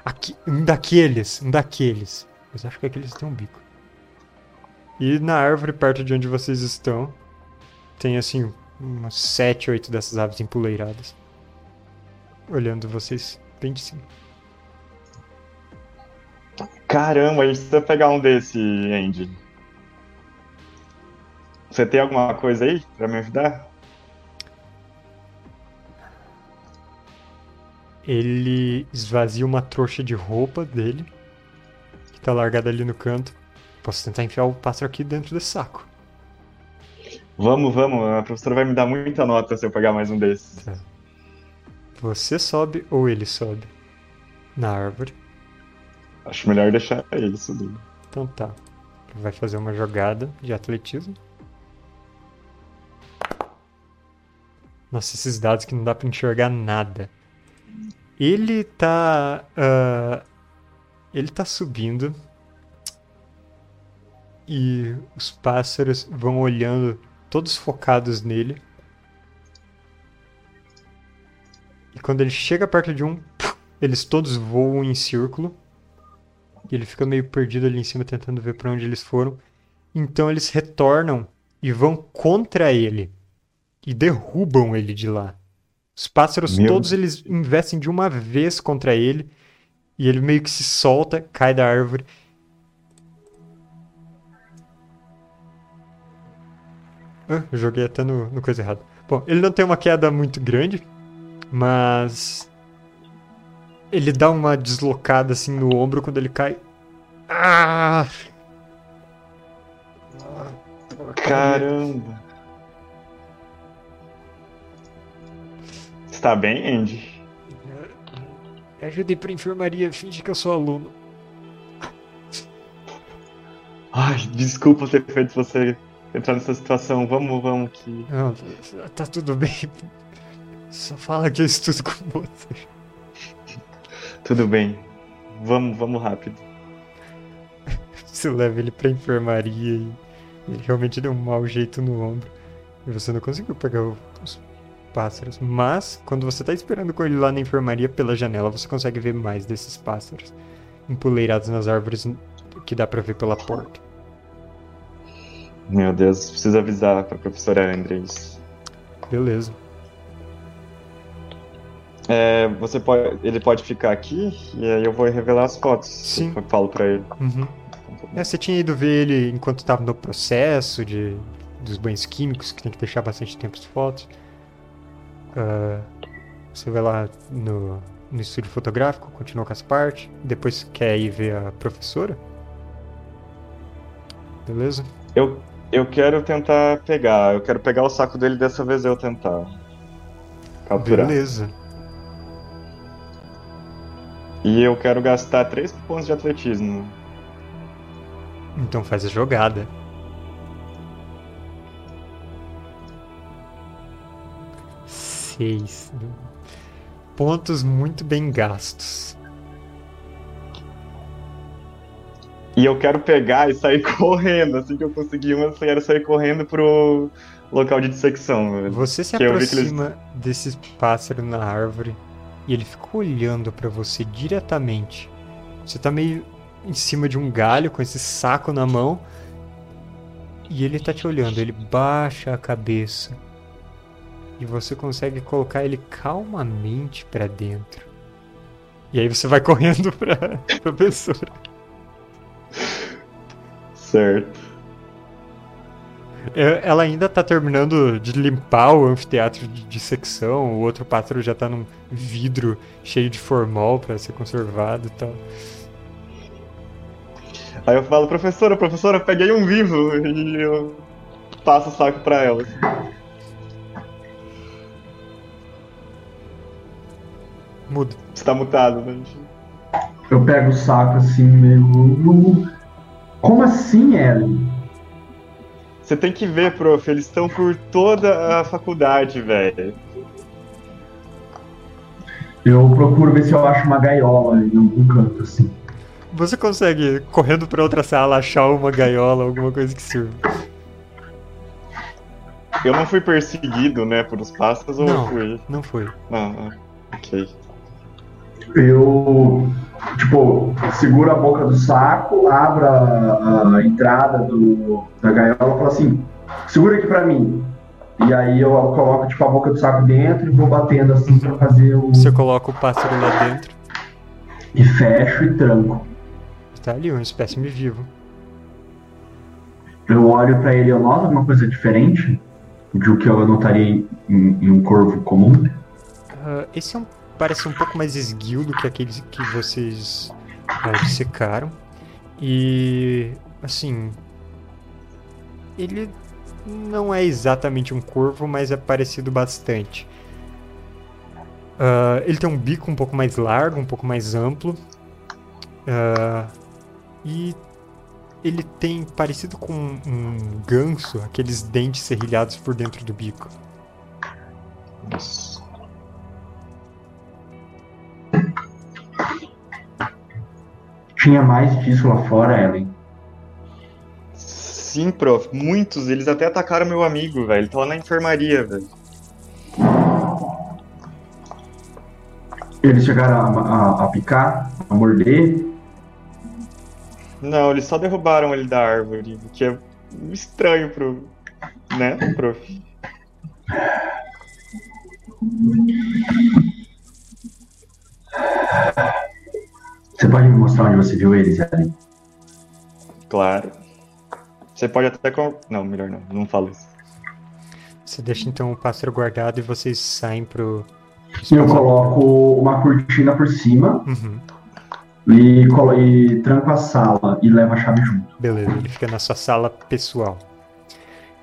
Aqui, um daqueles, um daqueles. Mas acho que aqueles têm um bico. E na árvore perto de onde vocês estão, tem assim umas sete, oito dessas aves empoleiradas. Olhando vocês bem de cima. Caramba, a gente precisa pegar um desse, Andy. Você tem alguma coisa aí pra me ajudar? Ele esvazia uma trouxa de roupa dele, que tá largada ali no canto. Posso tentar enfiar o pássaro aqui dentro desse saco. Vamos, vamos. A professora vai me dar muita nota se eu pegar mais um desses. Você sobe ou ele sobe na árvore. Acho melhor deixar ele subir. Então tá. Vai fazer uma jogada de atletismo. Nossa, esses dados que não dá pra enxergar nada. Ele tá. ah, ele tá subindo. E os pássaros vão olhando, todos focados nele. E quando ele chega perto de um, eles todos voam em círculo. E ele fica meio perdido ali em cima tentando ver pra onde eles foram. Então eles retornam e vão contra ele e derrubam ele de lá. Os pássaros Meu todos eles investem de uma vez contra ele e ele meio que se solta, cai da árvore. Ah, joguei até no, no coisa errada. Bom, ele não tem uma queda muito grande, mas ele dá uma deslocada assim no ombro quando ele cai. Ah! Caramba. Está bem, Andy? Me ajude pra enfermaria, finge que eu sou aluno. Ai, desculpa ter feito você entrar nessa situação. Vamos, vamos que. Não, tá tudo bem. Só fala que eu estudo com você. Tudo bem. Vamos, vamos rápido. Você leva ele pra enfermaria e ele realmente deu um mau jeito no ombro. E você não conseguiu pegar os pássaros. Mas, quando você tá esperando com ele lá na enfermaria pela janela, você consegue ver mais desses pássaros empoleirados nas árvores que dá pra ver pela porta. Meu Deus, preciso avisar pra professora Andres. Beleza. É, você pode, ele pode ficar aqui e aí eu vou revelar as fotos. Sim. Eu falo pra ele. Uhum. É, você tinha ido ver ele enquanto estava no processo de, dos banhos químicos, que tem que deixar bastante tempo as fotos. Ah, você vai lá no, no estúdio fotográfico, continua com as partes. Depois quer ir ver a professora. Beleza? Eu, eu quero tentar pegar. Eu quero pegar o saco dele dessa vez eu tentar. Capturar. Beleza. E eu quero gastar 3 pontos de atletismo. Então faz a jogada. Seis. Pontos muito bem gastos. E eu quero pegar e sair correndo. Assim que eu conseguir uma, eu quero sair correndo pro local de dissecção. Você se que eles- aproxima desse pássaro na árvore e ele fica olhando pra você diretamente. Você tá meio em cima de um galho com esse saco na mão e ele tá te olhando. Ele baixa a cabeça e você consegue colocar ele calmamente pra dentro. E aí você vai correndo pra professora. Certo. Ela ainda tá terminando de limpar o anfiteatro de dissecção, o outro pássaro já tá num vidro cheio de formol pra ser conservado e tal. Aí eu falo, professora, professora, peguei um vivo. E eu passo o saco pra ela. Muda. Você tá mutado, né? Eu pego o saco assim, meio. Como assim, Ellen? Você tem que ver, prof. Eles estão por toda a faculdade, velho. Eu procuro ver se eu acho uma gaiola em algum canto, assim. Você consegue, correndo pra outra sala, achar uma gaiola, alguma coisa que sirva? Eu não fui perseguido, né, por os pássaros ou Não. fui? Não foi. Não, ah, ok. Eu, tipo, seguro a boca do saco, abro a, a entrada do, da gaiola e falo assim: segura aqui pra mim. E aí eu coloco, tipo, a boca do saco dentro e vou batendo assim pra fazer o. Você coloca o pássaro lá dentro. E fecho e tranco. Tá ali, um espécime vivo. Eu olho pra ele, eu noto alguma coisa diferente do que eu notaria em, em- um corvo comum. Ah, esse é um, parece um pouco mais esguio do que aqueles que vocês ah, dissecaram. E, assim. Ele não é exatamente um corvo, mas é parecido bastante. Ah, ele tem um bico um pouco mais largo, um pouco mais amplo. Ah, e ele tem parecido com um ganso, aqueles dentes serrilhados por dentro do bico. Nossa. Tinha mais disso lá fora, Ellen. Sim, prof. Muitos. Eles até atacaram meu amigo, velho. Ele tá lá na enfermaria, velho. Eles chegaram a, a- a picar, a morder. Não, eles só derrubaram ele da árvore, o que é estranho pro. né, prof? Você pode me mostrar onde você viu eles, Ellen? Claro. Você pode até. com- Não, melhor não. Não falo isso. Você deixa então o pássaro guardado e vocês saem pro. Eu coloco uma cortina por cima Uhum, e, colo- e tranco a sala e levo a chave junto. beleza, ele fica na sua sala pessoal.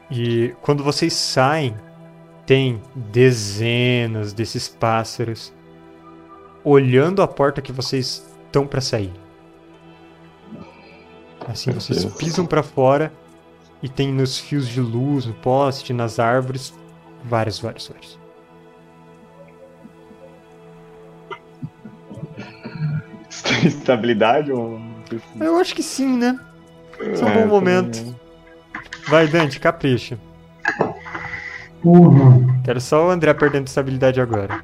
E quando vocês saem, tem dezenas desses pássaros olhando a porta que vocês estão para sair. Assim, Meu vocês Deus. pisam para fora e tem nos fios de luz, no poste, nas árvores, vários, vários, vários. Estabilidade ou. Eu acho que sim, né? Esse é um É, bom também momento. Vai, Dante, capricha. Porra. Quero só o André perdendo estabilidade agora.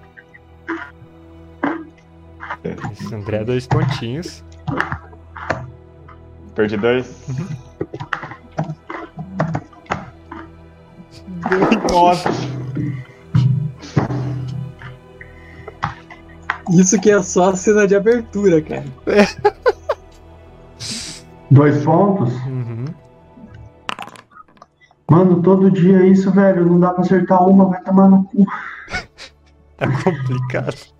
É. André, dois pontinhos. Perdi dois. Nossa! Isso que é só a cena de abertura, cara. Dois pontos? Uhum. Mano, todo dia é isso, velho. Não dá pra acertar uma, vai tomar no cu. Tá complicado.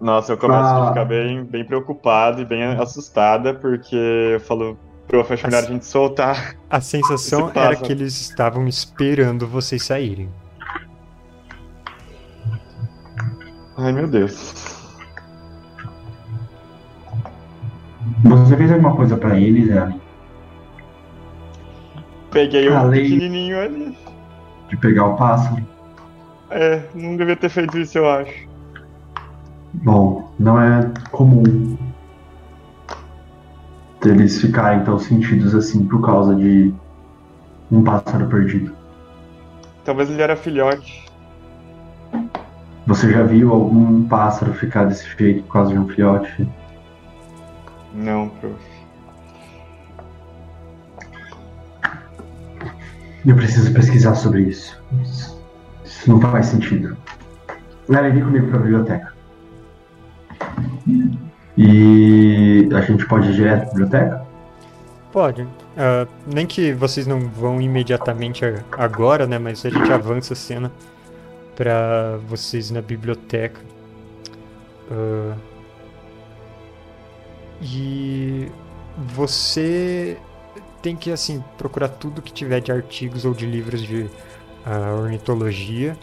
Nossa, eu começo Ah. a ficar bem, bem preocupado e bem assustada, porque eu falo, prof, acho melhor a gente soltar. A sensação era que eles estavam esperando vocês saírem. Ai, meu Deus. Você fez alguma coisa pra eles, Ellen? Peguei o Falei. pequenininho ali. De pegar o pássaro? É, não devia ter feito isso, eu acho. Bom, não é comum eles ficarem tão sentidos assim por causa de um pássaro perdido. Talvez ele era filhote. Você já viu algum pássaro ficar desse jeito por causa de um filhote? Não, prof. Eu preciso pesquisar sobre isso. Isso não faz sentido. Ellen, vem comigo pra biblioteca. E a gente pode ir direto pra biblioteca? Pode. Ah, nem que vocês não vão imediatamente agora, né? Mas a gente avança a cena pra vocês na biblioteca. Ah, e você tem que assim procurar tudo que tiver de artigos ou de livros de ah, ornitologia.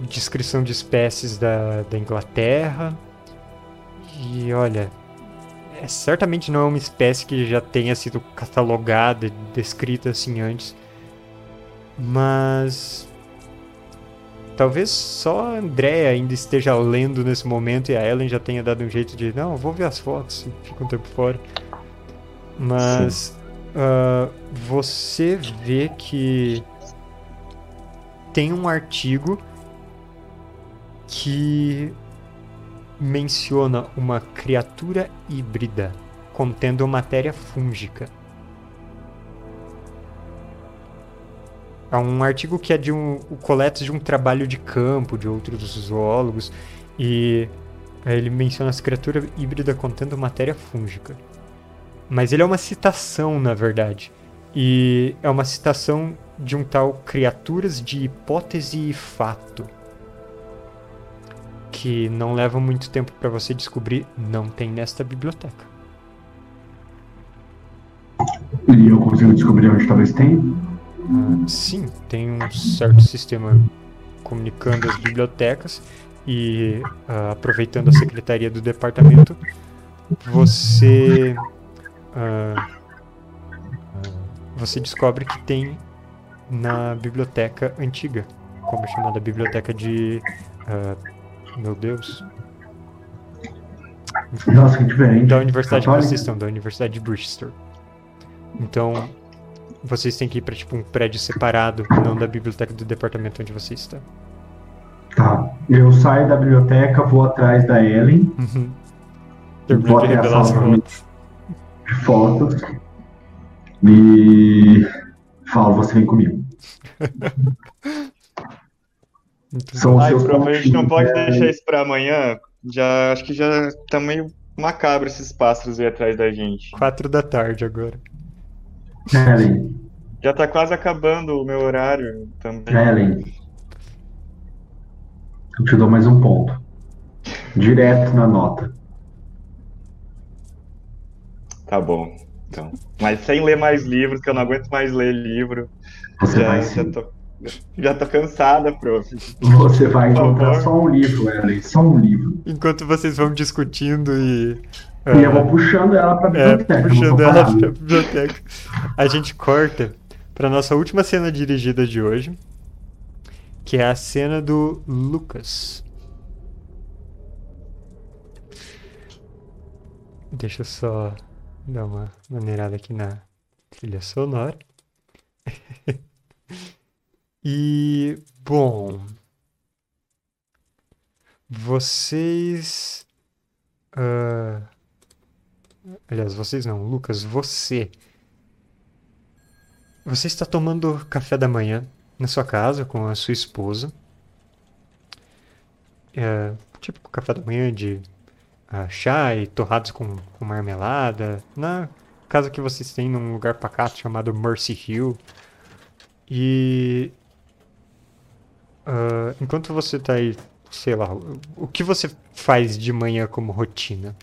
Descrição de espécies da, da Inglaterra. E olha, é, certamente não é uma espécie que já tenha sido catalogada, descrita assim antes. Mas talvez só a Andrea ainda esteja lendo nesse momento e a Ellen já tenha dado um jeito de não, vou ver as fotos fica um tempo fora. Mas uh, você vê que tem um artigo que menciona uma criatura híbrida contendo matéria fúngica. É um artigo que é de um o coleto de um trabalho de campo de outros zoólogos e ele menciona essa criatura híbrida contendo matéria fúngica. Mas ele é uma citação, na verdade. E é uma citação de um tal Criaturas de Hipótese e Fato. Que não leva muito tempo para você descobrir, não tem nesta biblioteca. E eu consigo descobrir onde talvez tenha? Ah, sim, tem um certo sistema comunicando as bibliotecas e ah, aproveitando a secretaria do departamento, você ah, você descobre que tem na biblioteca antiga, como é chamada biblioteca de meu Deus, Nossa, que diferente. da universidade que Católica? vocês estão, da universidade de Bristol. Então vocês têm que ir para tipo um prédio separado, não da biblioteca do departamento onde você está. Tá. Eu saio da biblioteca, vou atrás da Ellen, Uhum. Terminou de revelar as fotos. de fotos e falo, você vem comigo. São Ai, a gente não pode né? deixar isso pra amanhã. Já acho que já tá meio macabro esses pássaros aí atrás da gente. Quatro da tarde agora. Ellen, Já tá quase acabando o meu horário também. Ellen. Eu te dou mais um ponto. Direto na nota. Tá bom, então. Mas sem ler mais livros, que eu não aguento mais ler livro. Você Já, vai já tô, já tô cansada, prof. Você vai encontrar só um livro, Ellen. Só um livro. Enquanto vocês vão discutindo e. E eu vou puxando ela pra é, biblioteca. não puxando ela pra biblioteca. A gente corta pra nossa última cena dirigida de hoje, que é a cena do Lucas. Deixa eu só dar uma maneirada aqui na trilha sonora. E, bom. Vocês. ah, aliás, vocês não, Lucas, você. Você está tomando café da manhã na sua casa com a sua esposa. É, tipo café da manhã de ah, chá e torrados com, com marmelada. Na casa que vocês têm num lugar pacato chamado Mercy Hill. E ah, enquanto você tá aí, sei lá, o- que você faz de manhã como rotina?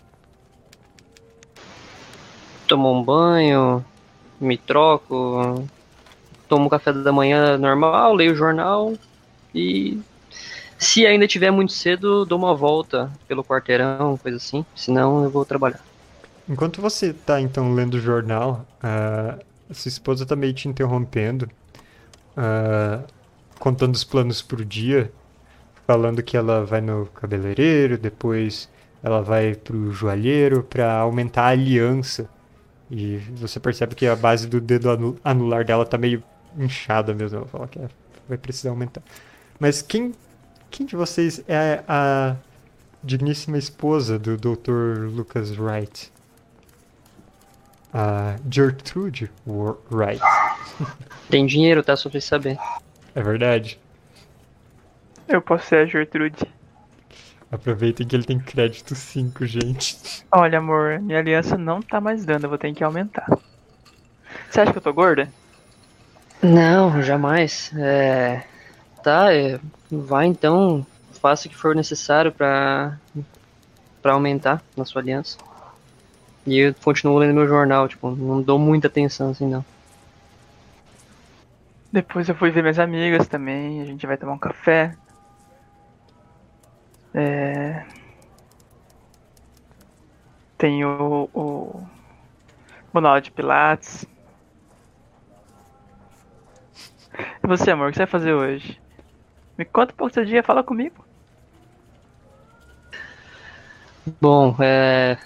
Tomo um banho, me troco, tomo café da manhã normal, leio o jornal e se ainda tiver muito cedo, dou uma volta pelo quarteirão, coisa assim. Senão eu vou trabalhar. Enquanto você tá então lendo o jornal, a sua esposa tá meio te interrompendo, ah, contando os planos pro dia, falando que ela vai no cabeleireiro, depois ela vai pro joalheiro pra aumentar a aliança. E você percebe que a base do dedo anu- anular dela tá meio inchada mesmo. Ela fala que é, vai precisar aumentar. Mas quem, quem de vocês é a digníssima esposa do Dr. Lucas Wright? A Gertrude Wright. Tem dinheiro, tá? Só pra saber. É verdade? Eu posso ser a Gertrude. Aproveitem que ele tem crédito 5, gente. Olha, amor, minha aliança não tá mais dando, eu vou ter que aumentar. Você acha que eu tô gorda? Não, jamais. É. Tá, é, vai então, faça o que for necessário pra, pra aumentar na sua aliança. E eu continuo lendo meu jornal, tipo, não dou muita atenção assim não. Depois eu fui ver minhas amigas também, a gente vai tomar um café. É... Tem o, o manual de Pilates. E você, amor, o que você vai fazer hoje? Me conta um pouco do seu dia, fala comigo. Bom, é,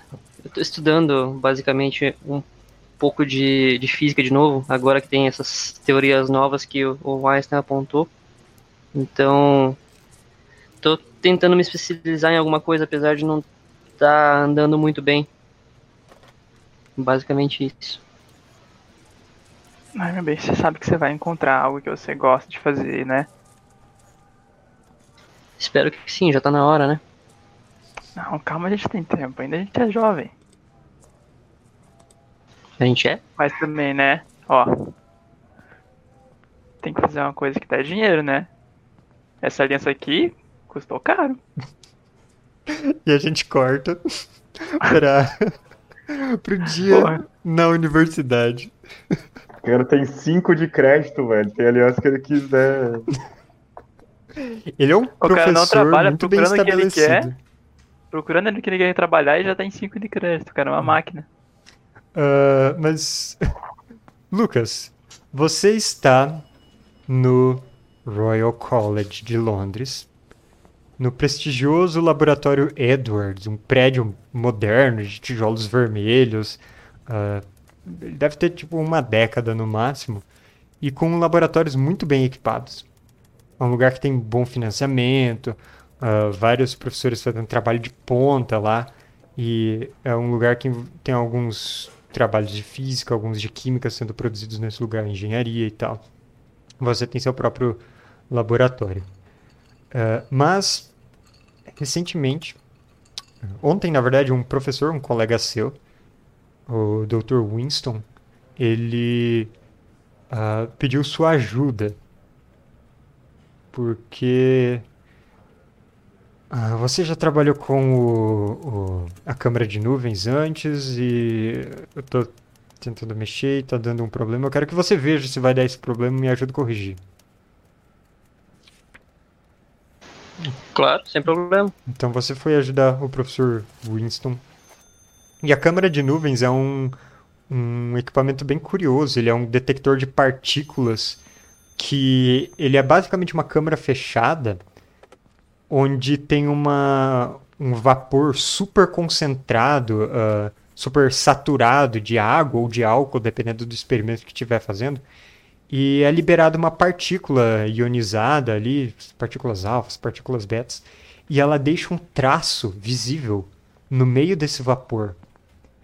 eu tô estudando basicamente um pouco de, de física de novo, agora que tem essas teorias novas que o, o Einstein apontou. Então, tô tentando me especializar em alguma coisa, apesar de não estar tá andando muito bem. Basicamente isso. Ai, meu bem, você sabe que você vai encontrar algo que você gosta de fazer, né? Espero que sim, já tá na hora, né? Não, calma, a gente tem tempo, ainda a gente é jovem. A gente é? Mas também, né? Ó. Tem que fazer uma coisa que dá dinheiro, né? Essa aliança aqui custou caro. E a gente corta pra, pro dia Porra. na universidade. O cara tem 5 de crédito, velho. Tem aliança que ele quiser. Ele é um cara professor não trabalha muito bem procurando o que ele estabelecido. Procurando ele que ele quer trabalhar e já tá em 5 de crédito, cara. É uma máquina. Ah, mas, Lucas, você está no Royal College de Londres, no prestigioso laboratório Edwards, um prédio moderno de tijolos vermelhos. ah, ele deve ter tipo uma década no máximo, e com laboratórios muito bem equipados. É um lugar que tem bom financiamento, ah, vários professores fazendo trabalho de ponta lá. E é um lugar que tem alguns trabalhos de física, alguns de química sendo produzidos nesse lugar, engenharia e tal. Você tem seu próprio laboratório. Ah, mas, recentemente, ontem, na verdade, um professor, um colega seu, o Dr. Winston, ele ah, pediu sua ajuda. Porque ah, você já trabalhou com o, o- a câmera de nuvens antes e eu tô tentando mexer e tá dando um problema. Eu quero que você veja se vai dar esse problema e me ajude a corrigir. Claro, sem problema. Então você foi ajudar o professor Winston. E a câmera de nuvens é um, um equipamento bem curioso. Ele é um detector de partículas que ele é basicamente uma câmera fechada onde tem uma, um vapor super concentrado, ah, super saturado de água ou de álcool, dependendo do experimento que estiver fazendo. E é liberada uma partícula ionizada ali, partículas alfas, partículas betas, e ela deixa um traço visível no meio desse vapor.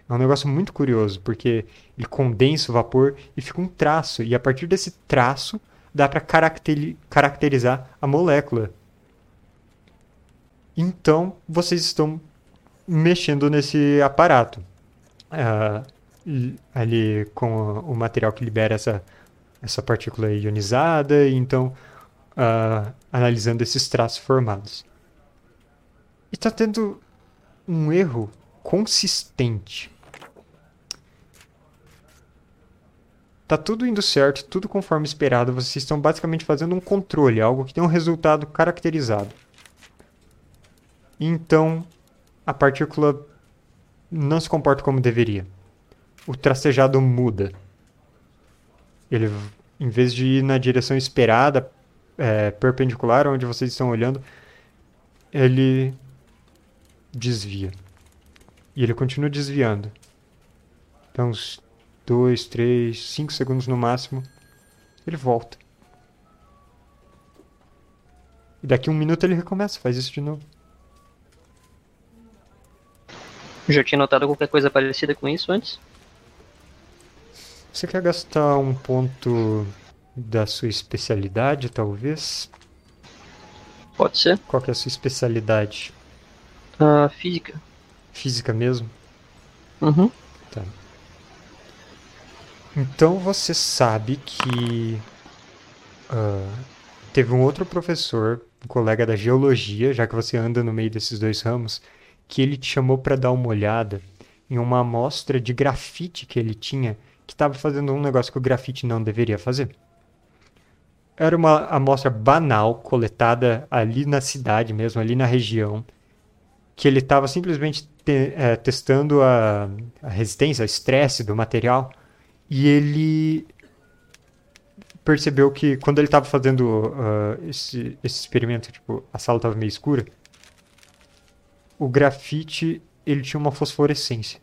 É um negócio muito curioso, porque ele condensa o vapor e fica um traço, e a partir desse traço dá para caracterizar a molécula. Então, vocês estão mexendo nesse aparato. Ah, li- ali com o material que libera essa, essa partícula ionizada, e então ah, analisando esses traços formados. E está tendo um erro consistente. Tá tudo indo certo, tudo conforme esperado. Vocês estão basicamente fazendo um controle, algo que tem um resultado caracterizado. Então, a partícula não se comporta como deveria. O tracejado muda. Ele, em vez de ir na direção esperada, é, perpendicular onde vocês estão olhando, ele desvia. E ele continua desviando. Então, uns 2, 3, 5 segundos no máximo, ele volta. E daqui a um minuto ele recomeça, faz isso de novo. Já tinha notado qualquer coisa parecida com isso antes? Você quer gastar um ponto da sua especialidade, talvez? Pode ser. Qual que é a sua especialidade? Ah, física. Física mesmo? Uhum. Então você sabe que ah, teve um outro professor, um colega da geologia, já que você anda no meio desses dois ramos, que ele te chamou para dar uma olhada em uma amostra de grafite que ele tinha, que estava fazendo um negócio que o grafite não deveria fazer. Era uma amostra banal, coletada ali na cidade mesmo, ali na região, que ele estava simplesmente te- é, testando a, a resistência, o estresse do material. E ele percebeu que quando ele estava fazendo ah, esse, esse experimento, tipo, a sala estava meio escura, o grafite ele tinha uma fosforescência.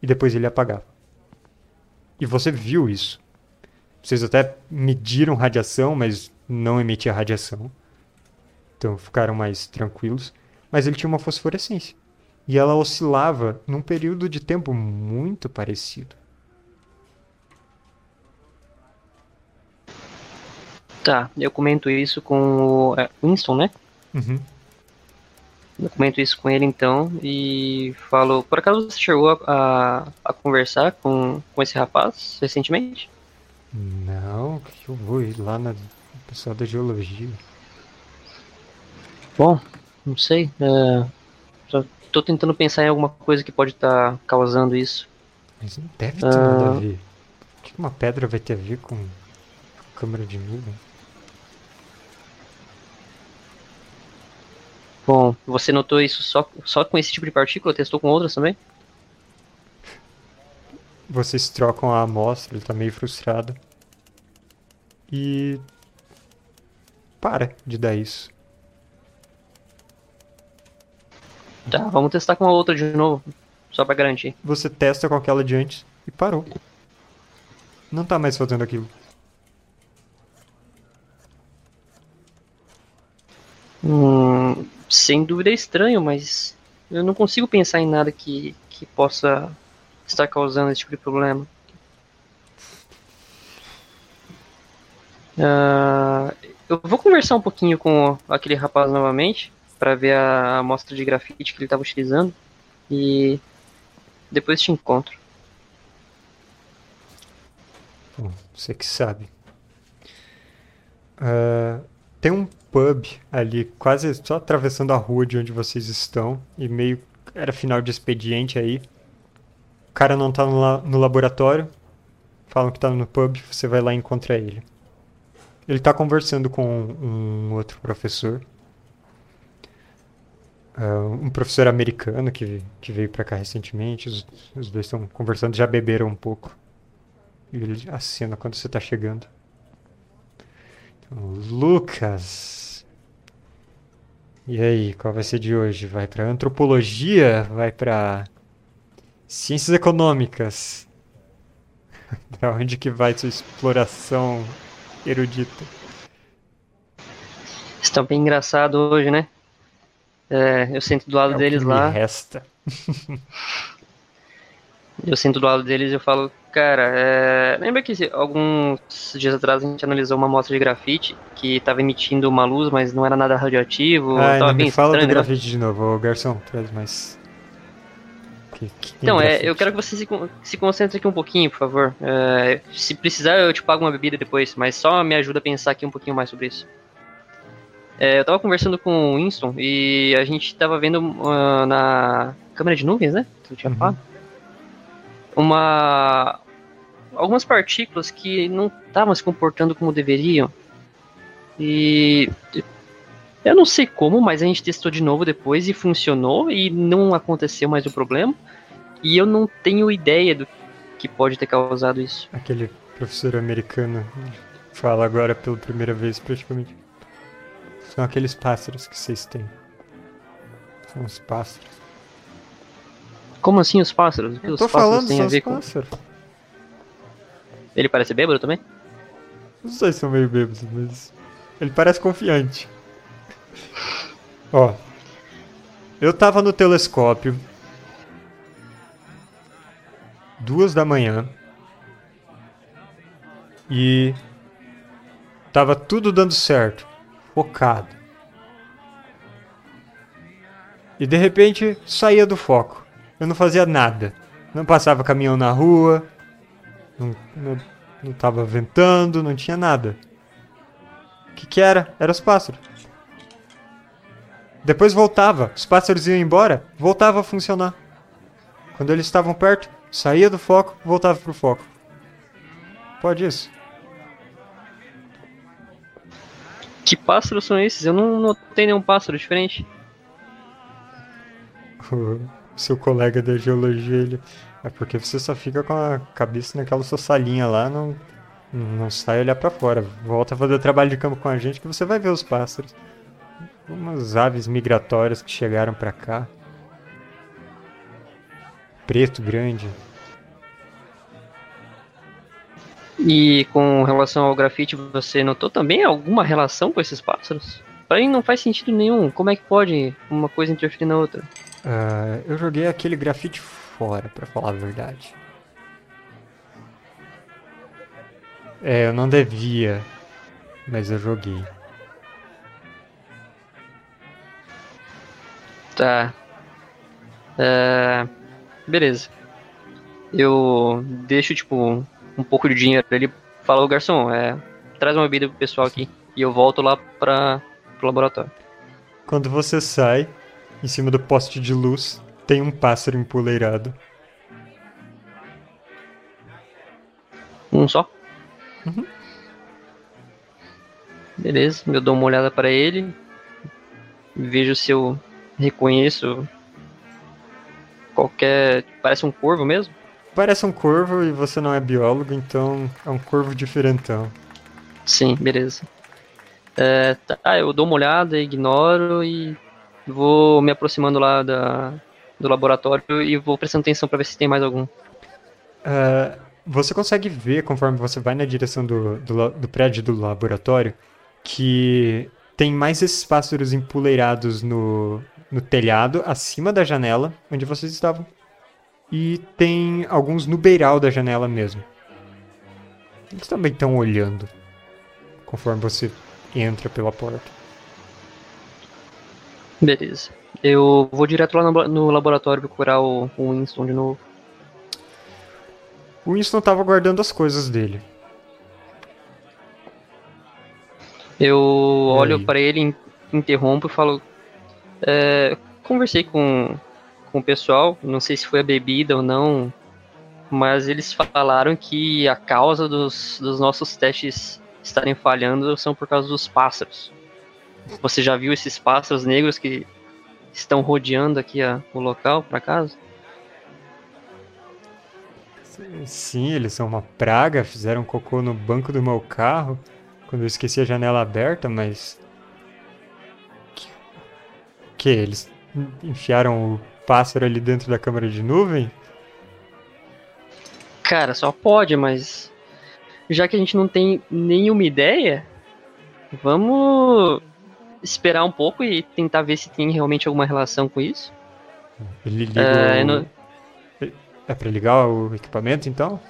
E depois ele apagava. E você viu isso. Vocês até mediram radiação, mas não emitia radiação. Então ficaram mais tranquilos. Mas ele tinha uma fosforescência. E ela oscilava num período de tempo muito parecido. Tá, eu comento isso com o é, Winston, né? Uhum. Eu comento isso com ele então e falo, por acaso você chegou a, a, a conversar com, com esse rapaz recentemente? Não, que eu vou ir lá na pessoal da geologia. Bom, não sei. É, só tô tentando pensar em alguma coisa que pode estar causando isso. Mas não deve ter nada a Ah. ver. O que uma pedra vai ter a ver com câmera de nuvem? Bom, você notou isso só, só com esse tipo de partícula? Testou com outras também? Vocês trocam a amostra, ele tá meio frustrado. E. Para de dar isso. Tá, vamos testar com a outra de novo, só pra garantir. Você testa com aquela de antes e parou. Não tá mais fazendo aquilo. Hum, sem dúvida é estranho, mas eu não consigo pensar em nada que, que possa estar causando esse tipo de problema. Ah, eu vou conversar um pouquinho com aquele rapaz novamente para ver a amostra de grafite que ele estava utilizando e depois te encontro. Bom, você que sabe. Ah, tem um pub ali, quase só atravessando a rua de onde vocês estão. E meio. Era final de expediente aí. O cara não tá no, la- no laboratório. Falam que tá no pub, você vai lá e encontra ele. Ele tá conversando com um outro professor. Ah, um professor americano que, que veio pra cá recentemente. Os, os dois estão conversando, já beberam um pouco. E ele acena quando você tá chegando. Lucas. E aí, qual vai ser de hoje? Vai pra antropologia? Vai pra ciências econômicas? pra onde que vai sua exploração erudita? Está bem engraçado hoje, né? É, eu sento do lado É deles que me lá. resta. Eu sento do lado deles e eu falo, cara, é... lembra que alguns dias atrás a gente analisou uma amostra de grafite que estava emitindo uma luz, mas não era nada radioativo, Ai, tava bem me fala do estranho, né? grafite de novo. Ô, garçom, traz mais. Que- que Então, é, eu quero que você se, se concentre aqui um pouquinho, por favor. É, se precisar, eu te pago uma bebida depois, mas só me ajuda a pensar aqui um pouquinho mais sobre isso. É, eu tava conversando com o Winston e a gente tava vendo ah, na câmera de nuvens, né? Eu tinha Uhum. Uma. Algumas partículas que não estavam se comportando como deveriam. E. Eu não sei como, mas a gente testou de novo depois e funcionou e não aconteceu mais o problema. E eu não tenho ideia do que pode ter causado isso. Aquele professor americano fala agora pela primeira vez, praticamente. São aqueles pássaros que vocês têm. São os pássaros. Como assim os pássaros? O que os tô pássaros falando, têm a ver com. pássaros. Ele parece bêbado também? Os dois são meio bêbados, mas. Ele parece confiante. Ó. Eu tava no telescópio. Duas da manhã. E. Tava tudo dando certo. Focado. E de repente saía do foco. Eu não fazia nada. Não passava caminhão na rua. Não, não, não tava ventando, não tinha nada. O que, que era? Era os pássaros. Depois voltava. Os pássaros iam embora, voltava a funcionar. Quando eles estavam perto, saía do foco, voltava pro foco. Pode isso. Que pássaros são esses? Eu não notei nenhum pássaro diferente. Seu colega da geologia, ele. É porque você só fica com a cabeça naquela sua salinha lá, não, não sai olhar pra fora. Volta a fazer trabalho de campo com a gente que você vai ver os pássaros. Umas aves migratórias que chegaram pra cá. Preto, grande. E com relação ao grafite, você notou também alguma relação com esses pássaros? Pra mim não faz sentido nenhum. Como é que pode uma coisa interferir na outra? Ah, eu joguei aquele grafite fora, pra falar a verdade. É, eu não devia, mas eu joguei. Tá. É, Beleza. Eu deixo, tipo, um pouco de dinheiro pra ele. Fala, ô garçom, é, traz uma bebida pro pessoal aqui. E eu volto lá pra, pro laboratório. Quando você sai, em cima do poste de luz, tem um pássaro empoleirado. Um só? Uhum. Beleza, eu dou uma olhada para ele. Vejo se eu reconheço qualquer. Parece um corvo mesmo? Parece um corvo e você não é biólogo, então é um corvo diferentão. Sim, beleza. É, tá, eu dou uma olhada, ignoro e vou me aproximando lá da, do laboratório e vou prestando atenção para ver se tem mais algum. Ah, você consegue ver, conforme você vai na direção do, do, do prédio do laboratório, que tem mais esses pássaros empoleirados no, no telhado, acima da janela, onde vocês estavam. E tem alguns no beiral da janela mesmo. Eles também estão olhando, conforme você entra pela porta. Beleza. Eu vou direto lá no, no laboratório procurar o, o Winston de novo. O Winston estava guardando as coisas dele. Eu olho para ele, in- interrompo e falo. é, conversei com, com o pessoal, não sei se foi a bebida ou não, mas eles falaram que a causa dos, dos nossos testes estarem falhando são por causa dos pássaros. Você já viu esses pássaros negros que estão rodeando aqui a- o local, por acaso? Sim, eles são uma praga, fizeram cocô no banco do meu carro quando eu esqueci a janela aberta, mas. Que, que eles enfiaram o pássaro ali dentro da câmara de nuvem? Cara, só pode, mas já que a gente não tem nenhuma ideia, vamos esperar um pouco e tentar ver se tem realmente alguma relação com isso. Ele liga É, o... no- É pra ligar o equipamento então?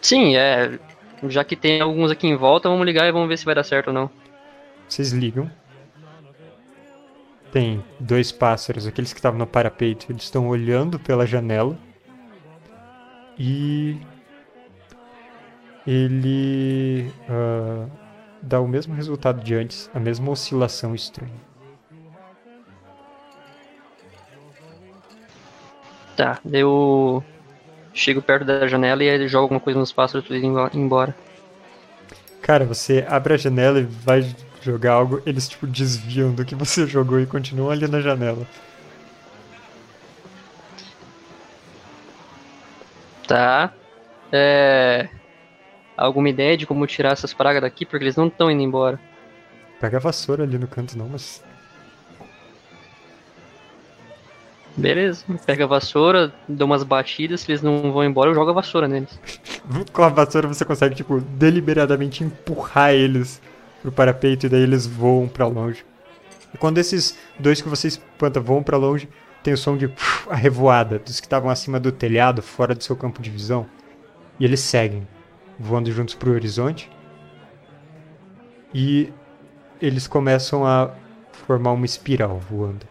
Sim, é. Já que tem alguns aqui em volta, vamos ligar e vamos ver se vai dar certo ou não. Vocês ligam. Tem dois pássaros, aqueles que estavam no parapeito, eles estão olhando pela janela. E. Ele. ah, dá o mesmo resultado de antes, a mesma oscilação estranha. Tá, eu chego perto da janela e aí jogo alguma coisa nos pássaros pra eles embora. Cara, você abre a janela e vai jogar algo, eles tipo desviam do que você jogou e continuam ali na janela. Tá. É. Alguma ideia de como tirar essas pragas daqui? Porque eles não estão indo embora. Pega a vassoura ali no canto não, mas. Beleza, pega a vassoura, dou umas batidas, se eles não vão embora, eu jogo a vassoura neles. Com a vassoura você consegue, tipo, deliberadamente empurrar eles pro parapeito e daí eles voam pra longe. E quando esses dois que você espanta voam pra longe, tem o som de a revoada dos que estavam acima do telhado, fora do seu campo de visão. E eles seguem, voando juntos pro horizonte. E eles começam a formar uma espiral voando.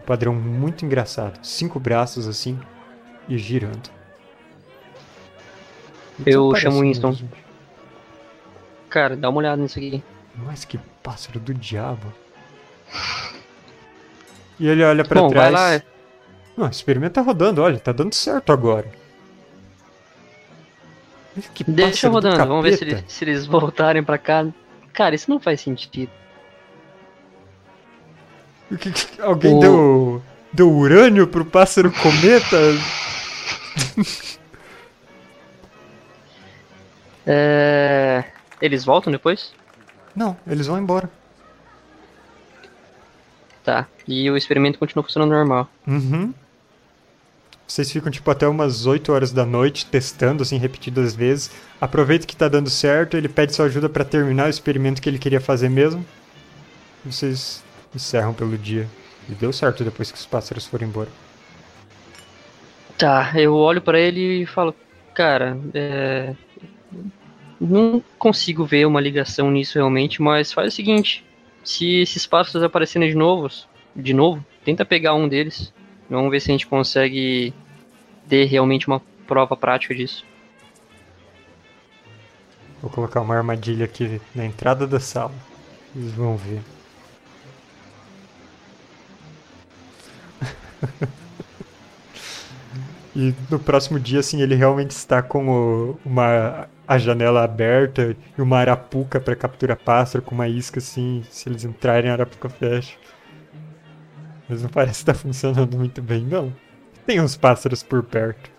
Um padrão muito engraçado. Cinco braços assim e girando. Eu chamo o Winston. Cara, dá uma olhada nisso aqui. Mas que pássaro do diabo. E ele olha pra Bom, vai trás. lá. Não, o experimento tá rodando, olha, tá dando certo agora. Que Deixa rodando, vamos ver se eles, se eles voltarem pra cá. Cara, isso não faz sentido. Que- Alguém O- deu Deu urânio pro pássaro cometa? É... Eles voltam depois? Não, eles vão embora. Tá. E o experimento continua funcionando normal. Uhum. Vocês ficam, tipo, até umas 8 horas da noite testando, assim, repetidas vezes. Aproveita que tá dando certo, ele pede sua ajuda para terminar o experimento que ele queria fazer mesmo. Vocês encerram pelo dia. E deu certo depois que os pássaros foram embora. Tá, eu olho para ele e falo, cara, é... não consigo ver uma ligação nisso realmente, mas faz o seguinte, se esses pássaros aparecerem de novo, de novo, tenta pegar um deles. Vamos ver se a gente consegue ter realmente uma prova prática disso. Vou colocar uma armadilha aqui na entrada da sala. Eles vão ver. e no próximo dia, assim, ele realmente está com o, uma, a janela aberta e uma arapuca para capturar pássaro com uma isca, assim. Se eles entrarem, a arapuca fecha. Mas não parece estar funcionando muito bem, não. Tem uns pássaros por perto.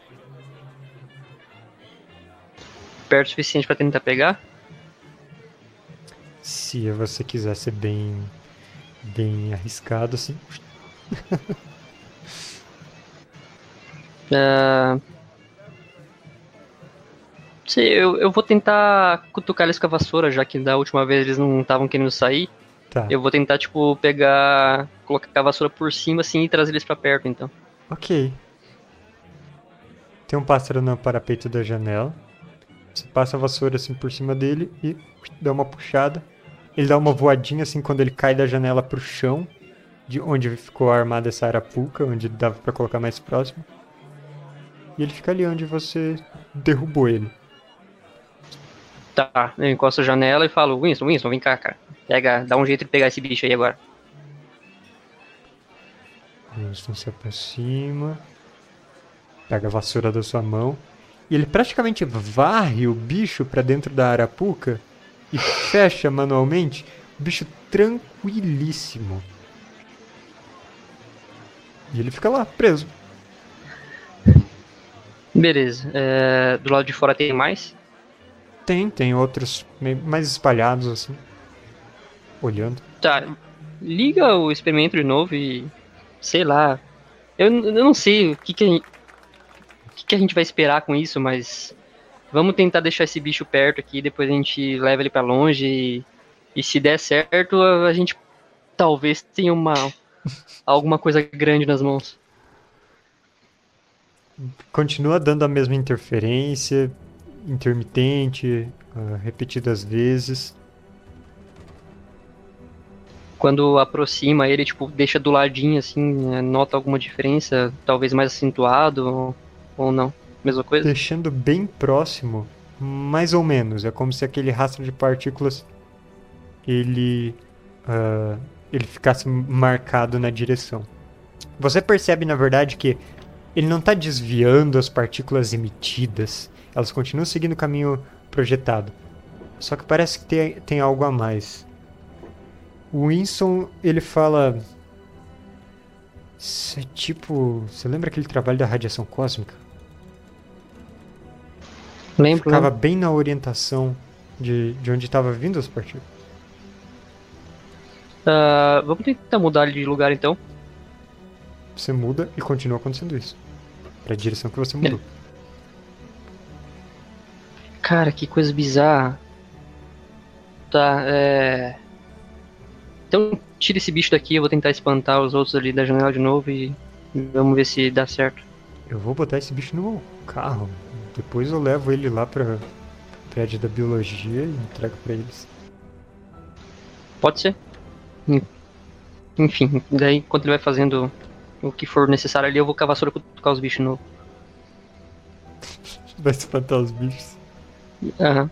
Perto o suficiente para tentar pegar? Se você quiser ser bem, bem arriscado, assim. Uh... Sei, eu, eu vou tentar cutucar eles com a vassoura, já que da última vez eles não estavam querendo sair. Tá. Eu vou tentar, tipo, pegar. Colocar a vassoura por cima assim e trazer eles pra perto, então. Ok. Tem um pássaro no parapeito da janela. Você passa a vassoura assim por cima dele e dá uma puxada. Ele dá uma voadinha assim quando ele cai da janela pro chão, de onde ficou armada essa arapuca, onde dava para colocar mais próximo. E ele fica ali onde você derrubou ele. Tá, eu encosto a janela e falo, Winston, Winston, vem cá, cara. Pega, dá um jeito de pegar esse bicho aí agora. Winston se aproxima. Pega a vassoura da sua mão. E ele praticamente varre o bicho para dentro da arapuca e fecha manualmente. O bicho tranquilíssimo. E ele fica lá, preso. Beleza. É, do lado de fora tem mais? Tem, tem outros mais espalhados assim. Olhando. Tá. Liga o experimento de novo e. Sei lá. Eu, eu não sei o que, que, a gente, o que, que a gente vai esperar com isso, mas. Vamos tentar deixar esse bicho perto aqui, depois a gente leva ele para longe e, e se der certo, a gente talvez tenha uma alguma coisa grande nas mãos. Continua dando a mesma interferência, intermitente, uh, repetidas vezes. Quando aproxima ele, tipo, deixa do ladinho, assim, né, nota alguma diferença, talvez mais acentuado ou, não? Mesma coisa? Deixando bem próximo, mais ou menos. É como se aquele rastro de partículas ele, uh, ele ficasse marcado na direção. Você percebe, na verdade, que ele não está desviando as partículas emitidas. Elas continuam seguindo o caminho projetado. Só que parece que tem, tem algo a mais. O Winston, ele fala. Isso é tipo. Você lembra aquele trabalho da radiação cósmica? Lembro. Ficava bem na orientação de, de onde estava vindo as partículas. Uh, vamos tentar mudar ele de lugar então. Você muda e continua acontecendo isso. Pra direção que você mudou. Cara, que coisa bizarra. Tá, é. Então tira esse bicho daqui, eu vou tentar espantar os outros ali da janela de novo e vamos ver se dá certo. Eu vou botar esse bicho no carro. Depois eu levo ele lá pra prédio da biologia e entrego pra eles. Pode ser. Enfim, daí enquanto ele vai fazendo o que for necessário ali, eu vou com a vassoura cutucar os bichos de novo. Vai espantar os bichos. Aham. Uhum.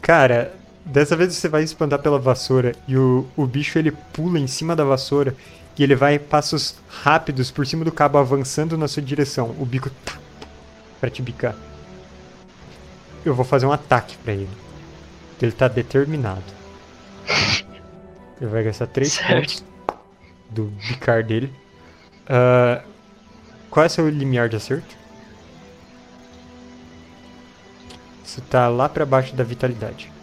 Cara, dessa vez você vai espantar pela vassoura e o, o bicho ele pula em cima da vassoura e ele vai passos rápidos por cima do cabo avançando na sua direção. O bico para te bicar. Eu vou fazer um ataque para ele. Ele tá determinado. Ele vai gastar 3 pontos do bicar dele. Ah, qual é seu limiar de acerto? Você tá lá pra baixo da vitalidade.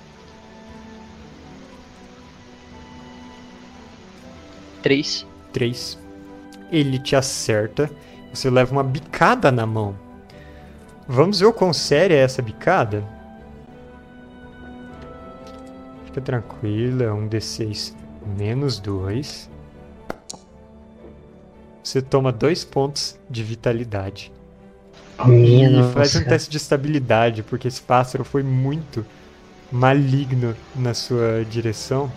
Três. 3. Ele te acerta. Você leva uma bicada na mão. Vamos ver o quão séria é essa bicada? Fica tranquilo, é um D6 menos 2. Você toma dois pontos de vitalidade. Minha E faz um nossa. teste de estabilidade, porque esse pássaro foi muito maligno na sua direção.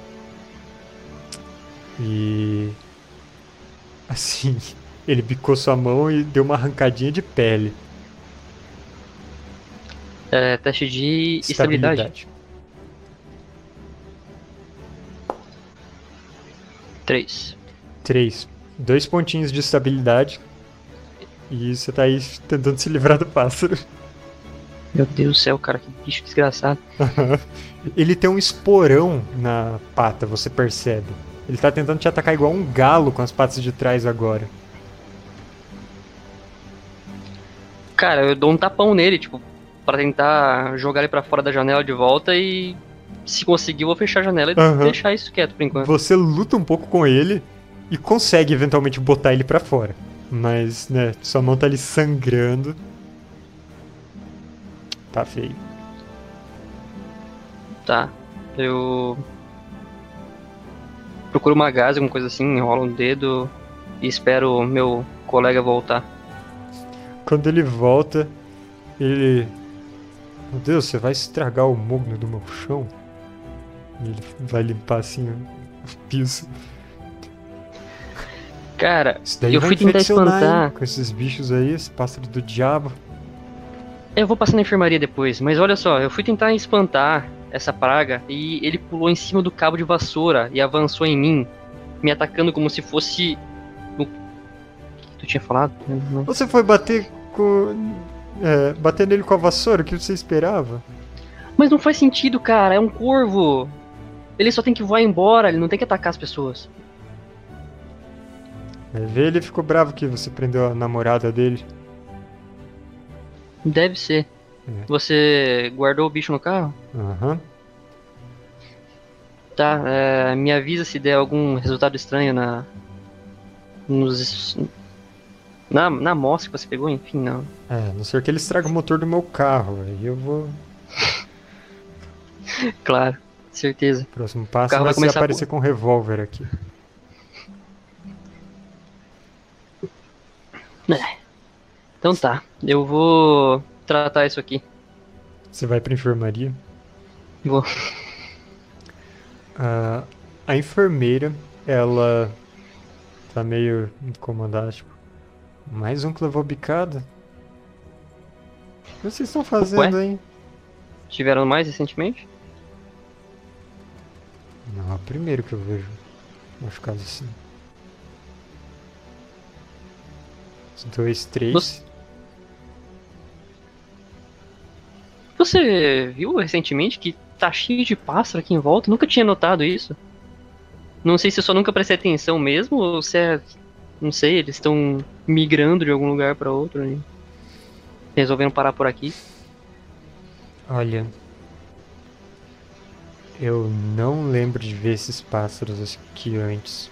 E. Assim, ele bicou sua mão e deu uma arrancadinha de pele. É, teste de estabilidade. Três. 3. Dois pontinhos de estabilidade. E você tá aí tentando se livrar do pássaro. Meu Deus do céu, cara, que bicho desgraçado. Ele tem um esporão na pata, você percebe. Ele tá tentando te atacar igual um galo com as patas de trás agora. Cara, eu dou um tapão nele, tipo, pra tentar jogar ele pra fora da janela de volta e se conseguir eu vou fechar a janela e Aham. deixar isso quieto por enquanto. Você luta um pouco com ele e consegue eventualmente botar ele pra fora. Mas, né, sua mão tá ali sangrando. Tá feio. Tá. Eu procuro uma gás, alguma coisa assim, enrolo um dedo e espero o meu colega voltar. Quando ele volta, ele. Meu Deus, você vai estragar o mogno do meu chão? E Ele vai limpar assim o piso. Cara, eu fui tentar infeccionar, hein, espantar. Com esses bichos aí, esse pássaro do diabo. Eu vou passar na enfermaria depois, mas olha só, eu fui tentar espantar essa praga e ele pulou em cima do cabo de vassoura e avançou em mim, me atacando como se fosse. O que tu tinha falado? Você foi bater com. É, bater nele com a vassoura, o que você esperava? Mas não faz sentido, cara, é um corvo. Ele só tem que voar embora, ele não tem que atacar as pessoas. Vai ver, ele ficou bravo que você prendeu a namorada dele. Deve ser. É. Você guardou o bicho no carro? Aham. Tá, é, me avisa se der algum resultado estranho na. Nos. Na, na amostra que você pegou, enfim, não. É, a não ser que ele estraga o motor do meu carro. Aí eu vou. Claro, certeza. Próximo passo carro vai vai começar a aparecer com um revólver aqui. Então tá, eu vou tratar isso aqui. Você vai pra enfermaria. Vou. Ah, a enfermeira, ela tá meio incomodada, tipo, mais um que levou bicada? O que vocês estão fazendo, hein? Tiveram mais recentemente? Não, é o primeiro que eu vejo machucado assim. Dois, três. Você- Você viu recentemente que tá cheio de pássaro aqui em volta? Nunca tinha notado isso. Não sei se eu só nunca prestei atenção mesmo ou se é. Não sei, eles estão migrando de algum lugar pra outro e resolveram parar por aqui. Olha. Eu não lembro de ver esses pássaros aqui antes.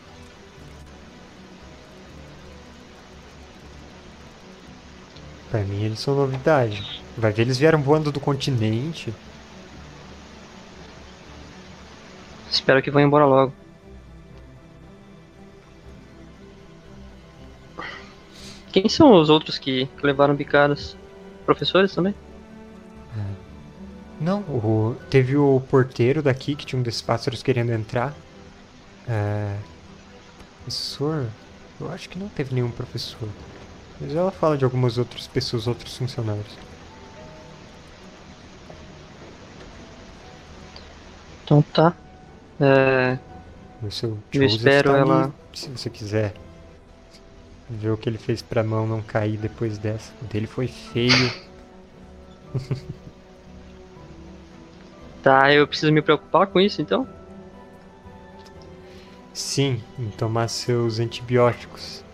Pra mim eles são novidade. Vai ver, eles vieram voando do continente. Espero que vão embora logo. Quem são os outros que, levaram bicadas? Professores também? Não, o- teve o porteiro daqui que tinha um desses pássaros querendo entrar. É, professor? Eu acho que não teve nenhum professor. Mas ela fala de algumas outras pessoas, outros funcionários. Então tá. É... Eu, eu espero tá ela. Se você quiser ver o que ele fez pra mão não cair depois dessa. O dele foi feio. tá, eu preciso me preocupar com isso então? Sim, em tomar seus antibióticos.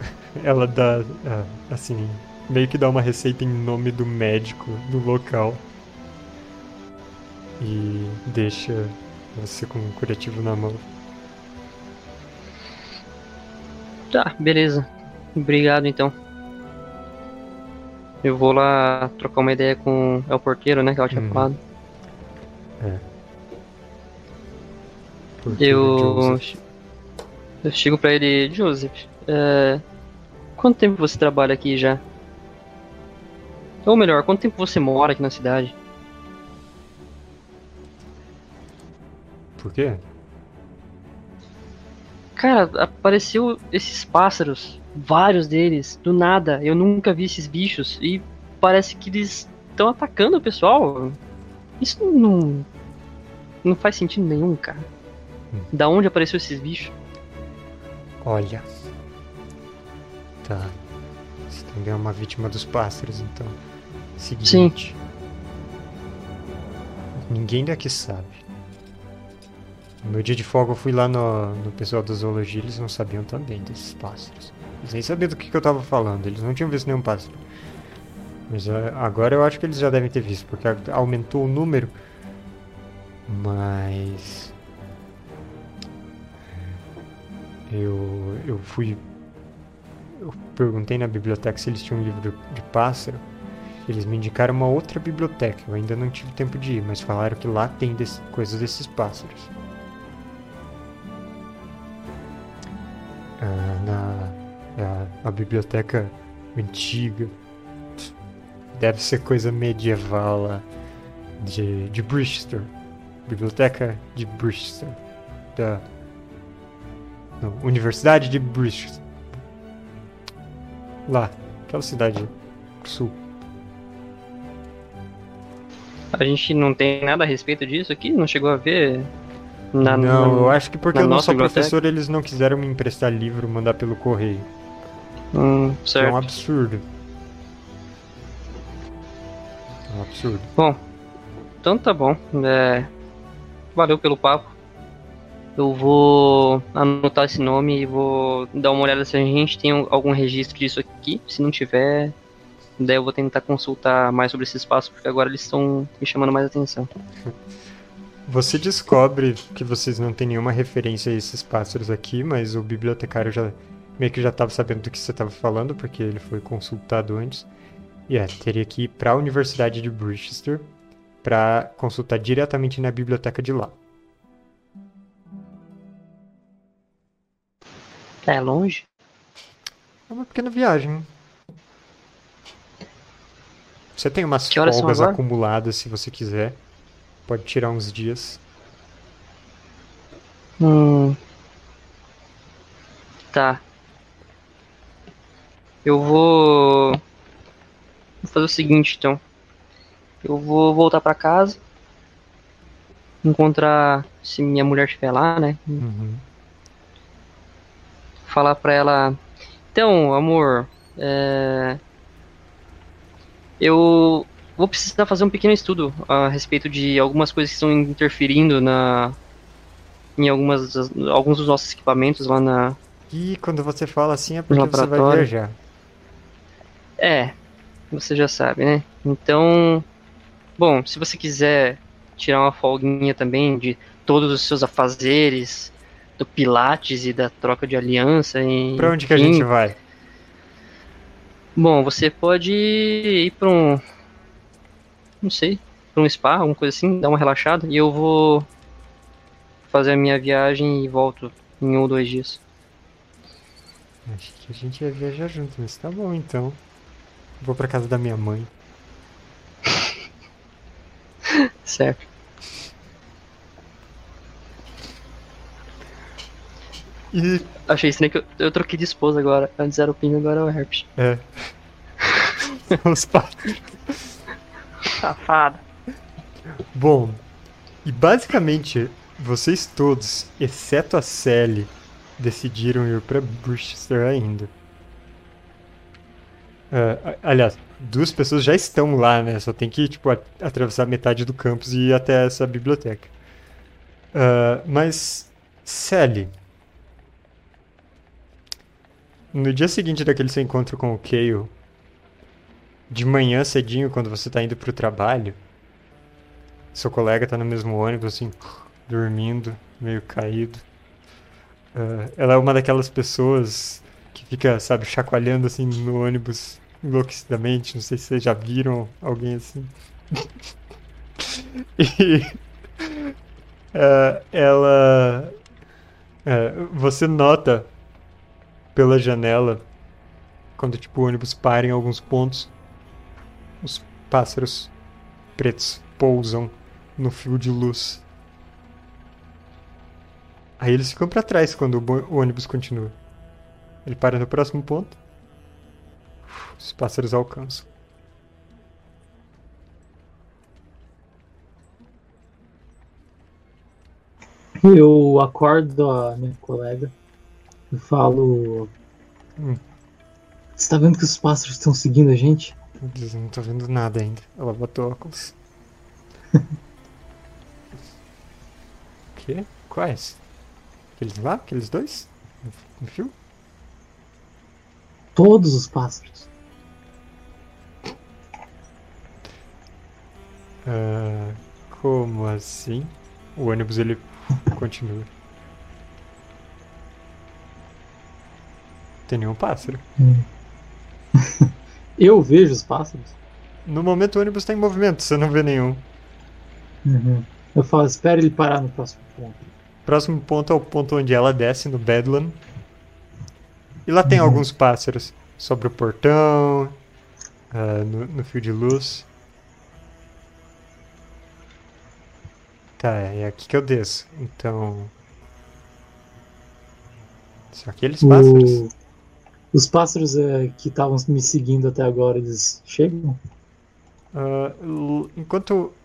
Ela dá. Ah, assim, meio que dá uma receita em nome do médico do local. E deixa você com um curativo na mão. Tá, beleza. Obrigado então. Eu vou lá trocar uma ideia com é o porteiro, né? Que ela tinha Uhum. falado. Porque Eu, Joseph- eu chego pra ele, Joseph, é, quanto tempo você trabalha aqui já? Ou melhor, quanto tempo você mora aqui na cidade? Por quê? Cara, apareceu esses pássaros, vários deles, do nada. Eu nunca vi esses bichos e parece que eles estão atacando o pessoal. Isso não não faz sentido nenhum, cara. Hum. Da onde apareceu esses bichos? Olha. Tá. Você também é uma vítima dos pássaros, então. Seguinte. Ninguém daqui sabe. No meu dia de folga eu fui lá no, no pessoal da zoologia, eles não sabiam também desses pássaros. Eles nem sabiam do que, que eu tava falando, eles não tinham visto nenhum pássaro. Mas eh, agora eu acho que eles já devem ter visto, porque aumentou o número. Mas. Eu, eu fui. Eu perguntei na biblioteca se eles tinham um livro de pássaro. Eles me indicaram uma outra biblioteca. Eu ainda não tive tempo de ir, mas falaram que lá tem desse- coisas desses pássaros. Ah, na a, a biblioteca antiga. Deve ser coisa medieval lá. De, de Bristol. Biblioteca de Bristol. Da não, Universidade de Bristol. Lá, aquela cidade sul. A gente não tem nada a respeito disso aqui? Não chegou a ver? Na, não, na- eu acho que porque eu não sou professor, eles não quiseram me emprestar livro mandar pelo correio. Hum, Isso é um certo. absurdo. É um absurdo. Bom, então tá bom. É, Valeu pelo papo. Eu vou anotar esse nome e vou dar uma olhada se a gente tem algum registro disso aqui. Se não tiver, daí eu vou tentar consultar mais sobre esse espaço, porque agora eles estão me chamando mais atenção. Você descobre que vocês não têm nenhuma referência a esses pássaros aqui, mas o bibliotecário já meio que já estava sabendo do que você estava falando, porque ele foi consultado antes. E é, teria que ir para a Universidade de Bristol para consultar diretamente na biblioteca de lá. É longe? É uma pequena viagem. Você tem umas folgas acumuladas se você quiser. Pode tirar uns dias. Hum. Tá. Eu vou. Vou fazer o seguinte, então. Eu vou voltar pra casa. Encontrar se minha mulher estiver lá, né? Uhum. Falar pra ela. Então, amor. É... Eu vou precisar fazer um pequeno estudo a respeito de algumas coisas que estão interferindo na. Em algumas, alguns dos nossos equipamentos lá na, E quando você fala assim é porque você vai viajar. É, você já sabe, né? Então, bom, se você quiser tirar uma folguinha também de todos os seus afazeres, do Pilates e da troca de aliança. E, Pra onde que a enfim, gente vai? Bom, você pode ir pra um. Não sei, pra um spa, alguma coisa assim, dar uma relaxada. E eu vou fazer a minha viagem e volto em um ou dois dias. Acho que a gente ia viajar junto, mas tá bom então. Vou pra casa da minha mãe. Certo. E. Achei estranho que eu, eu troquei de esposa agora. Antes era o Pinho, agora é o Herpes. É. Os pássaros. Safado. Bom, e basicamente vocês todos, exceto a Sally, decidiram ir pra Bristol ainda. A- aliás, duas pessoas já estão lá, né? Só tem que, tipo, atravessar metade do campus e ir até essa biblioteca. Ah, mas, Sally. No dia seguinte daquele seu encontro com o Kale, de manhã cedinho, quando você tá indo pro trabalho, seu colega tá no mesmo ônibus, assim, dormindo, meio caído. Ah, ela é uma daquelas pessoas que fica, sabe, chacoalhando assim no ônibus enlouquecidamente. Não sei se vocês já viram alguém assim. e ah, ela. ah, você nota pela janela, quando tipo, o ônibus para em alguns pontos, os pássaros pretos pousam no fio de luz. Aí eles ficam pra trás quando o ônibus continua. Ele para no próximo ponto. Os pássaros alcançam. Eu acordo a minha colega e falo. Hum. Você tá vendo que os pássaros estão seguindo a gente? Não tô vendo nada ainda. Ela botou óculos. O quê? Quais? Aqueles lá? Aqueles dois? No- fio? Todos os pássaros. Ah, como assim? O ônibus ele continua. Tem nenhum pássaro. Eu vejo os pássaros. No momento o ônibus tá em movimento, você não vê nenhum. Uhum. Eu falo, espera ele parar no próximo ponto. Próximo ponto é o ponto onde ela desce, no Bedlam. E lá tem Uhum. alguns pássaros sobre o portão, ah, no, no fio de luz. Tá, é aqui que eu desço. Então. São aqueles pássaros? O- Os pássaros é, que estavam me seguindo até agora, eles chegam? L- enquanto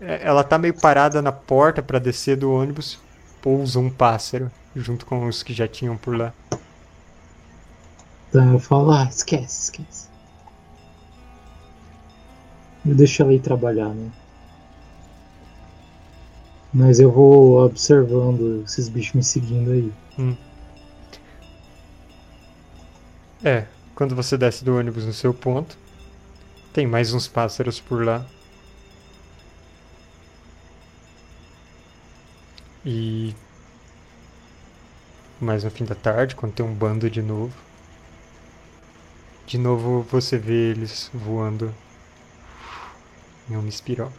é, ela tá meio parada na porta pra descer do ônibus, pousa um pássaro junto com os que já tinham por lá. Então eu falo, ah, esquece, esquece. Eu deixo ela ir trabalhar, né? Mas eu vou observando esses bichos me seguindo aí. É, quando você desce do ônibus no seu ponto, tem mais uns pássaros por lá. E mais no fim da tarde, quando tem um bando de novo, de novo você vê eles voando em uma espiral.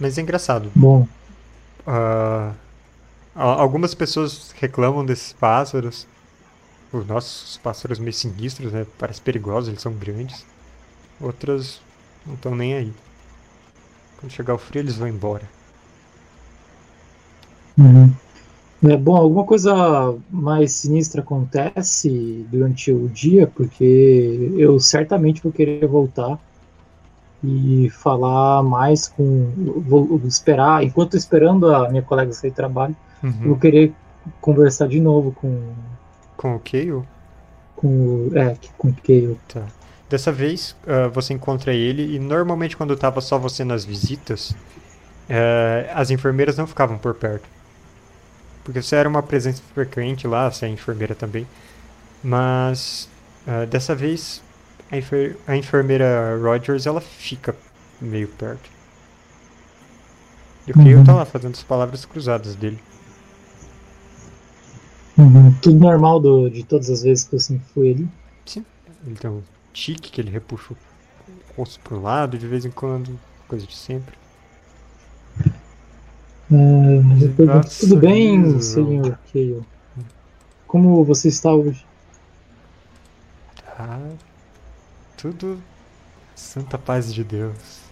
Mas é engraçado, Bom, a- algumas pessoas reclamam desses pássaros. Os nossos pássaros meio sinistros, né? Parecem perigosos, eles são grandes. Outras não estão nem aí. Quando chegar o frio, eles vão embora. Uhum. É, bom, alguma coisa mais sinistra acontece durante o dia, porque eu certamente vou querer voltar e falar mais com. Vou esperar, enquanto esperando a minha colega sair do trabalho, eu vou querer conversar de novo com, Com o Kale, com, o- é, com o Kale. dessa vez ah, você encontra ele e normalmente quando tava só você nas visitas, eh, as enfermeiras não ficavam por perto. Porque você era uma presença frequente lá, você é enfermeira também. Mas ah, dessa vez a, enfer- a enfermeira Rogers ela fica meio perto. E o Kale Uhum. tá lá fazendo as palavras cruzadas dele. Uhum. Tudo normal do, de todas as vezes que eu sempre fui ali. Ele tem um tique que ele repuxa o rosto pro lado de vez em quando, coisa de sempre. É, eu pergunto, tudo bem, senhor Kale? Como você está hoje? Tá. Tudo santa paz de Deus.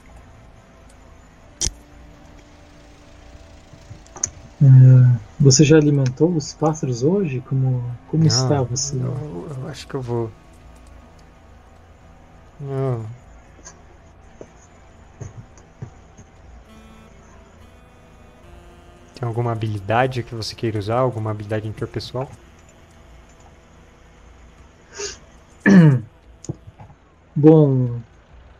É, você já alimentou os pássaros hoje? Como, como Não, está você? Eu, eu acho que eu vou. Não. Tem alguma habilidade que você queira usar? Alguma habilidade interpessoal? Bom,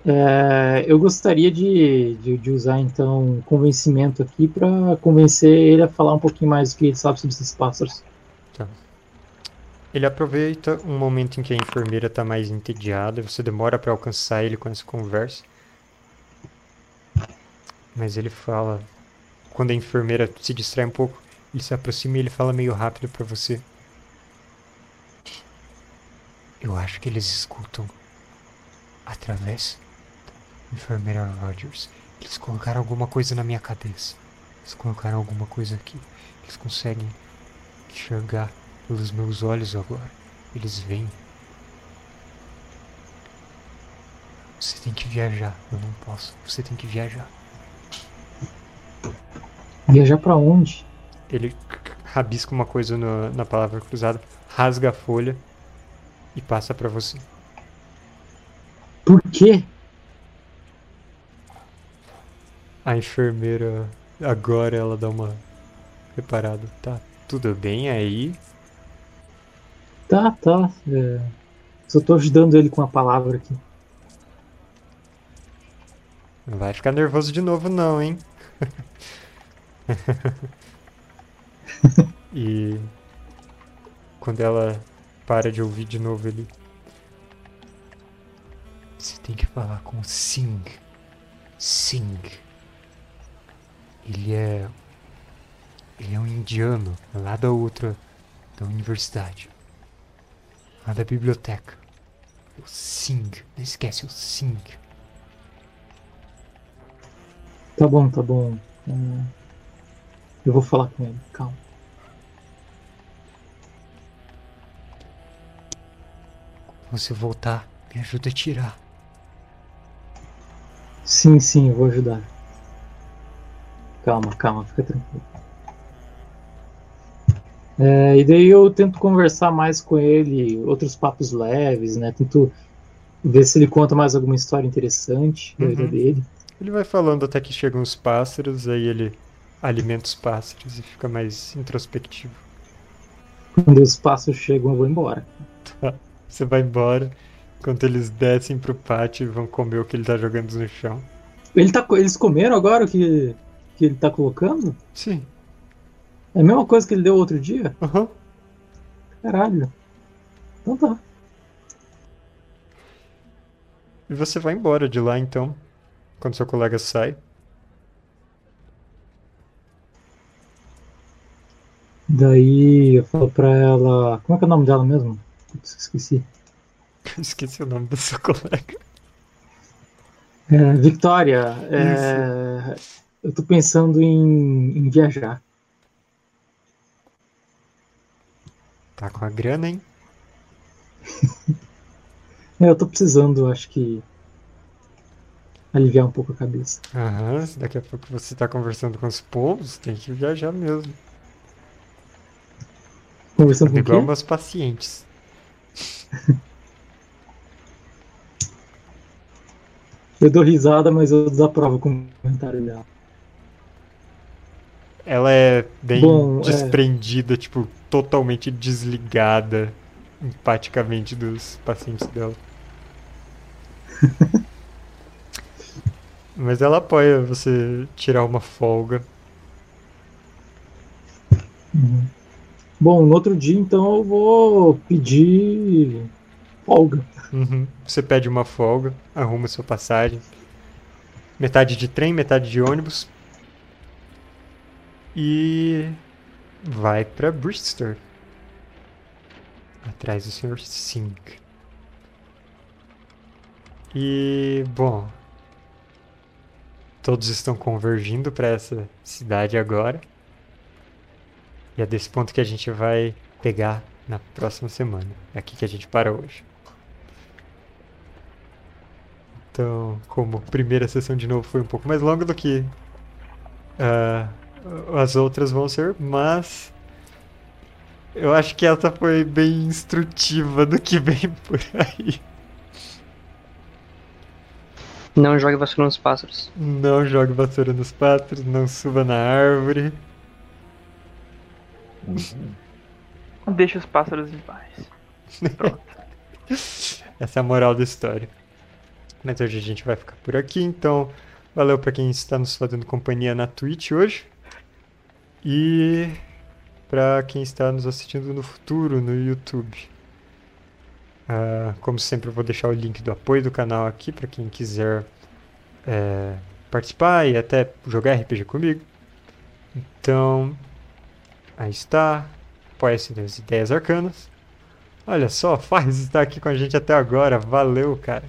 É, eu gostaria de, de, de usar então convencimento aqui para convencer ele a falar um pouquinho mais do que ele sabe sobre esses pássaros. Ele aproveita um momento em que a enfermeira está mais entediada, você demora para alcançar ele com essa conversa. Mas ele fala, quando a enfermeira se distrai um pouco, ele se aproxima e ele fala meio rápido para você. Eu acho que eles escutam através enfermeira Rogers. Eles colocaram alguma coisa na minha cabeça. Eles colocaram alguma coisa aqui. Eles conseguem enxergar pelos meus olhos agora. Eles veem. Você tem que viajar. Eu não posso. Você tem que viajar. Viajar para onde? Ele rabisca uma coisa no- na palavra cruzada, rasga a folha e passa pra você. Por quê? A enfermeira agora ela dá uma reparada. Tá tudo bem aí? Tá, tá. É, só tô ajudando ele com a palavra aqui. Não vai ficar nervoso de novo não, hein? e quando ela para de ouvir de novo ele Você tem que falar com o Singh. Ele é ele é um indiano lá da outra da universidade. Lá da biblioteca. O Singh. Não esquece o Singh. Tá bom, tá bom. É, eu vou falar com ele, calma. Você voltar, me ajuda a tirar. Sim, sim, eu vou ajudar. Calma, calma, fica tranquilo. É, e daí eu tento conversar mais com ele, outros papos leves, né? Tento ver se ele conta mais alguma história interessante da vida Uhum. dele. Ele vai falando até que chegam os pássaros, aí ele alimenta os pássaros e fica mais introspectivo. Quando os passos chegam, eu vou embora. Você vai embora, enquanto eles descem pro pátio e vão comer o que ele tá jogando no chão. Ele tá, eles comeram agora o que, que ele tá colocando? Sim. É a mesma coisa que ele deu outro dia? Aham. Caralho. Então tá. E você vai embora de lá então, quando seu colega sai. Daí eu falo pra ela. Como é que é o nome dela mesmo? Putz, esqueci. Esqueci o nome do seu colega. É, Victoria, é, eu tô pensando em, em viajar. Tá com a grana, hein? É, eu tô precisando, acho que. aliviar um pouco a cabeça. Aham, se daqui a pouco você tá conversando com os pombos, tem que viajar mesmo. Conversando com Igual quem? meus pacientes. Eu dou risada, mas eu desaprovo o comentário dela. Ela é bem Bom, é. desprendida, tipo, totalmente desligada empaticamente dos pacientes dela. Mas ela apoia você tirar uma folga. Uhum. Bom, no outro dia, então, eu vou pedir folga. Uhum. Você pede uma folga, arruma sua passagem. Metade de trem, metade de ônibus. E vai pra Bristol. Atrás do Sr. Singh. E bom, todos estão convergindo para essa cidade agora. E é desse ponto que a gente vai pegar na próxima semana. É aqui que a gente para hoje. Então, como primeira sessão de novo foi um pouco mais longa do que ah, as outras vão ser, mas eu acho que essa foi bem instrutiva do que vem por aí. Não jogue vassoura nos pássaros. Não jogue vassoura nos pássaros, não suba na árvore. Deixa os pássaros em paz. Pronto. Essa é a moral da história. Mas hoje a gente vai ficar por aqui, então valeu para quem está nos fazendo companhia na Twitch hoje. E para quem está nos assistindo no futuro no YouTube. Uh, como sempre, eu vou deixar o link do apoio do canal aqui para quem quiser é, participar e até jogar RPG comigo. Então, aí está. Apoia-se nas ideias arcanas. Olha só, faz estar aqui com a gente até agora. Valeu, cara.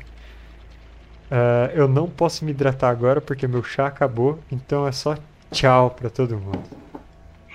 Uh, eu não posso me hidratar agora porque meu chá acabou. Então é só tchau para todo mundo.